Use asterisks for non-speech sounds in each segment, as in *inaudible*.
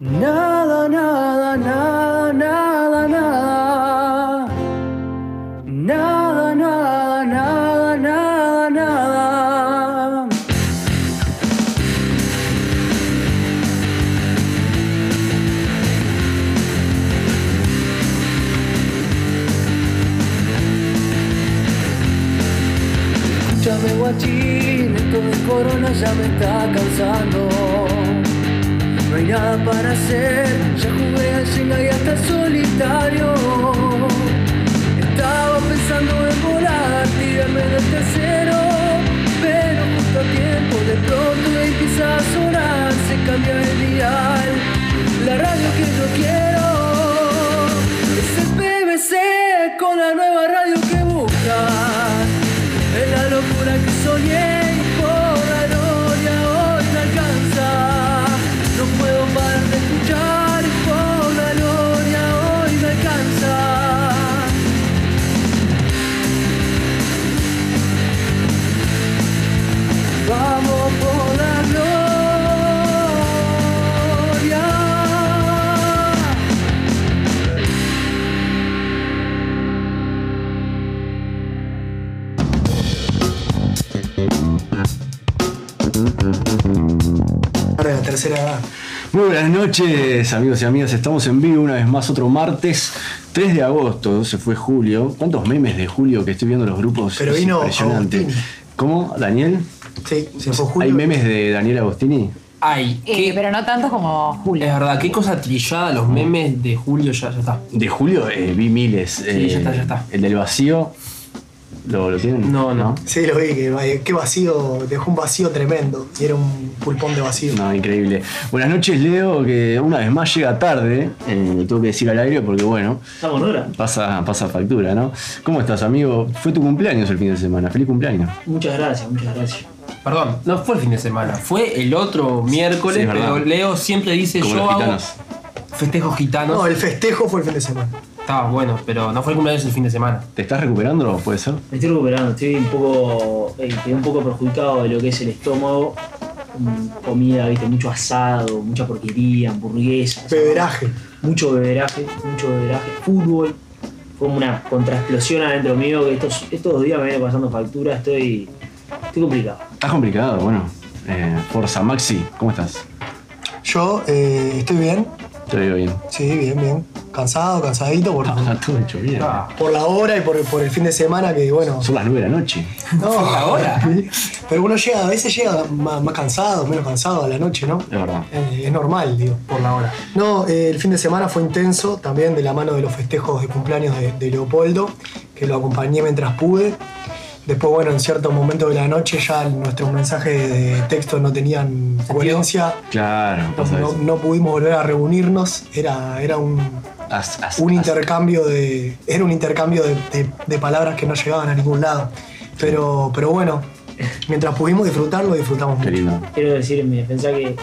Nada, nada, nada, la nueva radio tercera edad. Muy buenas noches, amigos y amigas. Estamos en vivo una vez más, otro martes, 3 de agosto. Se fue julio. ¿Cuántos memes de julio que estoy viendo en los grupos? Pero Es vino impresionante. Agostini. ¿Cómo? ¿Daniel? Sí, se fue Julio. ¿Hay memes de Daniel Agostini? Ay, Eh, qué- pero no tanto como Julio. es verdad, qué cosa trillada los memes de Julio ya, ya está. De julio eh, vi miles. eh, ya está, ya está. El del vacío. ¿Lo, lo tienen? No, no. Sí, lo vi, que qué vacío, dejó un vacío tremendo. Y era un pulpón de vacío. No, increíble. Buenas noches, Leo, que una vez más llega tarde. Eh, lo tengo que decir al aire porque, bueno, Estamos hora. pasa, pasa factura, ¿no? ¿Cómo estás, amigo? Fue tu cumpleaños el fin de semana. Feliz cumpleaños. Muchas gracias, muchas gracias. Perdón, no fue el fin de semana, fue el otro miércoles, Sí, pero. Leo siempre dice Como yo los hago festejos gitanos. No, el festejo fue el fin de semana. Estaba bueno, pero no fue el cumpleaños el fin de semana. ¿Te estás recuperando? ¿Puede ser? Me estoy recuperando, estoy un poco, eh, quedé un poco perjudicado de lo que es el estómago. Mm, Comida, viste, mucho asado, mucha porquería, hamburguesas. Beberaje. Mucho beberaje, mucho beberaje. Fútbol. Fue como una contraexplosión adentro mío que estos, estos dos días me viene pasando factura, estoy, estoy complicado. Estás complicado, bueno. Eh, Forza Maxi, ¿cómo estás? Yo eh, estoy bien. Te veo bien. Sí, bien, bien. Cansado, cansadito por, Ah, todo hecho bien. Ah, por la hora y por, por el fin de semana que, bueno. Son las 9 de la noche. No, *laughs* hora? Pero uno llega, a veces llega más, más cansado, menos cansado a la noche, ¿no? Es verdad. Eh, es normal, digo. por la hora. No, eh, el fin de semana fue intenso, también de la mano de los festejos de cumpleaños de, de Leopoldo, que lo acompañé mientras pude. Después, bueno, en cierto momento de la noche ya nuestros mensajes de texto no tenían coherencia. Claro, pasa No, eso. no pudimos volver a reunirnos. Era, era un, As- as- un as- intercambio de. Era un intercambio de, de- de palabras que no llegaban a ningún lado. Pero, pero bueno, mientras pudimos disfrutarlo, disfrutamos Qué mucho. lindo. Quiero decir en mi defensa que,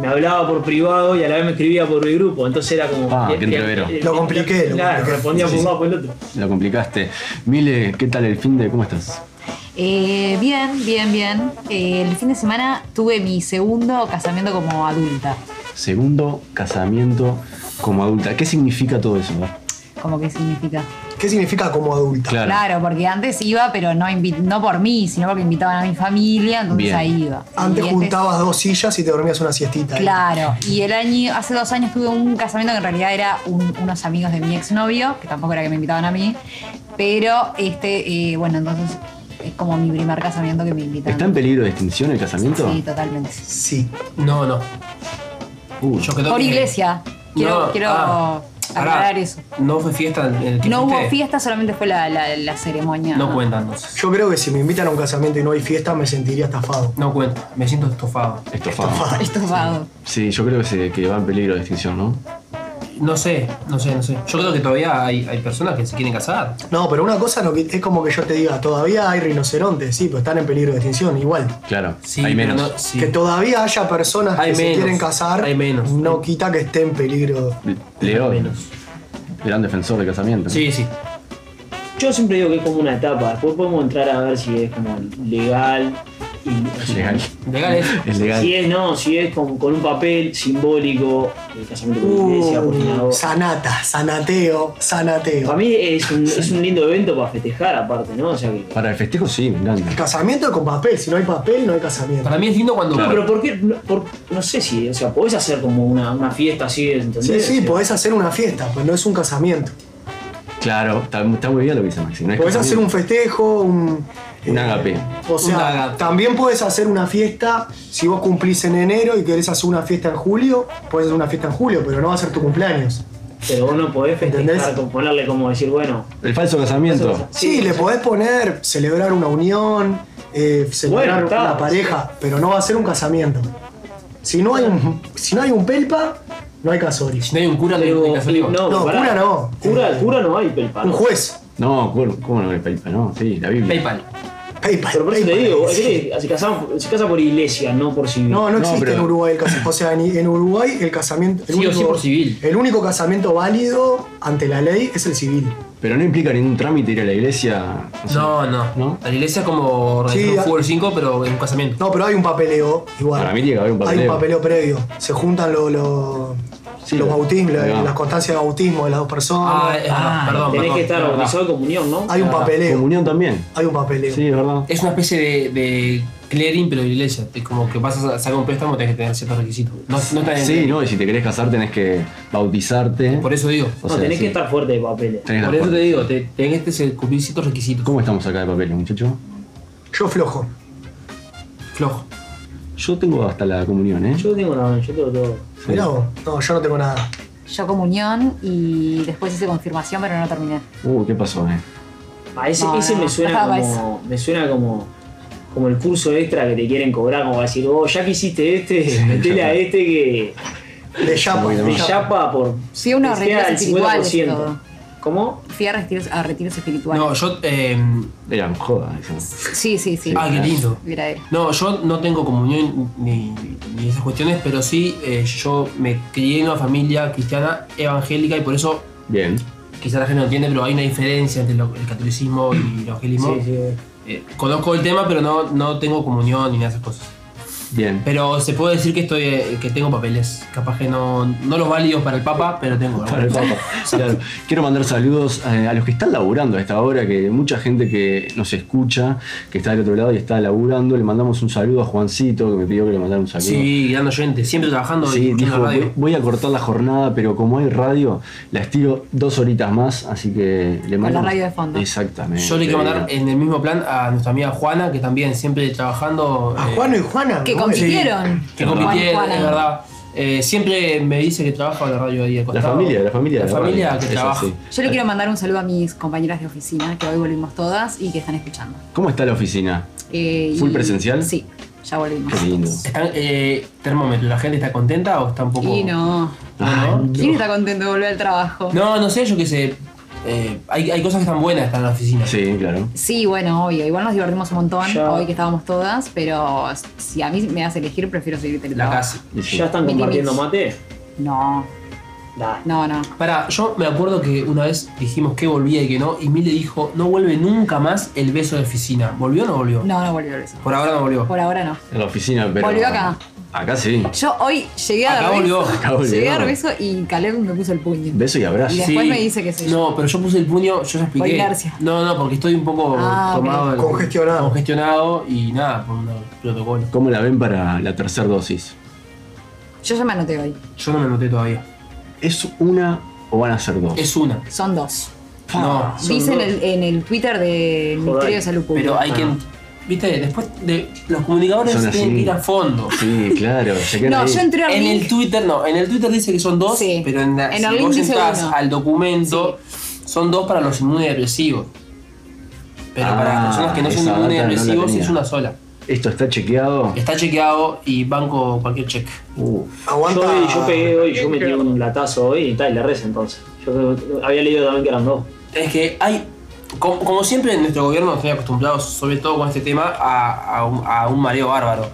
me hablaba por privado y a la vez me escribía por el grupo, entonces era como. Ah, qué entrevero. Lo compliqué, lo Claro, compliqué. respondía por un lado por el otro. Lo complicaste. Mile, ¿qué tal el fin de? ¿Cómo estás? Eh, bien, bien, bien. Eh, el fin de semana tuve mi segundo casamiento como adulta. Segundo casamiento como adulta. ¿Qué significa todo eso? ¿Cómo que significa? ¿Qué significa como adulta? Claro. Claro, porque antes iba, pero no, por mí, sino porque invitaban a mi familia, entonces Bien. ahí iba. Antes Y este- juntabas dos sillas y te dormías una siestita. ahí. Claro, y el año, hace dos años tuve un casamiento que en realidad era un- unos amigos de mi exnovio, que tampoco era que me invitaban a mí, pero este, eh, bueno, entonces es como mi primer casamiento que me invitan. ¿Está en peligro de extinción el casamiento? Sí, totalmente. Sí. No, no. Uh, Yo creo Por que- iglesia. Quiero, No, quiero ah, aclarar eso. No fue fiesta en el que No hubo fiesta, solamente fue la, la- la ceremonia. No cuenta entonces. Yo creo que si me invitan a un casamiento y no hay fiesta, me sentiría estafado. No cuenta. Me siento estofado. estofado. Estofado. Sí, yo creo que, se, que va en peligro de extinción, ¿no? No sé, no sé, no sé. Yo creo que todavía hay, hay personas que se quieren casar. No, pero una cosa que- es como que yo te diga, todavía hay rinocerontes, sí, pero están en peligro de extinción, igual. Claro, Sí, hay menos. no- sí. Que todavía haya personas Hay que se quieren casar, hay menos. no quita que esté en peligro. Leo, Menos. gran defensor de casamiento. Sí, sí. Yo siempre digo que es como una etapa, después podemos entrar a ver si es como legal y- Legal. Legal es. Es legal. Si es, no, si es con, con un papel simbólico, el casamiento por iglesia, por Uh, sanata, sanateo, sanateo. Para mí es un, es un lindo evento para festejar aparte, ¿no? O sea que. Para el festejo sí, me encanta. Casamiento con papel, si no hay papel, no hay casamiento. Para mí es lindo cuando. No, pero ¿por qué? No, por- no sé si, o sea, podés hacer como una, una fiesta así, ¿entendés? Sí, sí, O sea, podés hacer una fiesta, pero no es un casamiento. Claro, está, está muy bien lo que dice Maxi. No es Podés hacer un festejo, un. Un eh, agape. O Un sea, agape. también puedes hacer una fiesta, si vos cumplís en enero y querés hacer una fiesta en julio, puedes hacer una fiesta en julio, pero no va a ser tu cumpleaños. Pero vos no podés festejar, ponerle como decir, bueno. El falso casamiento. Sí, le podés poner celebrar una unión, eh, celebrar Bueno, está. una pareja, pero no va a ser un casamiento. Si no hay un, si no hay un pelpa, no hay casori. Si no hay un cura de, Pero, de casorio. no, No, pará. cura no. Cura, Eh, cura no hay pelpa. Un ¿no? juez. No, ¿cómo cómo no es PayPal? No, sí, la Biblia. PayPal. Pero por eso te digo. ¿qué? se, casa por iglesia, no por civil. No, no No, existe pero- en Uruguay el casamiento. O sea, en, en Uruguay el casamiento. El Sí o sí por civil. El único casamiento válido ante la ley es el civil. Pero no implica ningún trámite ir a la iglesia. o sea, No, no, ¿No? La iglesia es como organizar Sí, un fútbol 5, pero en un casamiento. No, pero hay un papeleo igual. Para mí tiene que haber un Hay papeleo. un papeleo previo. Se juntan lo- lo- Sí, los lo- bautismos, las constancias de bautismo de las dos personas. Ah, Ah, perdón, tenés perdón, que estar bautizado de comunión, ¿no? hay un papeleo. Comunión también. Hay un papeleo. Sí, es verdad. Es una especie de, de clearing, pero de iglesia. Es como que vas a sacar un préstamo, tenés que tener ciertos requisitos. No, no está en Sí, no, y si te querés casar tenés que bautizarte. Por eso digo. O no, sea, tenés sí. que estar fuerte de papeles. Tenés Por la eso te digo, te, tenés que cumplir ciertos requisitos. ¿Cómo estamos acá de papeles, muchacho? Yo flojo. Flojo. Yo tengo hasta la comunión, ¿eh? Yo tengo nada, yo tengo todo. Sí. Mirá vos. No, yo no tengo nada. Yo comunión y después hice confirmación, pero no terminé. Uh, ¿qué pasó, eh? A ese, No, ese no, me suena *laughs* no, como. Me suena como. Como el curso extra que te quieren cobrar, como decir, oh, ya que hiciste este, metele a este que De. Muy de chapa por. Fui a unos que sea retiros el espirituales y 50%. todo. ¿Cómo? Fui a retiros, a retiros espirituales. No, yo. eh, Eran jodas. Sí, sí, sí. ah, qué lindo. Mira. No, yo no tengo comunión ni, ni esas cuestiones, pero sí eh, yo me crié en una familia cristiana evangélica y por eso Bien. quizás la gente no entiende, pero hay una diferencia entre lo- el catolicismo y el evangelismo. Sí, sí. Eh, conozco el tema, pero no, no tengo comunión ni nada de esas cosas. Bien. Pero se puede decir que estoy eh, que tengo papeles. Capaz que no, no los válidos para el Papa, pero tengo. *laughs* Para el Papa. Claro. Quiero mandar saludos eh, a los que están laburando a esta hora, que mucha gente que nos escucha, que está del otro lado y está laburando. Le mandamos un saludo a Juancito, que me pidió que le mandara un saludo. Sí, gran oyente, siempre trabajando Sí, dijo, la radio. voy, a cortar la jornada, pero como hay radio, la estiro dos horitas más, así que le mando. la radio de fondo. Exactamente. Yo le quiero mandar en el mismo plan a nuestra amiga Juana, que también siempre trabajando. A eh, Juano y Juana. Que compitieron. que Juan y compitieron, es verdad. Eh, siempre me dice que trabaja en la radio ahí La familia, la familia. La la familia radio, que trabaja. Yo le quiero mandar un saludo a mis compañeras de oficina, que hoy volvimos todas y que están escuchando. ¿Cómo está la oficina? Eh, y- ¿Full presencial? Sí, ya volvimos. Qué lindo. Están, eh, termómetro, ¿la gente está contenta o está un poco.? Y no. No, no. ¿Quién está contento de volver al trabajo? No, no sé, yo qué sé. Eh, hay, hay cosas que están buenas estar en la oficina. Sí, claro. Sí, bueno, obvio. Igual nos divertimos un montón Ya. hoy que estábamos todas, pero si a mí me das a elegir, prefiero seguir La casa. ¿Ya están Mini compartiendo mix. mate? No, Dale. no, no. Pará, yo me acuerdo que una vez dijimos que volvía y que no, y Mil le dijo, no vuelve nunca más el beso de oficina. ¿Volvió o no volvió? No, no volvió eso. Por ahora no volvió. Por ahora no. En la oficina, pero. Volvió acá. Acá sí. Yo hoy llegué a Acá dar volvió. beso. Acá volvió. Llegué a dar beso y Caleb me puso el puño. Beso y abrazo. Y después me dice que sí. No, pero yo puse el puño, yo ya expliqué. Por inercia. No, no, porque estoy un poco Ah, tomado. ok. del- Congestionado. Congestionado y nada, por un protocolo. ¿Cómo la ven para la tercera dosis? Yo ya me anoté hoy. Yo no me anoté todavía. ¿Es una o van a ser dos? Es una. Son dos. No. Son Dice en dos. el, en el Twitter del Ministerio de Salud Pública. Pero hay que. Viste, después de. Los comunicadores Son tienen así. que ir a fondo. Sí, claro. Se quedan No, ahí. yo entré al En link. el Twitter no, en el Twitter dice que son dos, Sí. pero en, la, En si link vos dice entras uno. al documento, son dos para los inmunodepresivos. Pero Ah, para las personas que no son esa data no la inmunodepresivos tenía. es una sola. ¿Esto está chequeado? Está chequeado y banco cualquier check. Uh, Aguanta. Yo, hoy- yo pegué hoy, yo metí un latazo hoy y tal, y le res entonces. Yo creo- había leído también que eran dos. Es que hay, como, como siempre en nuestro gobierno estoy acostumbrados, sobre todo con este tema, a, a un, a un mareo bárbaro.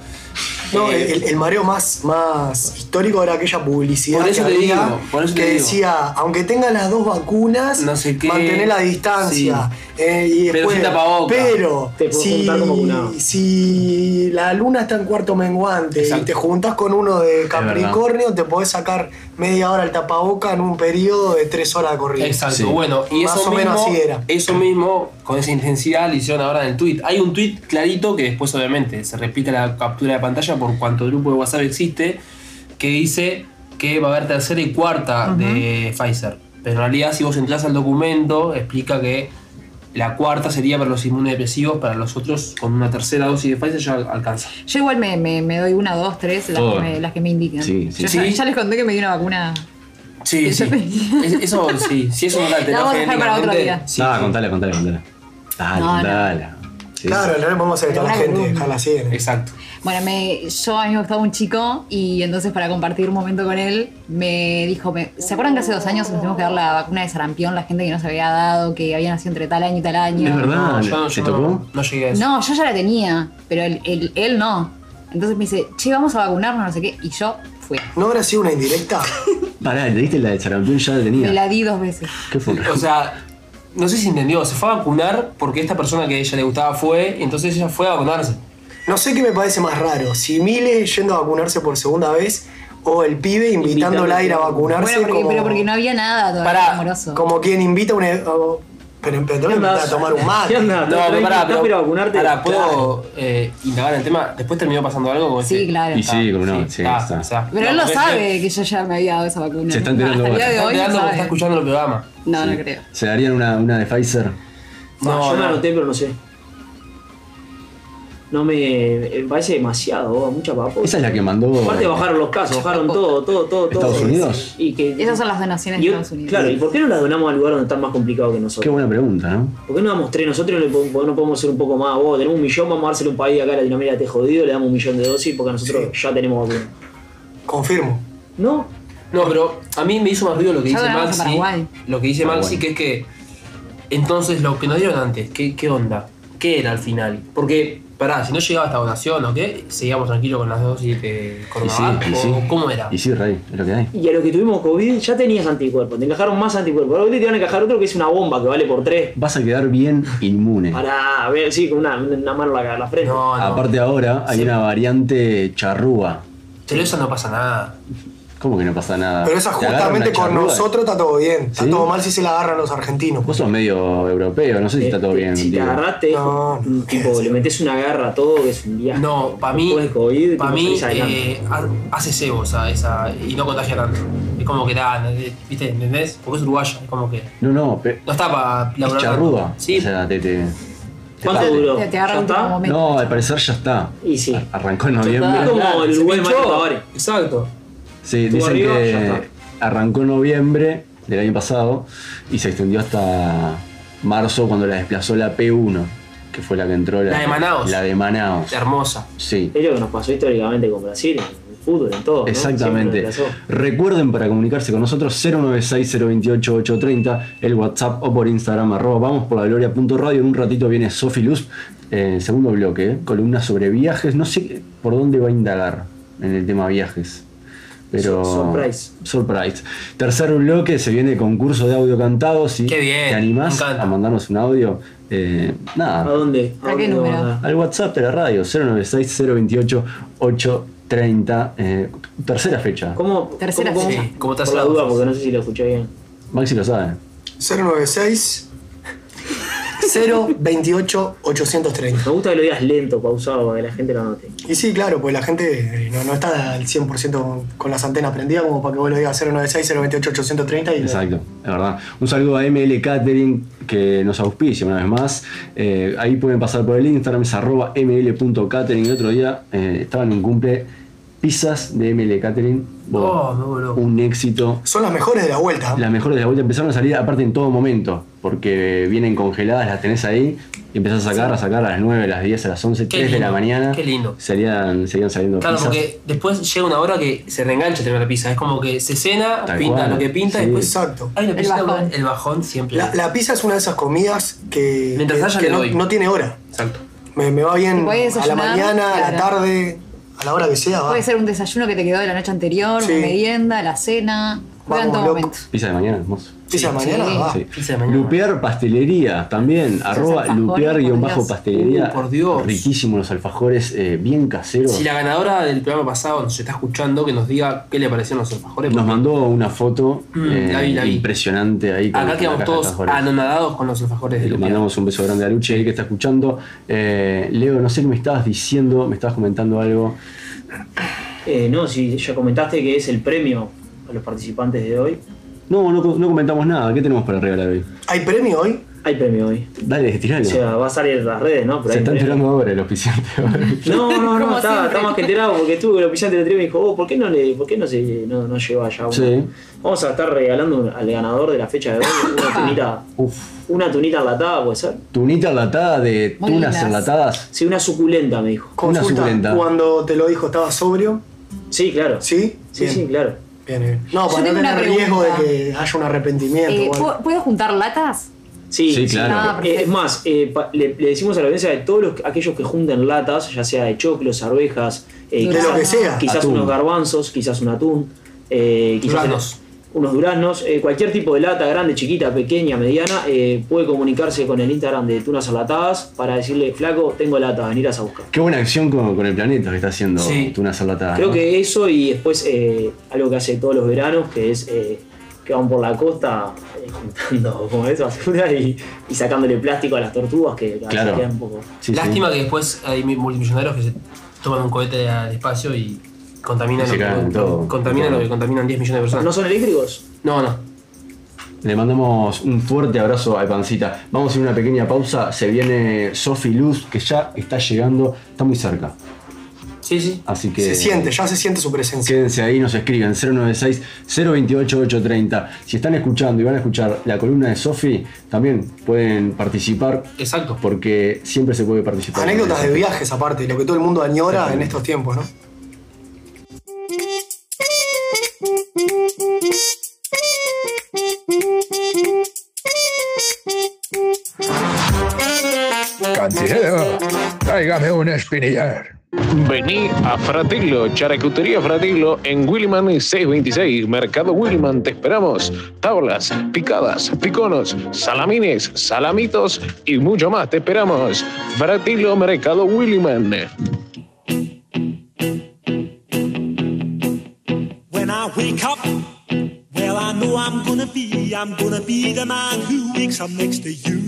No, Eh, el, el mareo más, más histórico era aquella publicidad Por eso que te había, digo, por eso que te digo. decía, aunque tengan las dos vacunas, No sé qué, mantener la distancia. eh, y Pero después, tapaboca. pero Te si, juntar como vacunado. si la luna está en cuarto menguante Exacto. y te juntás con uno de Capricornio, te podés sacar media hora el tapaboca en un periodo de tres horas de corrido. Exacto, Sí. bueno, y Más eso o menos mismo, así era. eso mismo, con esa intensidad, lo hicieron ahora en el tweet. Hay un tweet clarito que después, obviamente, se repite la captura de pantalla por cuanto grupo de WhatsApp existe, que dice que va a haber tercera y cuarta de Pfizer. Pero en realidad, si vos entras al documento, explica que la cuarta sería para los inmunodepresivos, para los otros, con una tercera dosis de Pfizer ya alcanza. Yo igual me, me, me doy una, dos, tres, las, que me, las que me indiquen. Sí, sí. Yo Sí. ya les conté que me di una vacuna. Sí, sí. Es- Eso sí, si eso no la La vamos a dejar para otro genéticamente, día. sí, ah, sí. contala, contala, contala. Dale, No, no. contala. Sí. Claro, realidad podemos hacer que toda la gente, dejarla así. ¿no? Exacto. Bueno, me, yo a mí me gustaba un chico y entonces para compartir un momento con él me dijo, me- ¿se acuerdan que hace dos años nos tuvimos que dar la vacuna de sarampión, la gente que no se había dado, que había nacido entre tal año y tal año? Es verdad. No, yo, ¿Te yo tocó? no, no llegué a eso. No, yo ya la tenía, pero él, él, él no. Entonces me dice, che, vamos a vacunarnos, no sé qué, y yo fui. ¿No habrá sido una indirecta? *laughs* Pará, le diste la de sarampión, ya la Me tenía. la di dos veces. ¿Qué fue? O sea, no sé si entendió, se fue a vacunar porque esta persona que a ella le gustaba fue, entonces ella fue a vacunarse. No sé qué me parece más raro, si Mile yendo a vacunarse por segunda vez o el pibe invitándola a ir a vacunarse Bueno, porque, como, pero porque no había nada todavía Pará, amoroso. como quien invita a un... e- o- pero, pero te a tomar un mate. ¿Qué onda? No, pero pará, ¿Estás pero, para vacunarte? pará, ¿puedo Claro. eh, indagar el tema? ¿Después terminó pasando algo? con Sí, ese- claro. Y sí, como no, sí, está, está. o sea, Pero él no, no porque sabe que yo ya me había dado esa vacuna. Se está enterando ahora. de Está hoy no enterando porque está escuchando el programa. No, no Sí. creo. ¿Se darían una, una de Pfizer? No, yo me no. anoté, pero no sé. No me, me parece demasiado, oh, mucha papo. Esa es la que mandó. Aparte bajaron los casos, bajaron todo, todo, todo, todo. ¿Estados Unidos? Y que, Esas son las donaciones de yo- Estados Unidos. Claro, ¿y por qué no las donamos al lugar donde están más complicados que Qué nosotros? buena pregunta, ¿no? ¿Por qué no damos tres nosotros y no, le podemos- no podemos ser un poco más? Vos tenemos un millón, vamos a dárselo a un país de acá de Latinoamérica te jodido, le damos un millón de dosis porque nosotros ya tenemos vacuna. Confirmo. ¿No? No, pero a mí me hizo más ruido lo que Ya dice Maxi. Lo que dice Paraguay. Maxi, que es que. Entonces, lo que nos dieron antes, ¿qué, qué onda? ¿Qué era al final? Porque, pará, si no llegaba esta donación o qué, seguíamos tranquilos con las de Y sí, Coronavac. y o sí. ¿Cómo era? Y sí, Rey, es lo que hay. Y a lo que tuvimos COVID ya tenías anticuerpos, te encajaron más anticuerpos. Ahora te van a encajar otro que es una bomba que vale por tres. Vas a quedar bien inmune. Para a ver, sí, con una, una mano a la, a la frente. No, no. Aparte ahora hay Sí. una variante charrúa. Pero eso no pasa nada. ¿Cómo que no pasa nada? Pero esa justamente con nosotros está todo bien. Está ¿Sí? todo mal si se la agarran los argentinos. Vos sos medio europeo, no sé si está todo bien. Si te agarraste, No, no, ¿qué tipo, le metes una garra a todo, que es un viaje. No, para mí, COVID, para tipo, mí eh, ha- hace cebo esa, esa, y no contagia tanto. Es como que da, ¿viste? ¿Entendés? Porque es uruguaya, es como que. No, no, No está para es charrúa. tanto. Sí, O sea, te, te- ¿Cuánto te- duró? Te. No, al parecer ya está. Y sí. Ar- Arrancó en noviembre. está, Como el Uruguay. Exacto. Sí, dicen arriba, que arrancó en noviembre del año pasado y se extendió hasta marzo cuando la desplazó la P1, que fue la que entró. La de Manaos. La de Manaos. Hermosa. Sí. Es lo que nos pasó históricamente con Brasil, en el fútbol, en todo. Exactamente. Recuerden para comunicarse con nosotros 096-028-830, el WhatsApp o por Instagram, arroba vamos por la gloria.radio. En un ratito viene Sofi Luz, eh, segundo bloque, eh, columna sobre viajes. No sé por dónde va a indagar en el tema viajes. Pero. Surprise. Surprise. Tercer bloque se viene concurso de audio cantado. Si Qué bien, te animás a mandarnos un audio, eh, ¿A nada, dónde? ¿A qué número? a al WhatsApp de la radio, 096-028-830. Eh, tercera fecha. ¿Cómo? Tercera cómo- fecha. Sí, como Por la duda, porque no sé si lo escuché bien. Maxi lo sabe. 096 028 830. Me gusta que lo digas lento, pausado, para que la gente lo note. Y sí, claro, pues la gente eh, no, no está al 100% con las antenas prendidas como para que vos le digas 096 028 830 y Exacto, es verdad. Un saludo a ML Catering que nos auspicia una vez más. Eh, ahí pueden pasar por el Instagram, es arroba ml.catering. El otro día eh, estaba en un cumple pizzas de ML Catering. Oh, un éxito. son las mejores de la vuelta. Las mejores de la vuelta empezaron a salir aparte en todo momento, porque vienen congeladas, las tenés ahí y empezás a sacar, a sacar a las 9, a las 10, a las 11, Qué 3 de la mañana. qué lindo. Serían, seguían saliendo Claro, pizzas. porque después llega una hora que se reengancha tener la pizza. Es como que se cena, Tal pinta cual, lo que pinta, sí. después. Exacto. Hay una El pizza, bajón. el bajón siempre. La, la pizza es una de esas comidas que, Mientras que- haya que no, tiene hora. Exacto. Me, me va bien a la mañana, a la claro. tarde, a la hora que sea, va. Puede ser un desayuno que te quedó de la noche anterior, Sí. una merienda, la cena. En Vamos, todo momento. Pizza de mañana, hermoso. Mañana, Sí. va. Sí. Pizza de mañana. Lupear pastelería también, arroba alfajores, lupear-pastelería. por Dios. Uh, por Dios. Riquísimos los alfajores, eh, bien caseros. Si la ganadora del programa pasado nos está escuchando, que nos diga qué le parecieron los alfajores. Nos mandó una foto Mm, eh, la vi, la vi. impresionante ahí. con Acá quedamos todos anonadados con los alfajores de Le Lupear. mandamos un beso grande a Luche, ahí que está escuchando. Eh, Leo, no sé qué me estabas diciendo, me estabas comentando algo. Eh, no, si ya comentaste que es el premio a los participantes de hoy. No, no, no comentamos nada. ¿Qué tenemos para regalar hoy? ¿Hay premio hoy? Hay premio hoy. Dale, tiralo. O sea, va a salir en las redes, ¿no? Pero Se hay está premio. enterando ahora el auspiciante. *laughs* No, no, no, está, está más que enterado porque estuve con el oficial del tren y me dijo, oh, ¿por qué no le, por qué no se no, no lleva allá uno? Sí. Vamos a estar regalando al ganador de la fecha de hoy una *coughs* tunita, Uf. una tunita enlatada, ¿puede ser? Tunita enlatada de Muy tunas lindas. enlatadas. Sí, una suculenta, me dijo. Una Consulta, suculenta. cuando te lo dijo, ¿estaba sobrio? Sí, claro. ¿Sí? Sí, Bien. sí, claro. Bien, bien. No, Yo para no tengo una tener riesgo de pregunta. que haya un arrepentimiento. Eh, o algo. ¿puedo- ¿Puedo juntar latas? Sí, Sí, claro. Ah, Eh, perfecto. es más, eh, pa- le, le decimos a la audiencia de todos los, aquellos que junten latas, ya sea de choclos, arvejas, eh, De quizás, lo que sea. quizás Atún. unos garbanzos, quizás un atún, eh, quizás Duraznos. Unos duraznos, eh, cualquier tipo de lata, grande, chiquita, pequeña, mediana, eh, puede comunicarse con el Instagram de Tunas Enlatadas para decirle, flaco, tengo latas, venirás a buscar. Qué buena acción con, con el planeta que está haciendo Sí. tunas enlatadas. Creo ¿no? que eso y después eh, algo que hace todos los veranos, que es eh, que van por la costa juntando *laughs* como eso, basura y, y sacándole plástico a las tortugas que Claro. quedan un poco... Sí, sí. Lástima que después hay multimillonarios que se toman un cohete al espacio y contaminan, lo, que- todo. contaminan lo que contaminan 10 millones de personas. ¿No son eléctricos? No, no. Le mandamos un fuerte abrazo a Pancita. Vamos a ir a una pequeña pausa. Se viene Sofi Luz, que ya está llegando, está muy cerca. Sí, sí. Así que. Se siente, ya se siente su presencia. Quédense ahí, nos escriben 096-028-830. Si están escuchando y van a escuchar la columna de Sofi, también pueden participar Exacto. porque siempre se puede participar. Anécdotas de viajes aparte, lo que todo el mundo añora en estos tiempos, ¿no? Cantinero, tráigame un espinillar. Vení a Fratello, Charcutería Fratello en Williman 626, Mercado Williman, te esperamos. Tablas, picadas, piconos, salamines, salamitos y mucho más, te esperamos. Fratello, Mercado Williman. When I wake up, well, I know I'm gonna be, I'm gonna be the man who wakes up next to you.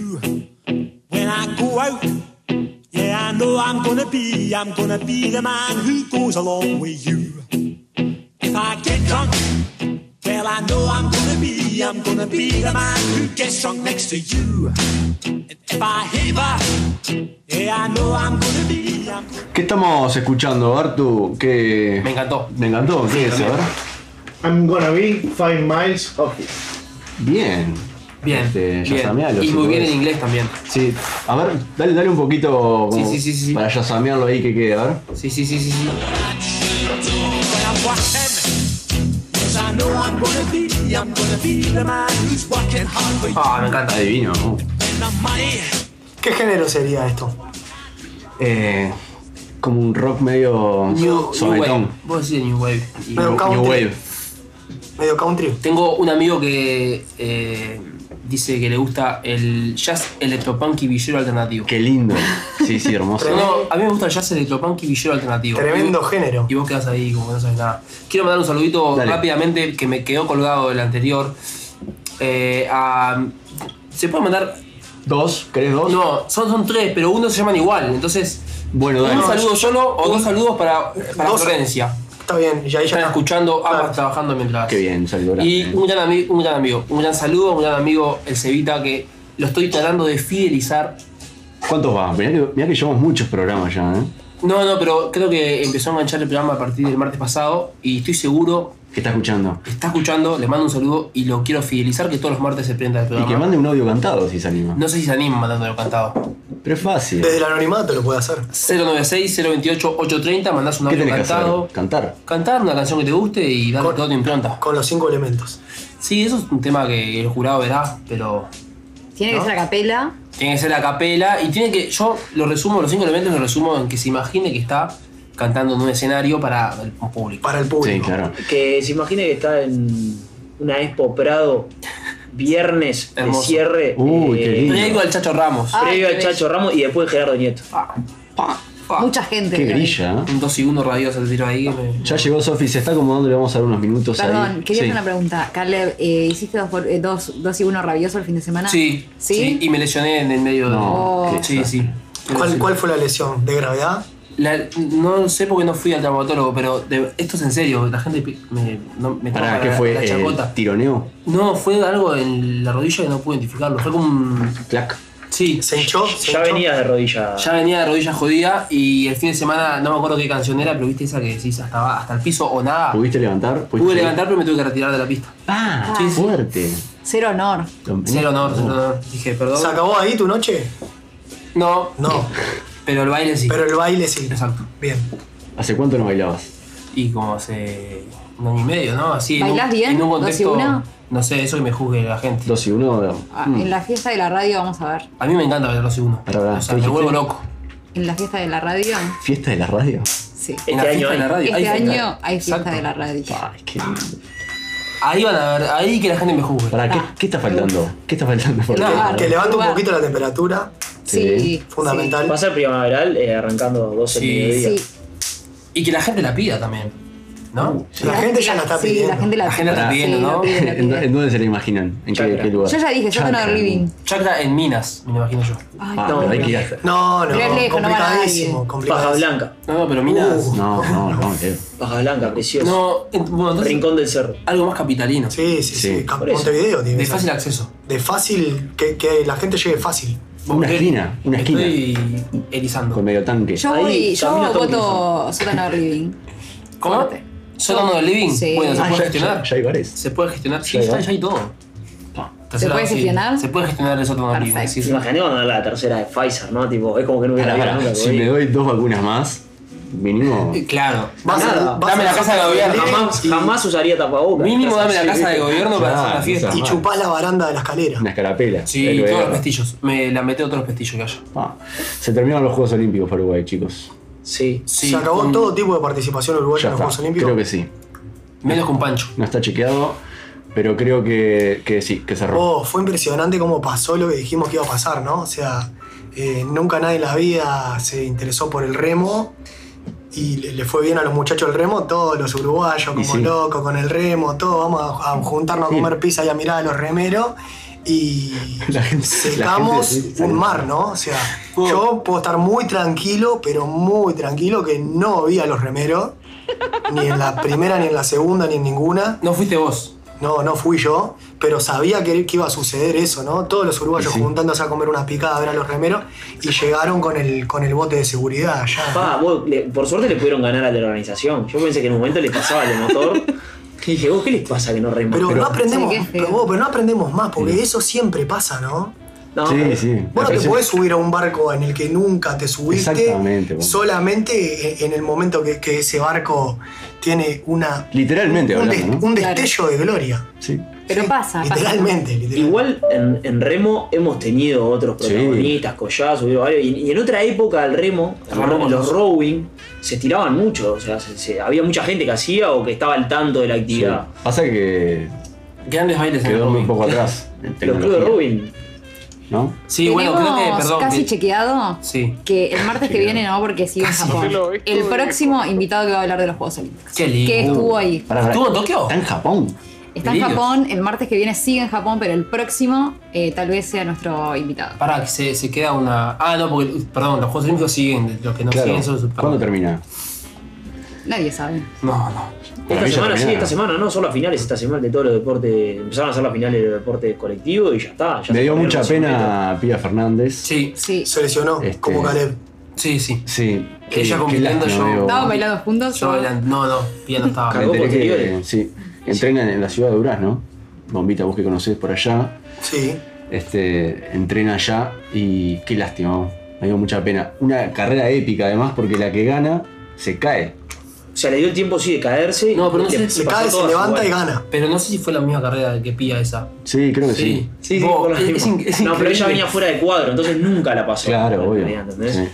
Go out, yeah, I know I'm gonna be, I'm gonna be the man who goes along with you. If I get drunk, well, I know I'm gonna be, I'm gonna be the man who gets drunk next to you. And if I haver, yeah, I know I'm gonna be, I'm gonna ¿Qué estamos escuchando, Artu? ¿Qué... Me encantó. Me encantó, ¿qué es? A ver. I'm gonna be five miles off. Bien. Bien. Este, bien. Y si muy bien en inglés también. Sí. A ver, dale, dale un poquito como Sí, sí, sí, sí. para yazamearlo ahí que quede, a ver. Sí, sí, sí, sí. sí. Ah, me encanta. Adivino. ¿Qué género sería esto? Eh, como un rock medio New, new. Wave. Vos decís New Wave. Y- New country. Wave. ¿Medio country? Tengo un amigo que eh, dice que le gusta el jazz electropunk y villero alternativo. Qué lindo. Sí, sí, hermoso. No, no, a mí me gusta el jazz electropunk y villero alternativo. Tremendo Y- género. Y vos quedás ahí como que no sabes nada. Quiero mandar un saludito Dale. rápidamente que me quedó colgado del anterior. Eh, a- ¿Se puede mandar? ¿Dos? ¿Querés dos? No, son, son tres, pero uno se llaman igual. Entonces, Bueno, dale. un saludo solo o dos saludos para, para Dos. Florencia. Está bien, y ahí ya Están está. escuchando, ambas Claro. trabajando mientras. Qué bien, salió la- Y un gran, ami- un gran amigo, un gran saludo, un gran amigo, el Cevita, que lo estoy tratando de fidelizar. ¿Cuántos va? Mirá que, mirá que llevamos muchos programas ya, ¿eh? No, no, pero creo que empezó a enganchar el programa a partir del martes pasado y estoy seguro ¿Qué está escuchando? que está escuchando, le mando un saludo y lo quiero fidelizar que todos los martes se prenda el Y programa. que mande un audio cantado si se anima. No sé si se anima mandándolo cantado. Pero es fácil. Desde el anonimato lo puede hacer. 096-028-830, mandás un ¿Qué audio cantado. hacer? Cantar. Cantar una canción que te guste y darle toda tu impronta. Con los cinco elementos. Sí, eso es un tema que el jurado verá, pero Tiene que ser a capela. tiene que ser a capela y tiene que. Yo lo resumo, los cinco elementos los resumo en que se imagine que está cantando en un escenario para el público. Para el público. Sí, claro. Que se imagine que está en una Expo Prado, viernes de Hermoso. cierre. Uy, qué lindo. Previo al Chacho Ramos. Ah. Previo al Chacho Ramos y después Gerardo Nieto. Mucha gente. Qué creo que- grilla, ¿eh? Un 2 y 1 radioso el tiro ahí. me- Ya llegó Sofi, se está acomodando, le vamos a dar unos minutos Perdón, ahí. quería Sí. hacer una pregunta. Caleb, eh, ¿hiciste dos, por- eh, dos, dos y uno rabioso el fin de semana? Sí, ¿Sí? sí, y me lesioné en el medio de. No, qué sí, sí. ¿Cuál, ¿Cuál fue la lesión? ¿De gravedad? La- no sé por qué no fui al traumatólogo, pero de- esto es en serio. La gente me, no, me Pará, ¿qué la- fue? la Eh, chacota. ¿Tironeo? No, fue algo en la rodilla que no pude identificarlo. Fue como un. Clac. Sí, ¿Se hinchó? ¿Se Ya hinchó? venía de rodilla. ya venía de rodilla jodida y el fin de semana no me acuerdo qué canción era, pero viste esa que decís hasta, hasta el piso o nada. ¿Pudiste levantar? ¿Pudiste Pude levantar, pero me tuve que retirar de la pista. Ah, Sí, sí. fuerte. Cero honor. Cero honor, cero honor. Dije, perdón. ¿Se acabó ahí tu noche? No, No, *laughs* pero el baile sí. pero el baile sí. Exacto. Bien. ¿Hace cuánto no bailabas? Y como hace un año y medio, ¿no? Así en un- ¿Bailás bien? En un ¿Dos y uno? No sé, eso que me juzgue la gente. ¿Dos y uno? Ah, Mm. En la fiesta de la radio, vamos a ver. A mí me encanta bailar los segundos. Pará, pará, O sea, ¿qué me dijiste? vuelvo loco. En la fiesta de la radio, ¿Fiesta de la radio? sí. Este En la año fiesta de la hay. radio. Este hay fiesta. año hay fiesta Exacto. de la radio. Ay, qué lindo. Ahí van a ver, ahí que la gente me juzgue. Pará, ¿qué, Ah, qué está faltando? ¿Qué está faltando? por No? Que levante un poquito la temperatura, Sí. Sí. fundamental. Va a ser primaveral eh, arrancando 12 Sí. mediodía. Sí. Y que la gente la pida también. ¿No? La gente ya la está Sí, pidiendo. la gente la, La gente la está sí, pidiendo, la ¿no? pide, la ¿En, dónde se la imaginan? ¿En qué, qué lugar? Yo ya dije, Sótano Chakra. Living. Chakra en Minas, me lo imagino yo. Ay, Ah, No, pero hay no. que ir hasta- No, no, lejos, no complicadísimo, nadie. Paja. Blanca. No, no, pero Minas. Uh. No, no, no, Leo. Paja Blanca, precioso. No, en- bueno, entonces, Rincón del Cerro. algo más capitalino. Sí, sí, sí. Sí. Montevideo tiene De fácil acceso. De fácil, que, que la gente llegue fácil. Una esquina, una esquina. Estoy erizando. Con medio tanque. Yo, voy, yo voto Sótano Living. ¿Cómo? ¿Sótano del living? Sí. Bueno, se Ah, puede ya, gestionar. ya, ya hay bares. Se puede gestionar. Sí, Ya hay ya, bares. ya hay todo. Tercera puede gestionar? Se puede gestionar el sótano del living. Perfecto. sí, sí. Imagínate cuando la tercera de Pfizer, ¿no? Tipo, es como que no hubiera Pará, pará. nunca. Si me doy dos vacunas más, mínimo. Eh, Claro. Vas a- Nada, vas dame a- la casa de gobierno. Jamás, jamás usaría tapabocas. Mínimo dame la casa de gobierno para hacer la fiesta. Y chupás la baranda de la escalera. Una escarapela. Sí, todos los pestillos. Me la meteo todos los pestillos que haya. Ah, se terminaron los Juegos Olímpicos para Uruguay, chicos. Sí. Sí, Se acabó con- todo tipo de participación uruguaya Ya en los. Juegos Olímpicos. Creo que sí. Menos con Pancho. No está chequeado, pero creo que, que sí, que cerró. Oh, fue impresionante cómo pasó lo que dijimos que iba a pasar, ¿no? O sea, eh, nunca nadie en la vida se interesó por el remo y le, le fue bien a los muchachos del remo, todos los uruguayos como sí. locos con el remo, todos vamos a, a juntarnos a comer pizza y a mirar a los remeros y *laughs* La gente- secamos la gente- sí, un mar, ¿no? O sea, yo puedo estar muy tranquilo, pero muy tranquilo que no vi a los remeros, ni en la primera, ni en la segunda, ni en ninguna. No fuiste vos. No, no fui yo, pero sabía que, que iba a suceder eso, ¿no? Todos los uruguayos Sí, juntándose a comer una picada a ver a los remeros y llegaron con el, con el bote de seguridad ya. Pa, vos, le- por suerte le pudieron ganar a la organización. Yo pensé que en un momento le pasaba el motor. *laughs* Y dije, vos, ¿qué les pasa que no reman? Pero, no aprendemos, Sí, pero, vos, pero no aprendemos más, porque eso siempre pasa, ¿no? No, Sí, pero- sí. Vos no te podés subir a un barco en el que nunca te subiste. Exactamente, vos. Solamente en el momento que, que ese barco tiene una. Literalmente un, hablando, des- ¿no? un Claro. destello de gloria. Sí. Pero Sí, pasa, pasa. Literalmente, literalmente. Igual en, en remo hemos tenido otros Sí. protagonistas, Collazo, hubo varios, y, y en otra época el remo, los sí. rowing, se tiraban mucho, o sea, se- se- había mucha gente que hacía o que estaba al tanto de la Sí. actividad. Pasa que Grandes bailes quedó muy rowing. poco atrás *laughs* en Los clubes de rowing, ¿no? Sí, bueno, creo que, perdón. casi que- chequeado Sí. que el martes que viene no, porque sigue en Japón. El próximo invitado que va a hablar de los Juegos Olímpicos. Qué lindo. Que estuvo ahí. Pará. ¿Estuvo en Tokio? Está en Japón. Está en. Japón, el martes que viene sigue en Japón, pero el próximo eh, tal vez sea nuestro invitado. Pará, que se, se queda una. Ah, no, porque. Perdón, los Juegos Olímpicos siguen. Los que no Claro. siguen son. perdón. ¿Cuándo termina? Nadie sabe. No, no. Para esta semana sí, esta semana no, son las finales esta semana de todos los deportes, empezaron a hacer las finales de los deportes colectivos y ya está. ya Me dio mucha los 100 metros. pena Pía Fernández. Sí, Sí. Se lesionó, Este- como Caleb. sí, sí. Sí. Ella compitiendo, yo-. ¿Estaban bailando juntos? Yo bailando. No, no, Pía no *laughs* estaba. Cargó posteriores. sí, entrenan en la ciudad de Durazno. Bombita, vos que conocés por allá. Sí. Este, entrena allá y qué lástima. Me dio mucha pena. Una carrera épica además porque la que gana se cae. O sea, le dio el tiempo sí de caerse. No, pero no sé, Se cae, se levanta y gana. Pero no sé si fue la misma carrera que Pía esa. Sí, creo que sí. Sí, sí, es- es es no, pero ella venía fuera de cuadro, entonces nunca la pasó. Claro, La obvio. ¿entendés? Sí.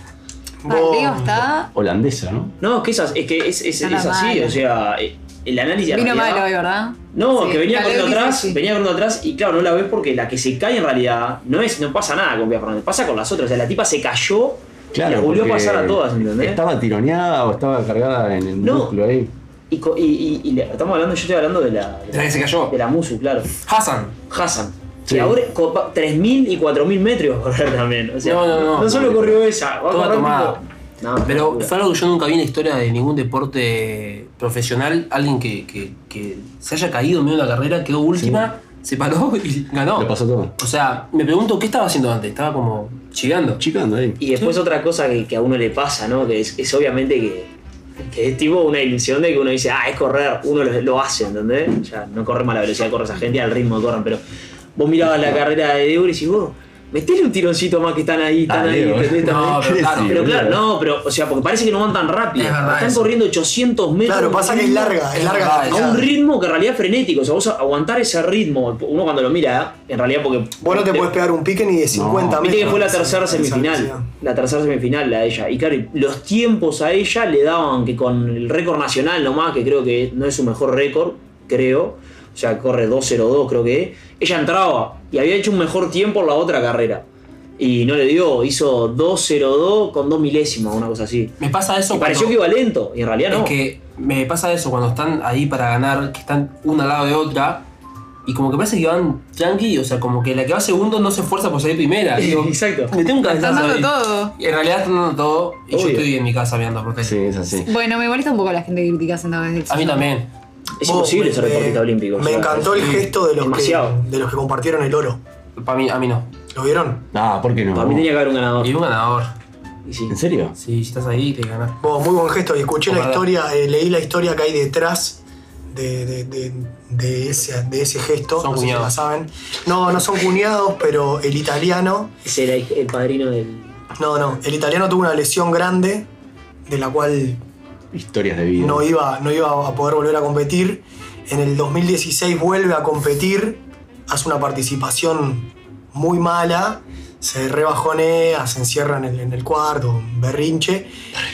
Está. Holandesa, ¿no? No, que esas, es que es, es, es así, o sea, eh, el análisis Vino realidad- malo hoy, ¿verdad? No, Sí, que venía corriendo atrás, sí. venía corriendo atrás y claro, no la ves porque la que se cae en realidad no es, no pasa nada con Pia Fernández, pasa con las otras. O sea, la tipa se cayó y Claro. las volvió a pasar a todas, ¿entendés? ¿Estaba tironeada o estaba cargada en el No. músculo ahí? Y, y, y- y le- estamos hablando, yo estoy hablando de la. De la que se cayó. De la Musu, claro. Hassan. Hassan. Sí. Que ahora copa- 3.000 y 4.000 metros va a correr también. O sea, No, no, no. No solo corrió esa, va a correr tomada. tipo- No, Pero fue algo que yo nunca vi en la historia de ningún deporte profesional. Alguien que, que- que se haya caído en medio de la carrera, quedó última, se paró y ganó. Le pasó todo. O sea, me pregunto qué estaba haciendo antes. Estaba como chigando. Chicando ahí. Y después otra cosa que, que a uno le pasa, ¿no? Que es, es obviamente que, que es tipo una ilusión de que uno dice, ah, es correr, uno lo, lo hace, ¿entendés? Ya no corre a la velocidad, corre esa gente al ritmo que corren, pero vos mirabas la carrera de Deur y vos, metele un tironcito más que están ahí, están Dale, ahí. ¿entendés? No, pero claro. Pero claro, no, pero, o sea, porque parece que no van tan rápido. Es verdad Están eso. corriendo 800 metros. Claro, pasa que es larga, es larga A un ritmo que en realidad es frenético. O sea, vos aguantar ese ritmo, uno cuando lo mira, en realidad porque. Vos no te puedes pegar un pique ni de 50 metros. Viste que fue la tercera semifinal. La tercera semifinal, la de ella. Y claro, y los tiempos a ella le daban que con el récord nacional nomás, que creo que no es su mejor récord, creo. O sea, corre 2.02, creo que es. Ella entraba y había hecho un mejor tiempo en la otra carrera. Y no le dio, hizo 2.02 con 2 milésimas, una cosa así. Me pasa eso pareció que iba lento, y en realidad no. Es que me pasa eso cuando están ahí para ganar, que están una al lado de otra. Y como que parece que van tranqui, o sea, como que la que va segundo no se esfuerza por salir primera. *laughs* Digo, Exacto. Me tengo un Están cabezazo dando ahí. todo. Y en realidad están dando todo. Y yo estoy en mi casa mirando por. Sí, es así. Bueno, me molesta un poco la gente que critica sentado desde el A mí también. Es Vos, imposible me- ser deportista olímpico. o Me sea, encantó el es- gesto de los, que, demasiado. de los que compartieron el oro. Para mí, a mí no. ¿Lo vieron? Ah, ¿por qué no? Para mí tenía que haber un ganador. Y un ganador. Y sí. ¿En serio? Sí, si estás ahí, te ganas. Vos, muy buen gesto. Y escuché la Ojalá. historia, eh, leí la historia que hay detrás de, de- de- de ese, de ese gesto. Son no sé si cuñados. la saben. No, no son cuñados, pero el italiano. Ese era el padrino del. No, no. El italiano tuvo una lesión grande de la cual Historias de vida. no iba, no iba a poder volver a competir. En el 2016 vuelve a competir, hace una participación muy mala, se rebajonea, se encierra en el, en el cuarto, berrinche.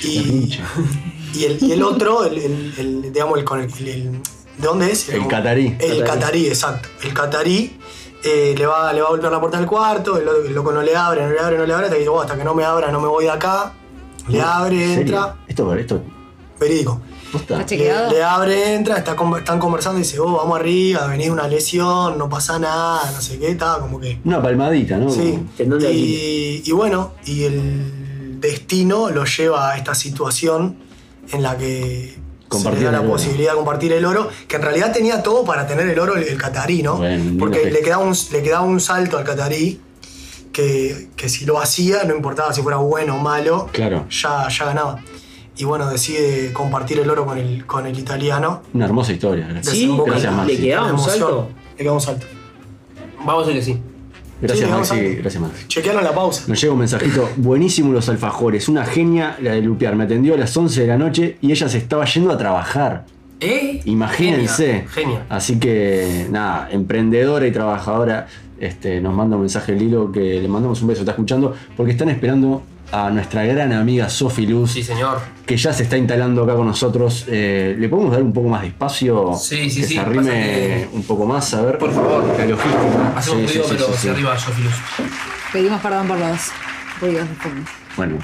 Y, Berrinche. *laughs* y, el, y el otro, el, el- el- digamos, el, con el, el- el- ¿de dónde es? El catarí. El Catarí. exacto. El catarí eh, le, va, le va a golpear la puerta del cuarto, el, lo- el loco no le abre, no le abre, no le abre, hasta que dice, "Oh, hasta que no me abra no me voy de acá. Le abre, entra, Esto, esto. Verídico. posta. ¿Está Le, chequeado? le abre, entra, está, están conversando y dice, oh, vamos arriba, venís de una lesión, no pasa nada, no sé qué, estaba como que. Una palmadita, ¿no? Sí. Y, y bueno, y el destino lo lleva a esta situación en la que se le Compartir da la posibilidad de compartir el oro, que en realidad tenía todo para tener el oro el, el catarí, ¿no? Bueno, Porque le quedaba, un, le quedaba un salto al catarí que, que si lo hacía, no importaba si fuera bueno o malo, Claro. ya, ya ganaba. Y bueno, decide compartir el oro con el, con el italiano. Una hermosa historia. Sí, Gracias, en la- Maxi. le quedaba la un salto. Le quedaba un salto. Vamos a decir que sí. Gracias, Sí, Maxi. Gracias, Maxi. Chequearon la pausa. Nos llega un mensajito, buenísimo los alfajores, una genia la de Lupear, me atendió a las 11 de la noche y ella se estaba yendo a trabajar. ¿Eh? Imagínense. Genia. genia. Así que, nada, emprendedora y trabajadora, este, nos manda un mensaje Lilo que le mandamos un beso, está escuchando, porque están esperando a nuestra gran amiga Sofi Luz, Sí, señor. que ya se está instalando acá con nosotros. Eh, ¿Le podemos dar un poco más de espacio? Sí, sí, que sí, se arrime que- un poco más, a ver. Por favor. La logística. Hacemos un Sí, pero sí. arriba, yo Filus. Pedimos perdón por los ruidos de fondo. Bueno.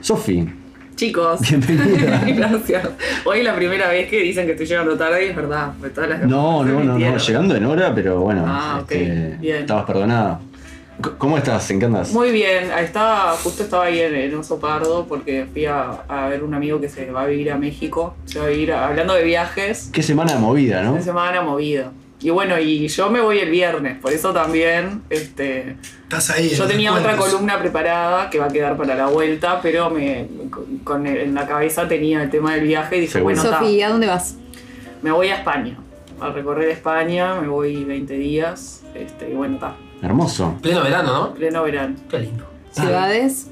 Sofi, Chicos, bienvenida. *laughs* gracias. Hoy es la primera vez que dicen que estoy llegando tarde y es verdad. todas las No, no, no, no, llegando en hora, pero bueno, Ah, ok, este, bien. estabas perdonada. ¿Cómo estás? ¿En qué andas? Muy bien, estaba, justo estaba ahí en, en Oso Pardo porque fui a, a ver un amigo que se va a vivir a México. Se va a vivir, a- hablando de viajes, Qué semana movida, ¿no? una semana movida. Y bueno, y yo me voy el viernes, por eso también, este, Estás ahí. yo tenía otra columna preparada que va a quedar para la vuelta, pero me, con, el- en la cabeza tenía el tema del viaje y dije, Seguro. bueno, Sofía, ¿a dónde vas? me voy a España, a recorrer España, me voy 20 días, este, y bueno, está, Hermoso. Pleno verano, ¿no? pleno verano. Qué lindo. ¿Ciudades?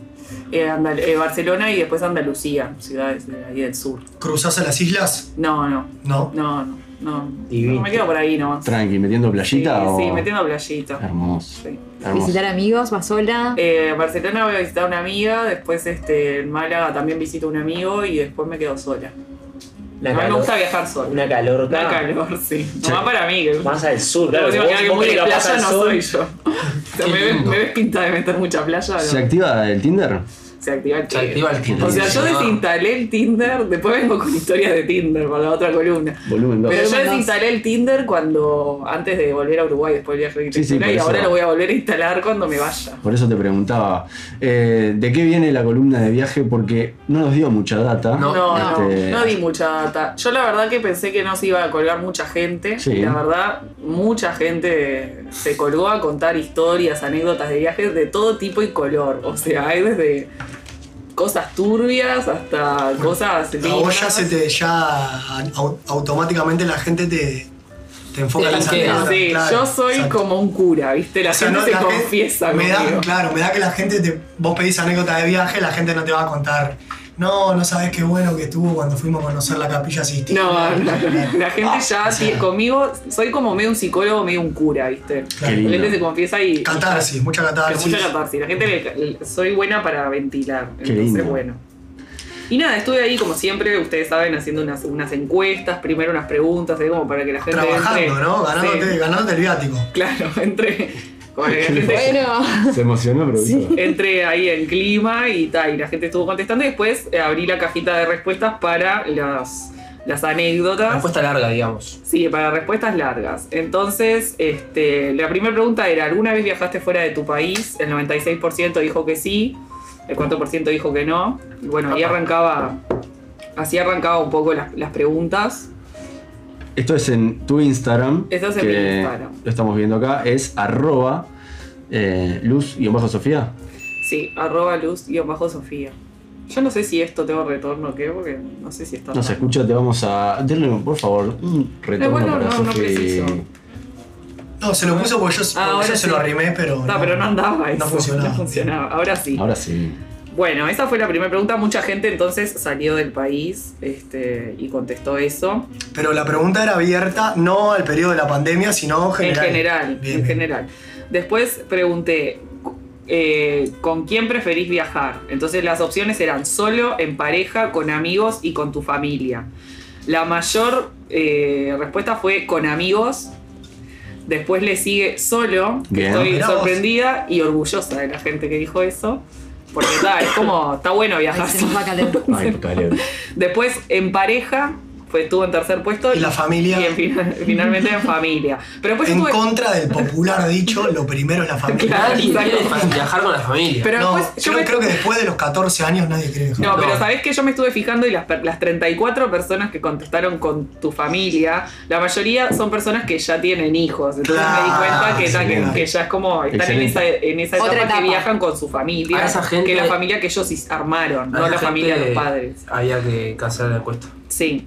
Eh, Andal- eh, Barcelona y después Andalucía, ciudades de ahí del sur. ¿Cruzás a las islas? No, no, No. no, no. No, no me quedo por ahí nomás. Tranqui, metiendo Sí, playita o. sí, metiendo playita. Hermoso. Sí. hermoso. Visitar amigos, va sola. Eh, en Barcelona voy a visitar a una amiga, después este, en Málaga también visito a un amigo y después me quedo sola. Una A mí me gusta viajar sola. Una calor Una calor, sí. Sí. No va para mí. Que Más al sur, claro. Vos que vos muy de playa no soy yo. O *laughs* sea, Qué me, ves, me ves pinta de meter mucha playa. ¿Se no. activa el Tinder? Se activa el Se Tinder. activa el Tinder. O sea, yo desinstalé el Tinder, después vengo con historias de Tinder para la otra columna. Volumen 2. Pero yo desinstalé el Tinder cuando antes de volver a Uruguay después del viaje de Sí, sí, arquitectura por y ahora lo voy a volver a instalar cuando me vaya. Por eso te preguntaba, eh, ¿de qué viene la columna de viaje? Porque no nos dio mucha data. No. No, no, Este, no di mucha data. Yo la verdad que pensé que no se iba a colgar mucha gente. Sí. Y la verdad, mucha gente se colgó a contar historias, anécdotas de viajes de todo tipo y color. O sea, hay desde cosas turbias hasta cosas A vos ya se te, ya au- automáticamente la gente te, te enfoca en las anécdotas, Sí, claro, yo soy exacto. como un cura, ¿viste? La O sea, gente no, se la gente- confiesa me da. Claro, me da que la gente, te, vos pedís anécdota de viaje, la gente no te va a contar, no, no sabes qué bueno que estuvo cuando fuimos a conocer la capilla Sistina. No, no, no. la gente Ah, ya o sea, tiene- conmigo, soy como medio un psicólogo, medio un cura, ¿viste? Claro. La gente se confiesa y. Catarsis, mucha Pero catarsis. mucha catarsis. La gente le- le- soy buena para ventilar. Qué entonces, lindo. bueno. Y nada, estuve ahí como siempre, ustedes saben, haciendo unas, unas encuestas, primero unas preguntas, ahí como para que la gente Trabajando, entre. ¿no? Ganándote, Sí, ganándote el viático. claro, *laughs* entre. Bueno. Se emocionó, pero entré ahí en clima y tal, y la gente estuvo contestando y después eh, abrí la cajita de respuestas para las, las anécdotas. Respuesta larga, digamos. Sí, para respuestas largas. Entonces, este, la primera pregunta era, ¿alguna vez viajaste fuera de tu país? El 96% dijo que sí, el 4% dijo que no. Y bueno, ahí arrancaba, así arrancaba un poco las, las preguntas. Esto es en tu Instagram. Esto es en mi Instagram. Lo estamos viendo acá. Es arroba eh, luz-sofía. Sí, arroba luz-sofía. Yo no sé si esto tengo retorno o qué, porque no sé si está... No se escucha, te vamos a. Denle, por favor, un retorno bueno, para no, no Sofi. preciso. No, se lo puso porque yo, Ah, porque ahora yo se lo arrimé, pero. No, pero no andaba eso. No funcionaba. No funcionaba. Ahora sí. Ahora sí. Bueno, esa fue la primera pregunta. Mucha gente entonces salió del país este, y contestó eso. Pero la pregunta era abierta, no al periodo de la pandemia, sino general. En general, Bien, en bien. general. Después pregunté, eh, ¿con quién preferís viajar? Entonces las opciones eran solo, en pareja, con amigos y con tu familia. La mayor eh, respuesta fue con amigos. Después le sigue solo. que Bien. Estoy Mirá vos. sorprendida y orgullosa de la gente que dijo eso. Porque está, es como, está bueno Ay, viajar. se nos va a calentar. Ay, calor. Después, en pareja, fue, estuvo en tercer puesto. Y la familia. Y en final- finalmente en familia. Pero después En estuve. contra del popular dicho, lo primero es la familia. Claro, Nadie quiere viajar con la familia. Pero no, después yo creo, me- creo que después de los 14 años nadie cree dejar. No, pero No. sabés que yo me estuve fijando y las, las 34 personas que contestaron con tu familia, la mayoría son personas que ya tienen hijos. Entonces me di cuenta que, ta- que- que ya es como, están en esa, en esa etapa, que viajan con su familia, A esa gente- que la familia que ellos armaron, no la familia de los padres. Había que hacer la encuesta. Sí.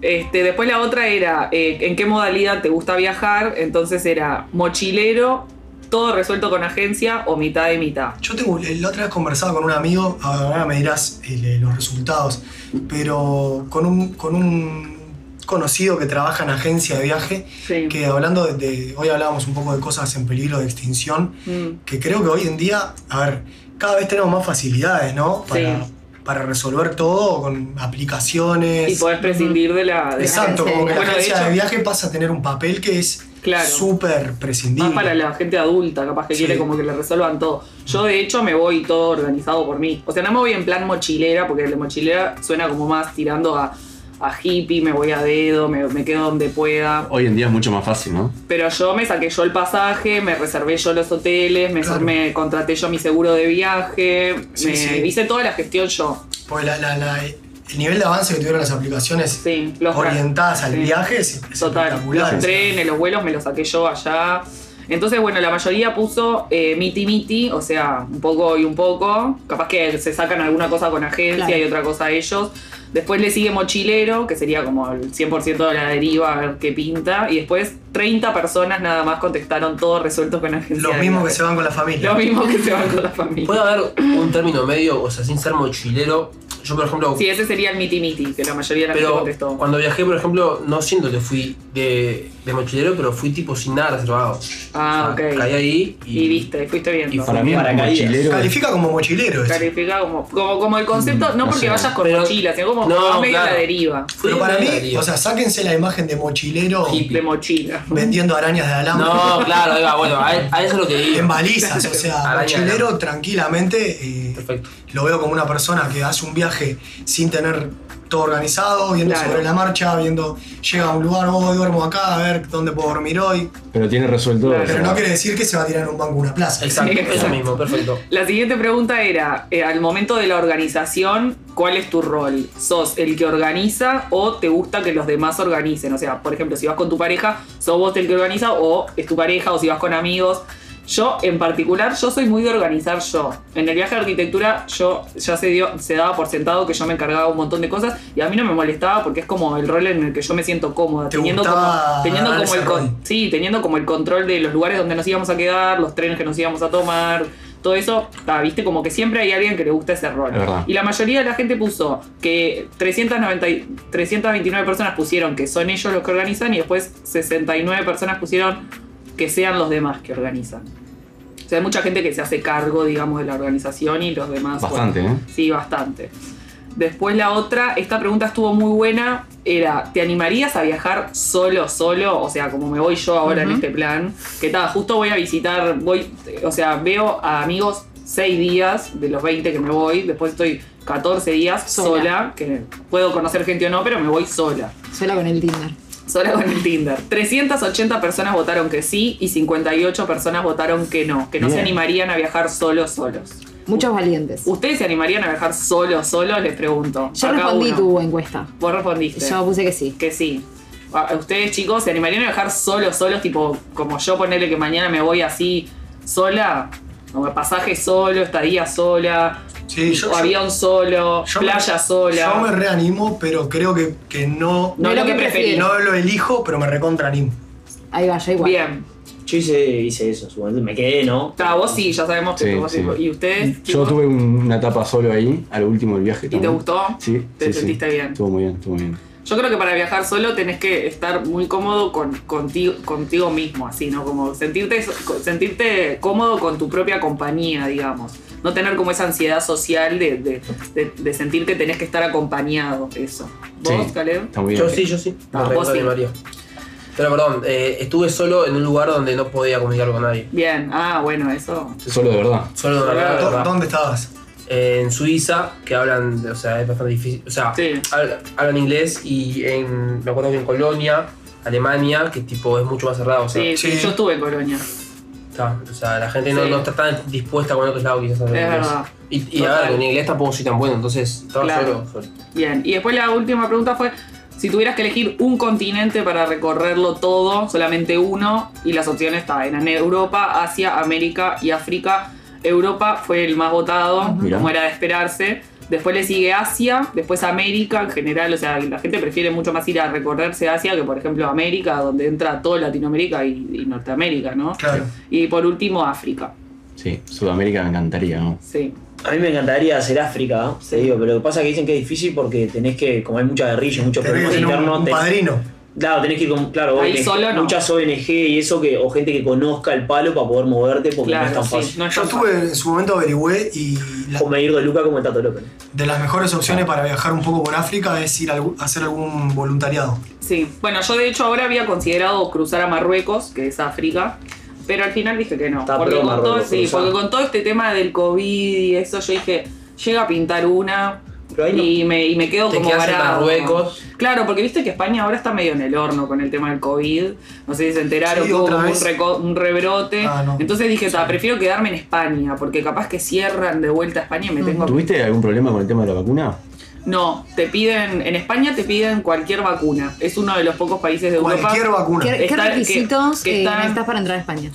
Este, después la otra era eh, en qué modalidad te gusta viajar. Entonces era mochilero, todo resuelto con agencia o mitad de mitad. Yo tengo, la otra vez conversaba con un amigo, ahora me dirás eh, los resultados, pero con un, con un conocido que trabaja en agencia de viaje, Sí. que hablando de, de- hoy hablábamos un poco de cosas en peligro de extinción, Mm. que creo que hoy en día, a ver, cada vez tenemos más facilidades, ¿no? Para, Sí. Para resolver todo con aplicaciones. Y podés prescindir de la. de la Exacto, agencia como que la viaje. agencia Bueno, de viaje pasa a tener un papel que es Claro. súper prescindible. Más para la gente adulta, capaz que Sí. quiere como que le resuelvan todo. Yo de hecho me voy todo organizado por mí. O sea, no me voy en plan mochilera, porque el de mochilera suena como más tirando a, a hippie, me voy a dedo, me, me quedo donde pueda. Hoy en día es mucho más fácil, ¿no? Pero yo me saqué yo el pasaje, me reservé yo los hoteles, me, Claro. me contraté yo mi seguro de viaje, Sí, me sí. hice toda la gestión yo. Porque la- la- la- el nivel de avance que tuvieron las aplicaciones Sí, los orientadas al sí. viaje es, es Total. espectacular. Los trenes, los vuelos me los saqué yo allá. Entonces, bueno, la mayoría puso eh, miti miti, o sea, un poco y un poco. Capaz que se sacan alguna cosa con agencia Claro. y otra cosa ellos. Después le sigue mochilero, que sería como el 100% de la deriva, a ver qué pinta. Y después 30 personas nada más contestaron todo resuelto con agencia. Los mismos que se van con la familia. Los mismos que se van con la familia. Puede haber un término medio, o sea, sin ser mochilero. Yo por ejemplo, Sí, ese sería el miti miti, que la mayoría de la gente pero contestó. cuando viajé, por ejemplo, no siento que fui de, de mochilero, pero fui tipo sin nada reservado. Ah, O sea, ok. Caí ahí y, Y viste, fuiste viendo. y Para mí, Paracaídas. mochilero. Califica como mochilero eso. Califica como, como, como el concepto, no no porque sé. vayas con Pero- mochila, sino como No, medio a la claro. deriva. fui Pero para mí, o sea, sáquense la imagen de mochilero Hippie. De mochila. vendiendo arañas de alambre. No, claro, bueno, a, a eso es lo que digo. En balizas, o sea, Araña mochilero tranquilamente. eh, Perfecto. lo veo como una persona que hace un viaje sin tener todo organizado, viendo Claro. sobre la marcha, viendo, llega a un lugar, oh, duermo acá, a ver dónde puedo dormir hoy. Pero tiene resuelto. Claro. Pero no quiere decir que se va a tirar en un banco o una plaza. Exacto, Sí, eso exacto. mismo, perfecto. La siguiente pregunta era, eh, al momento de la organización, ¿cuál es tu rol? ¿Sos el que organiza o te gusta que los demás organicen? O sea, por ejemplo, si vas con tu pareja, ¿sos vos el que organiza o es tu pareja o si vas con amigos? Yo, en particular, yo soy muy de organizar yo. En el viaje de arquitectura, yo ya se, dio, se daba por sentado que yo me encargaba un montón de cosas y a mí no me molestaba porque es como el rol en el que yo me siento cómoda. ¿Te teniendo como, teniendo como el rol? Sí, teniendo como el control de los lugares donde nos íbamos a quedar, los trenes que nos íbamos a tomar, todo eso, ah, viste, como que siempre hay alguien que le gusta ese rol. Y la mayoría de la gente puso que 390, y- 329 personas pusieron que son ellos los que organizan y después 69 personas pusieron que sean los demás que organizan. O sea, hay mucha gente que se hace cargo, digamos, de la organización y los demás. Bastante, bueno, ¿eh? Sí, bastante. Después la otra, esta pregunta estuvo muy buena, era, ¿te animarías a viajar solo, solo? O sea, como me voy yo ahora en este plan, que tal, justo voy a visitar, voy, o sea, veo a amigos seis días de los 20 que me voy, después estoy 14 días sola, Sola. que puedo conocer gente o no, pero me voy sola. Sola con el Tinder. Sola con el Tinder. 380 personas votaron que sí y 58 personas votaron que no, que no se animarían a viajar solos, solos. Muchos valientes. ¿Ustedes se animarían a viajar solos, solos? Les pregunto. Yo respondí uno. tu encuesta. Vos respondiste. Yo puse que sí. Que sí. A- Ustedes, chicos, ¿se animarían a viajar solos, solos? Tipo, como yo ponerle que mañana me voy así sola. Como pasaje solo, estadía sola, Sí, yo, o yo- avión solo, yo playa me, sola. Yo me reanimo, pero creo que, que no, No lo que preferís. no lo elijo, pero me recontra animo. Ahí va, yo igual. Bien. Yo hice, hice eso, me quedé, ¿no? Está, vos sí, ya sabemos que Sí, vos sí. sí. ¿Y ustedes? Yo tuve un- una etapa solo ahí, al último del viaje. ¿Y te gustó? Sí, ¿Te sí, sí. sentiste bien? Estuvo muy bien, estuvo muy bien. Yo creo que para viajar solo tenés que estar muy cómodo con, contigo, contigo mismo, así, ¿no? Como sentirte, sentirte cómodo con tu propia compañía, digamos. No tener como esa ansiedad social de, de, de- de sentir que tenés que estar acompañado, eso. ¿Vos, Sí. Caleb? Está muy bien. Yo sí, yo sí. Ah, Me vos sí. animaría. Pero perdón, eh, estuve solo en un lugar donde no podía comunicar con nadie. Bien, ah, bueno, eso. Solo de verdad. Solo de ¿Dó- verdad. ¿Dónde estabas? Eh, en Suiza, que hablan, o sea, es bastante difícil. O sea, Sí. hablan, inglés y en, me acuerdo que en Colonia, Alemania, que tipo es mucho más cerrado. O sea, Sí, sí, yo estuve en Colonia. está, o sea la gente no, Sí. no está tan dispuesta con otros lados quizás a hablar inglés. Y, y a ver, en inglés tampoco soy tan bueno, entonces estaba Claro. solo, solo. Bien, y después la última pregunta fue, si tuvieras que elegir un continente para recorrerlo todo, solamente uno, y las opciones estaban en Europa, Asia, América y África. Europa fue el más votado, como era de esperarse. Después le sigue Asia, después América en general, o sea, la gente prefiere mucho más ir a recorrerse Asia que por ejemplo América, donde entra todo Latinoamérica y, y Norteamérica, ¿no? Claro. Y por último África, Sí, Sudamérica me encantaría, ¿no? sí. A mí me encantaría hacer África, ¿eh? te digo, pero lo que pasa es que dicen que es difícil porque tenés que, como hay mucha guerrilla, muchos Tenés problemas un, internos, un tenés- padrino. Claro, tenés que ir con, claro, Ahí ONG, solo no. muchas ONG y eso que, o gente que conozca el palo para poder moverte porque no es tan sí. fácil. No es Yo tan estuve en su momento averigüé y la- Como ir de Luca como el Tato López. de las mejores opciones para viajar un poco por África es ir a algún- hacer algún voluntariado. Sí, bueno, yo de hecho ahora había considerado cruzar a Marruecos, que es África, pero al final dije que no. Está porque, pro con todo, Marruecos, sí, cruzar. porque con todo este tema del COVID y eso, yo dije, llega a pintar una Pero ahí no- y, me, y me quedo Te como quedas en varado. Marruecos. Claro, porque viste que España ahora está medio en el horno con el tema del COVID. No sé si se enteraron Sí, hubo como un, vez. reco- un rebrote. Ah, no. Entonces dije, "Ta, prefiero quedarme en España, porque capaz que cierran de vuelta a España y me tengo ¿Tuviste algún problema con el tema de la vacuna? No, te piden, en España te piden cualquier vacuna. Es uno de los pocos países de Europa. Cualquier vacuna. ¿Qué, qué Está- que- requisitos que eh, está- necesitas para entrar a España?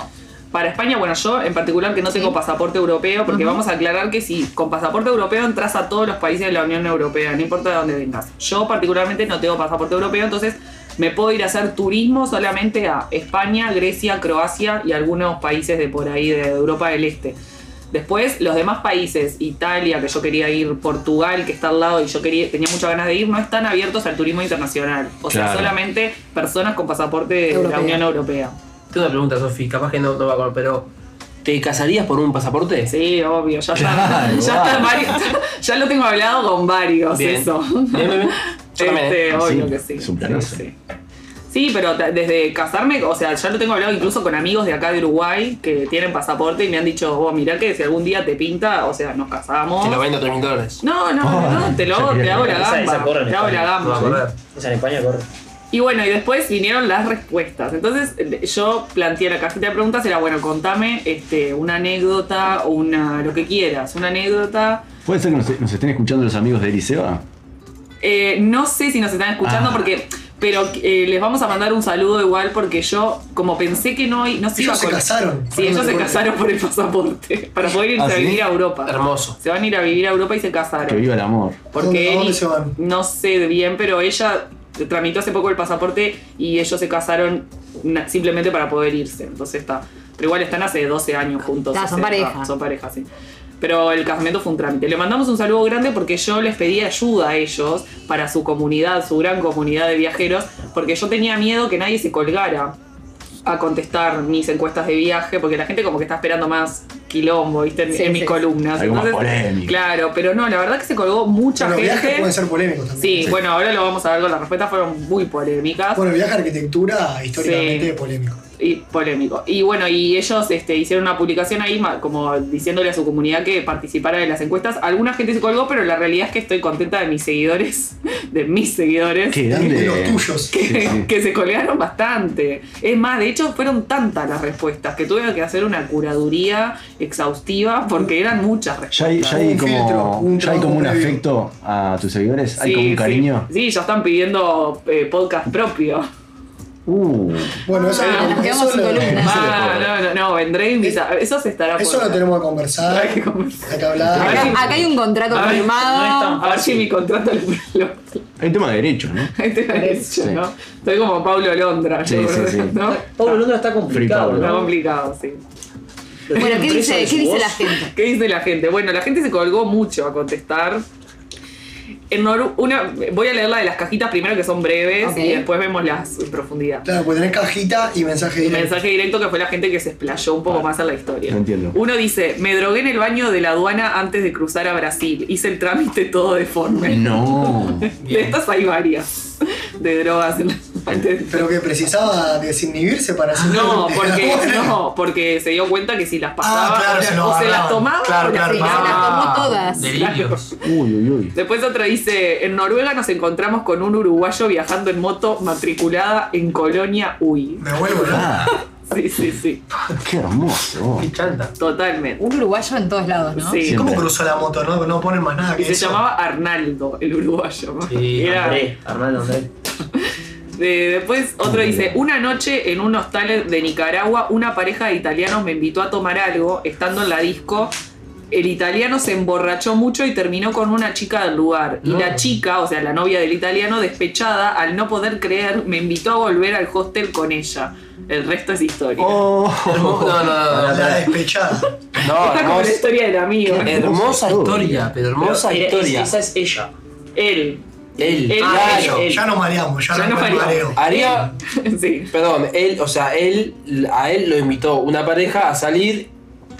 Para España, bueno, yo en particular que no tengo Sí. pasaporte europeo, porque vamos a aclarar que si con pasaporte europeo entras a todos los países de la Unión Europea, no importa de dónde vengas. Yo particularmente no tengo pasaporte europeo, entonces me puedo ir a hacer turismo solamente a España, Grecia, Croacia y algunos países de por ahí de Europa del Este. Después, los demás países, Italia, que yo quería ir, Portugal, que está al lado y yo quería, tenía muchas ganas de ir, no están abiertos al turismo internacional. O sea, solamente personas con pasaporte de la. Unión Europea. Tengo una pregunta, Sofi, capaz que no, no va con, pero ¿te casarías por un pasaporte? Sí, obvio, ya está. *laughs* Claro, ya, wow. está varios- ya lo tengo hablado con varios, Bien. eso. Bien, bien, bien. Yo *laughs* también, Este, ¿eh? obvio Sí, que sí. es un planazo. Sí, sí. Sí, pero desde casarme, o sea, ya lo tengo hablado incluso con amigos de acá de Uruguay que tienen pasaporte y me han dicho, oh, mirá que si algún día te pinta, o sea, nos casamos. Te lo vendo a 3 mil dólares. No, no, Oh, no, te, lo, te hago la gamba. Te hago la gamba. Esa en España corre. Y bueno, y después vinieron las respuestas. Entonces yo planteé la cajita de preguntas, era bueno, contame este, una anécdota, una lo que quieras, una anécdota. ¿Puede ser que nos, nos estén escuchando los amigos de Eliseba? Eh, no sé si nos están escuchando Ah. porque. Pero eh, les vamos a mandar un saludo igual porque yo, como pensé que no, no se iba Ellos se casaron. Sí, ellos se casaron por el pasaporte. *laughs* Para poder irse ¿Ah, a sí? vivir a Europa. Hermoso. Se van a ir a vivir a Europa y se Que casaron. viva el amor. Porque ¿A dónde- a dónde Eri- se van? no sé bien, pero ella tramitó hace poco el pasaporte y ellos se casaron simplemente para poder irse. Entonces está. Pero igual están hace 12 años juntos. Ah, o son sea, pareja. Son pareja, sí. Pero el casamiento fue un trámite. Le mandamos un saludo grande porque yo les pedí ayuda a ellos para su comunidad, su gran comunidad de viajeros, porque yo tenía miedo que nadie se colgara a contestar mis encuestas de viaje, porque la gente como que está esperando más quilombo, ¿viste? En, Sí, en mis sí. columnas. Algo más polémico. Claro, pero no, la verdad que se colgó mucha Bueno, los gente. viajes pueden ser polémicos también. Sí, bueno, ahora lo vamos a ver con las respuestas, fueron muy polémicas Bueno, el viaje a arquitectura históricamente Sí. polémico. y polémico. Y bueno, y ellos este, hicieron una publicación ahí como diciéndole a su comunidad que participara de las encuestas. Alguna gente se colgó, pero la realidad es que estoy contenta de mis seguidores, de mis seguidores. Qué De grande. los tuyos. Que, Sí, sí. que se colgaron bastante. Es más, de hecho, fueron tantas las respuestas que tuve que hacer una curaduría exhaustiva porque eran muchas Ya hay, respuestas. ya hay filtro, como, un ya hay como un trabajo previo. afecto a tus seguidores. Hay Sí, como un cariño. Sí, ya están pidiendo eh, podcast propio. Uh, Bueno, eso, Ah, nos quedamos eso, sin lo, columna. Ah, no, no, no, vendré invitada. Eso se estará eso por- lo tenemos que conversar. Hay que conversar. Hay que hablar. Acá, acá hay un contrato A ver, firmado. no A ver si mi contrato lo, lo, hay tema de derechos, ¿no? este me ha dicho, Sí. ¿no? Estoy como Pablo Londra. Sí, ¿no? sí, sí. ¿No? Pablo Londra está complicado. Free Está complicado, sí. Bueno, ¿qué dice, de ¿qué su dice voz. la gente? ¿Qué dice la gente? Bueno, la gente se colgó mucho a contestar. En Noru- una, voy a leer la de las cajitas primero que son breves y después vemos las en profundidad. Claro, pues tenés cajita y mensaje Y directo. mensaje directo que fue la gente que se explayó un poco Ah, más en la historia. no entiendo. Uno dice, me drogué en el baño de la aduana antes de cruzar a Brasil. Hice el trámite todo deforme. No. *laughs* De estas hay varias. De drogas. en la- Pero que precisaba desinhibirse para hacer No, porque, *laughs* no, porque se dio cuenta que si las pasaba Ah, claro, o, se o las tomaba Claro, claro, las tomó todas. Delirios. Uy, uy, uy. Después otra dice, en Noruega nos encontramos con un uruguayo viajando en moto matriculada en Colonia Uy. Me vuelvo loco. Ah, *laughs* Sí, sí, sí, qué hermoso. Qué chanta. totalmente. Un uruguayo en todos lados, ¿no? Sí. ¿Cómo cruzó la moto? No, no ponen más nada Y que se eso. llamaba Arnaldo, el uruguayo. ¿no? Sí, Era- André, Arnaldo André. *laughs* Eh, después otro dice, una noche en un hostal de Nicaragua, una pareja de italianos me invitó a tomar algo, estando en la disco. El italiano se emborrachó mucho y terminó con una chica del lugar. Y la chica, o sea, la novia del italiano, despechada, al no poder creer, me invitó a volver al hostel con ella. El resto es historia. Oh. No, no, no, no. La despechada. No, Esta como la historia del amigo. hermosa historia, pero hermosa historia. Esa es ella. Él. Él, Él, Ah, claro. él. Ya nos mareamos, ya, Ya no nos mareamos. mareo. Haría, *laughs* sí. perdón, él, o sea, él, a él lo invitó una pareja a salir.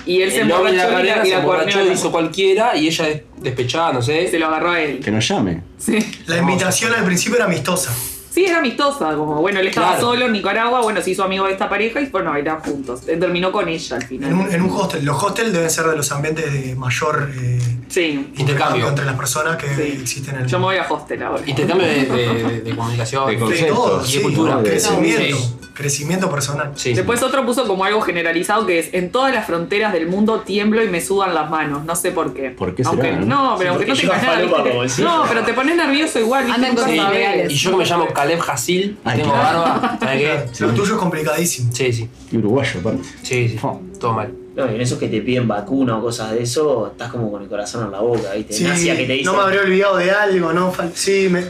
Y él se de la emborrachó y pareja la, se la emborrachó, cuerneó. hizo cualquiera y ella des- despechada, no Se sé. lo agarró a él. Que nos llame. Sí. La invitación al principio era amistosa. Sí, era amistosa, como bueno, él estaba Claro. solo en Nicaragua, bueno, se hizo amigo de esta pareja y a bailar juntos. Él terminó con ella al final. En un, en un hostel. Los hostels deben ser de los ambientes de mayor eh, Sí, Intercambio. entre las personas que Sí. existen en el yo me voy a hostel ahora. Intercambio de, de- *laughs* de comunicación. De De conceptos. todo, Y sí, de cultura. Crecimiento. Sí. Crecimiento personal. Sí. Después otro puso como algo generalizado que es en todas las fronteras del mundo tiemblo y me sudan las manos, no sé por qué. ¿Por qué será, Aunque, no? no, pero Sí, aunque no tengas nada. No, pero te pones nervioso igual. Y yo que me llamo Caleb Hasil, Ay, tengo claro. barba, ¿sabes qué? Lo tuyo es complicadísimo. Sí, sí, Y uruguayo, aparte. sí, sí, Oh. todo mal. No, y en esos que te piden vacuna o cosas de eso, estás como con el corazón en la boca, ¿viste? Sí, En Asia que te dicen. no me habría olvidado de algo, ¿no? Fal- Sí, me,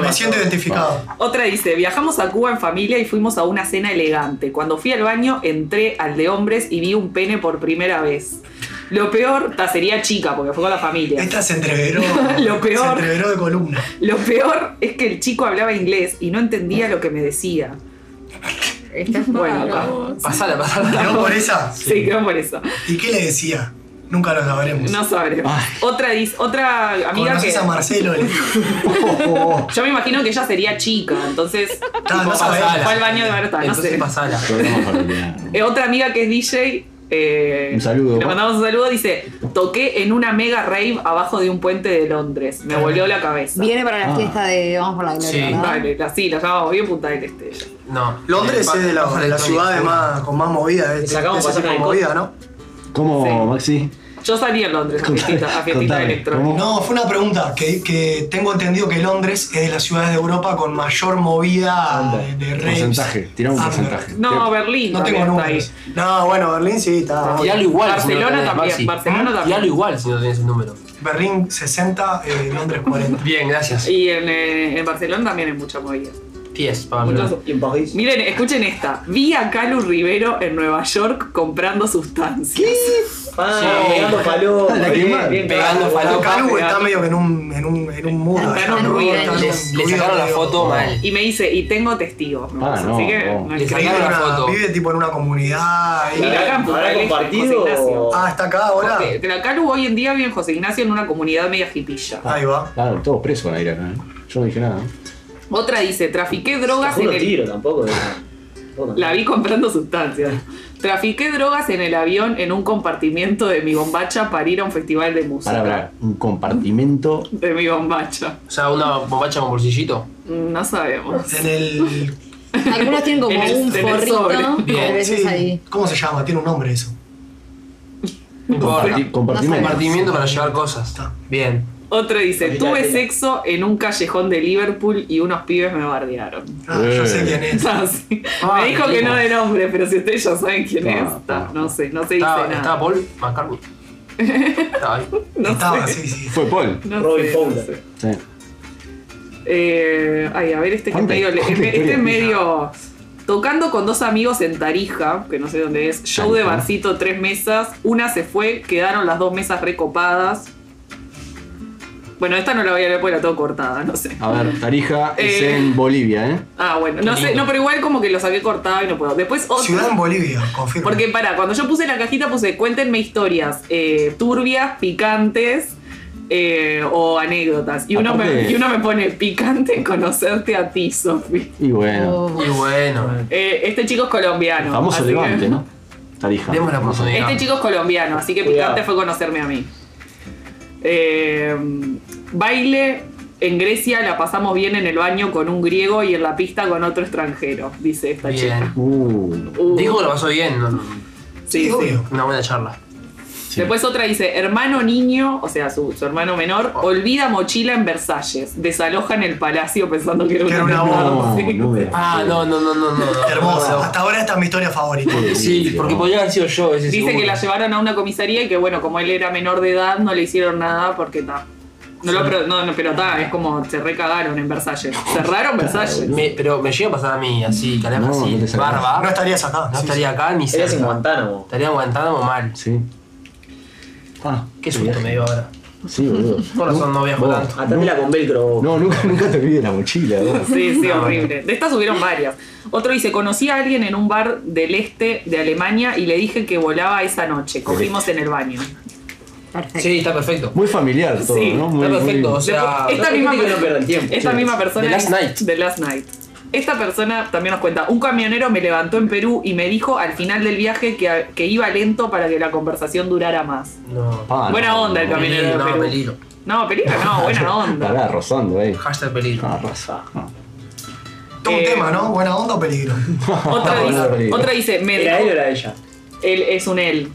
me siento identificado. Otra dice, viajamos a Cuba en familia y fuimos a una cena elegante. Cuando fui al baño entré al de hombres y vi un pene por primera vez. Lo peor, ta, sería chica, porque fue con la familia. Esta se entreveró. *laughs* Lo peor. Se entreveró de columna. Lo peor es que el chico hablaba inglés y no entendía lo que me decía. Esta es *laughs* Bueno. Pasala, pasala. ¿Quedó por esa? Sí, quedó por eso. ¿Y qué le decía? Nunca lo sabremos. No sabremos. Otra, dis- otra amiga que. ¿Conoces a Marcelo? Le dijo. Yo me imagino que ella sería chica, entonces. Ah, no sabemos. fue al baño de Berta, no sé. pasala. Eh, otra amiga que es DJ. Eh, Un saludo. Le mandamos un saludo. Dice: Toqué en una mega rave abajo de un puente de Londres. Me volvió la cabeza. Viene para la Ah. fiesta de Vamos por la Gloria, Sí. Vale, la, sí, la llamamos bien Punta del Este. No. Londres Eh, es de la, las electrónica, ciudades más, con más movida. Le sacamos pasaje de movida, ¿no? ¿Cómo, Sí. Maxi? Yo salí en Londres a fiestita, a fiestita Contame, electrónica. ¿cómo? No, fue una pregunta que, que tengo entendido que Londres es de las ciudades de Europa con mayor movida de, de raves. Porcentaje, tirá un Ah, porcentaje. No, Berlín. No tengo números. No, bueno, Berlín sí, está. Tiralo igual. si no Barcelona tenés, también. Barcelona también. Tiralo igual si no tenés el número. Berlín 60, eh, Londres 40. Bien, gracias. ahí. Y en, eh, en Barcelona también hay mucha movida. 10 para Muchos- hablar. Y en París. Miren, escuchen esta. Vi a Calu Rivero en Nueva York comprando sustancias. Ah, Sí. pegando palo. La que más- pegando falopa. Calu está medio que en un, en un, en un muro. ¿no? Le sacaron la foto mal. Y me dice, y tengo testigos. me Ah, no, Así que no. no Le es Vive, que- sacaron la foto. vive tipo en una comunidad. y- Mira acá en Punta ¿Habrá del Este, compartido? Ah, está acá ahora. La Calu hoy en día vive en José Ignacio en una comunidad media hipilla. Ahí va. Claro, todos presos van a ir acá. ¿eh? Yo no dije nada. Otra dice, trafiqué drogas en el... tiros tampoco. de- La vi comprando sustancias. Trafiqué drogas en el avión en un compartimiento de mi bombacha para ir a un festival de música. Para hablar, un compartimento. De mi bombacha. O sea, una bombacha con bolsillito. Mm, No sabemos. En el. Algunos tienen como el- un forrito, sobre. a Bien, veces sí, ahí. ¿Cómo se llama? Tiene un nombre eso. Comparti- compartimento. Compartimiento para llevar cosas. Bien. Otro dice, tuve sexo en un callejón de Liverpool y unos pibes me bardearon. Ah, yo sé quién es. *laughs* Ah, sí. Ah, me dijo que no de nombre, pero si ustedes ya saben quién Ah, es, ah. no sé, no se dice Estaba, nada. estaba Paul McCartney. Estaba ahí. *laughs* no Estaba, sé, sí, sí. Fue Paul. no Robin sé, no Fowler. sé. Sí. Eh, ay, a ver, este que es ¿Cuánta- medio, este historia es medio tocando con dos amigos en Tarija, que no sé dónde es, show de barcito, tres mesas, una se fue, quedaron las dos mesas recopadas. Bueno, esta no la voy a leer porque la tengo cortada, no sé. A ver, Tarija es Eh. en Bolivia, ¿eh? Ah, bueno, no sé, no, pero igual como que lo saqué cortado y no puedo. Después otro. Ciudad en Bolivia, confirmo. Porque para, cuando yo puse la cajita puse cuéntenme historias eh, turbias, picantes eh, o anécdotas. Y uno, me, Aparte- y uno me pone picante conocerte a ti, Sofi. Y bueno, Oh. Y bueno. Eh, este chico es colombiano. famoso así que- levante, ¿no? Tarija. Demos la oportunidad. Este chico es colombiano, así que Cuidado. picante fue conocerme a mí. Eh, baile en Grecia la pasamos bien en el baño con un griego y en la pista con otro extranjero, dice esta chica. Bien. Uh, Uh, Dijo que lo pasó bien. no, no, sí, Sí, sí. Una buena charla. Sí. Después otra dice, hermano niño, o sea, su, su hermano menor, olvida mochila en Versalles, desaloja en el palacio pensando que era Que era una una bomba. sí. No, no. Ah, no, no, no, no, no. no. Hermosa. Hasta ahora esta es mi historia favorita. Sí, porque podría haber sido yo ese Dice seguro. que la llevaron a una comisaría y que bueno, como él era menor de edad, no le hicieron nada porque está. No, lo, pro- no, no, pero está, es como se recagaron en Versalles. Cerraron Versalles. Me- pero me llega a pasar a mí así, carajo, No, así, no barba. No estarías acá. No sí, estaría acá ni Eres en cerca. Guantánamo. Estaría aguantando mal. Sí. Ah, Qué susto me dio ahora. Sí, boludo. *laughs* Por razón no viajo tanto. Atátela con velcro. No, nunca, nunca te olvides la mochila. vos. *laughs* Sí, sí, horrible. De estas hubieron varias. Otro dice, conocí a alguien en un bar del este de Alemania y le dije que volaba esa noche. Cogimos en el baño. Perfecto. Sí, está perfecto. Muy familiar todo, Sí, ¿no? Muy, está perfecto, muy- o sea, esta misma, que no el tiempo. esta Sí. misma persona The Last Night. The Last Night. Esta persona también nos cuenta, un camionero me levantó en Perú y me dijo al final del viaje que, que iba lento para que la conversación durara más. No. Ah, Buena no, onda el camionero de Peligro, no, peligro. No, peligro no, buena *laughs* onda. Pará, rozando ahí. Hashtag peligro. Ah, rosa. Ah. Todo un Eh, tema, ¿no? ¿Buena onda o peligro? *laughs* *laughs* Otra dice, peligro. otra dice, me ¿Era él o era ella? él es un él.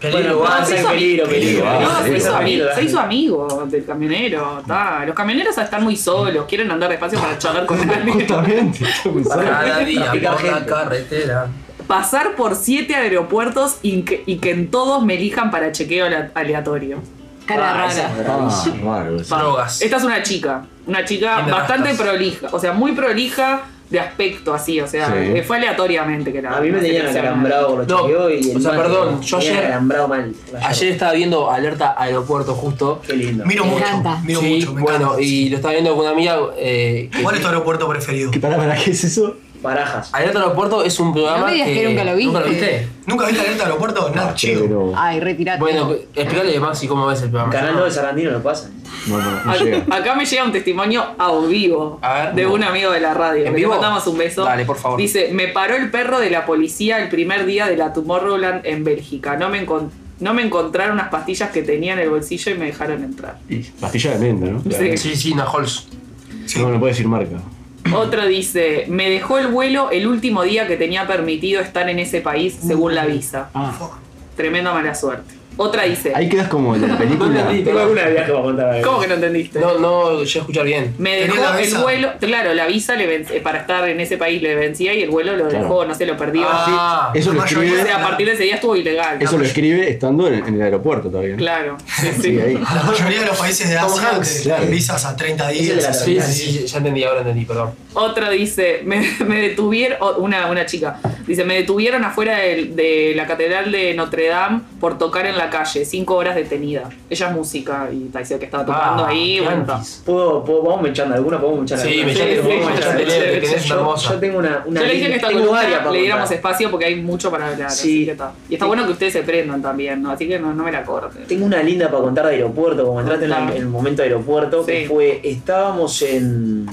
Peligro, Bueno, va, va, se hizo peligro, peligro. Ah, No, se, hizo amigo, se hizo amigo del camionero. ta. Los camioneros están muy solos, quieren andar despacio para charlar con *laughs* alguien. Justamente. Cada día por la carretera. Pasar por siete aeropuertos y que, y que en todos me elijan para chequeo ale- aleatorio. Cara Ah, rara. Ah. Esta es una chica. Una chica bastante rastas. prolija. O sea, muy prolija, de aspecto así, o sea, Sí. eh, fue aleatoriamente que la A mí me la tenían seleccionaron. acalambrado con los No, chequeos y el o sea, mate perdón, me ayer- acalambrado mal. Ayer estaba viendo Alerta Aeropuerto justo. Qué lindo. Miro Me mucho, encanta. miro Sí, mucho, me bueno, encanta. y lo estaba viendo con una amiga. Eh, que- ¿Cuál es tu aeropuerto preferido? ¿Qué para, para qué es eso? Barajas. Alerta Aeropuerto es un programa No me digas que, que nunca lo viste. ¿Nunca lo viste? ¿Nunca viste alerta aeropuerto? Nada, chido. Pero. Ay, retirate. Bueno, explícale Maxi cómo ves el programa. Canal 9 de Sarandino lo pasa. No, no, no llega. Acá me llega un testimonio a vivo A ver, de no. un amigo de la radio. ¿En Le vivo? mandamos un beso. Dale, por favor. Dice, me paró el perro de la policía el primer día de la Tomorrowland en Bélgica. No me, no me encontraron unas pastillas que tenía en el bolsillo y me dejaron entrar. Y pastilla de menta, ¿no? Sí. Sí, sí, Nahols. No, no puede decir marca. Otro dice, me dejó el vuelo el último día que tenía permitido estar en ese país según la visa. Tremenda mala suerte. Otra dice, Ahí quedas como en la *laughs* película. Tengo alguna de viaje para contar. ¿cómo que no entendiste? No, no, yo escuchar bien. Me ¿Tenía dejó la el visa? vuelo, claro, la visa le ven- eh, para estar en ese país le vencía y el vuelo lo Claro. dejó, no sé, lo perdió. Ah, Eso lo mayoría o escribe. sea, a partir de ese día estuvo ilegal. Eso lo escribe estando en, en el aeropuerto todavía. Claro. Sí, sí. Sí, ahí. La mayoría de los países de Tom Asia Hanks, te dan claro. visas a 30 Ese de días. la a sí, 60 sí, ya entendí, ahora entendí, perdón. Otra dice, me, *laughs* me detuvieron, o una, una chica, dice, me detuvieron afuera del- de, la catedral de Notre Dame por tocar en la calle, cinco horas detenida. Ella es música y dice que estaba tocando Ah, ahí. Bueno. ¿Puedo, puedo, vamos mechando alguna, podemos mechar Sí, alguna. Sí, sí, yo, yo tengo una, una Yo le dije que esta tengo columna varias para le diéramos espacio porque hay mucho para hablar. Sí. así que está. Y está bueno que ustedes se prendan también, ¿no? Así que no, no me la corten. Tengo una linda para contar de aeropuerto, como entraste en, la- en el momento de aeropuerto, que fue, estábamos en...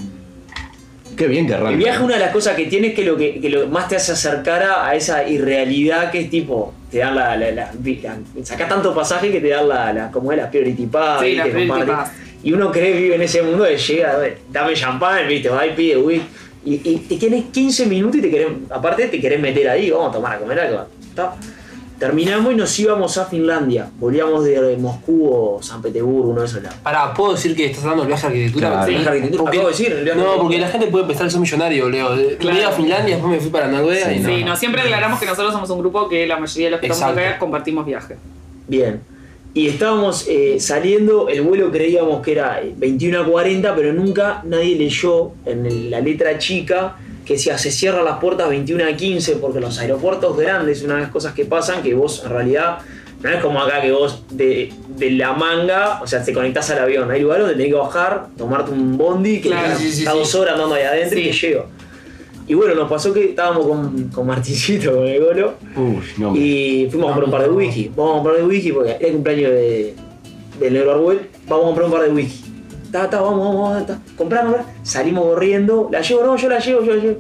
Qué bien que arranca. El viaje una de las cosas que tiene es que lo que, que lo más te hace acercar a, esa irrealidad que es tipo, te dan la, la, la, la- sacás tanto pasaje que te dan la, la como es la priority pass, Sí, la ¿viste? priority Comparte. pass. Y uno cree que vive en ese mundo de llega, dame champán, viste, va y pide whisky. Y, y te querés 15 minutos y te querés, aparte te querés meter ahí, vamos a tomar a comer algo. ¿tá? Terminamos y nos íbamos a Finlandia. Volvíamos de Moscú o San Petersburgo, uno de esos lados. Pará, ¿puedo decir que estás hablando del viaje a arquitectura? Claro. El viaje a arquitectura, Porque- acabo de decir, el viaje a No, arquitectura. porque la gente puede pensar que soy millonario, Leo. Claro. Fui a Finlandia, después me fui para Noruega y no. Sí, no, siempre aclaramos que nosotros somos un grupo que la mayoría de los que estamos acá compartimos viaje. Bien. Y estábamos eh, saliendo, el vuelo creíamos que era eh, 21 a 40, pero nunca nadie leyó en el- la letra chica que decía se cierran las puertas 21 a 15 porque los aeropuertos grandes, una de las cosas que pasan, que vos en realidad no es como acá que vos de, de la manga, o sea, te conectás al avión. Hay lugares donde tenés que bajar, tomarte un bondi, que Claro, está sí, sí, está sí. dos horas andando ahí adentro y te lleva. Y bueno, nos pasó que estábamos con, con Martincito, con el golo, Uy, no. y fuimos a comprar un par de whisky. Vamos a comprar de whisky porque era el cumpleaños de, del negro Arguel. Vamos a comprar un par de whisky. Ta, ta, vamos, vamos, vamos, ta. Compramos, salimos corriendo. La llevo, no, yo la llevo, yo la llevo.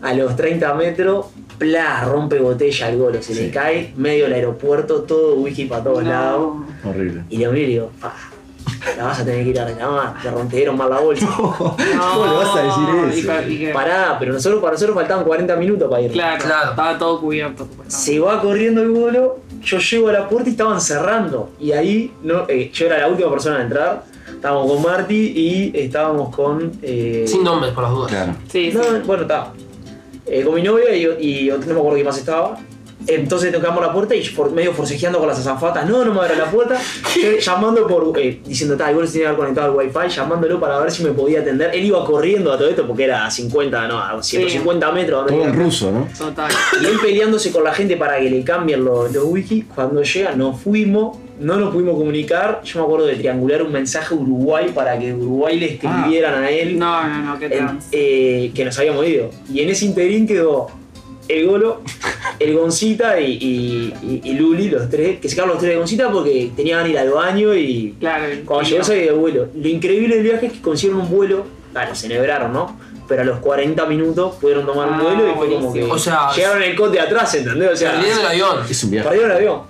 A los 30 metros, pla, rompe botella al golo. Se le cae medio del aeropuerto, todo whisky para todos lados. No. Horrible. Y le miro y digo, "Pa, la vas a tener que ir a reclamar, te rompieron mal la bolsa. *laughs* ¿Cómo le vas a decir y eso? pa- y que- Pará, pero nosotros, para nosotros faltaban 40 minutos para ir. Claro, Claro. estaba todo cubierto. Se va corriendo el vuelo, yo llego a la puerta y estaban cerrando. Y ahí no, eh, yo era la última persona en entrar. Estábamos con Marty y estábamos con. eh, Sin nombres, por las dudas. Claro. Sí, no, sí. bueno, está. Eh, con mi novia y, y no me acuerdo quién más estaba. Entonces tocamos la puerta y for- medio forcejeando con las azafatas. No, no me abra la puerta. *laughs* Yo llamando por. eh, diciendo, tal, igual se tenía que haber conectado al wifi. Llamándolo para ver si me podía atender. Él iba corriendo a todo esto porque era a 50, no, a 150 metros. donde Todo en ruso, ¿no? Total. Y él peleándose con la gente para que le cambien los, los wiki. Cuando llega, nos fuimos, no nos pudimos comunicar. Yo me acuerdo de triangular un mensaje a Uruguay para que Uruguay le escribieran a él No, no, no, qué trans. eh, que nos habíamos ido. Y en ese interín quedó el Golo, el Goncita y, y- y- y Luli, los tres, que se quedaron los tres de Goncita porque tenían que ir al baño y Claro. cuando llegó no. se de vuelo. Lo increíble del viaje es que consiguieron un vuelo, claro, se nebraron, ¿no? Pero a los 40 minutos pudieron tomar un Ah, vuelo y fue como que. O sea, llegaron en el cote atrás, ¿entendés? O sea, Perdieron el avión Es un viaje. perdieron el avión.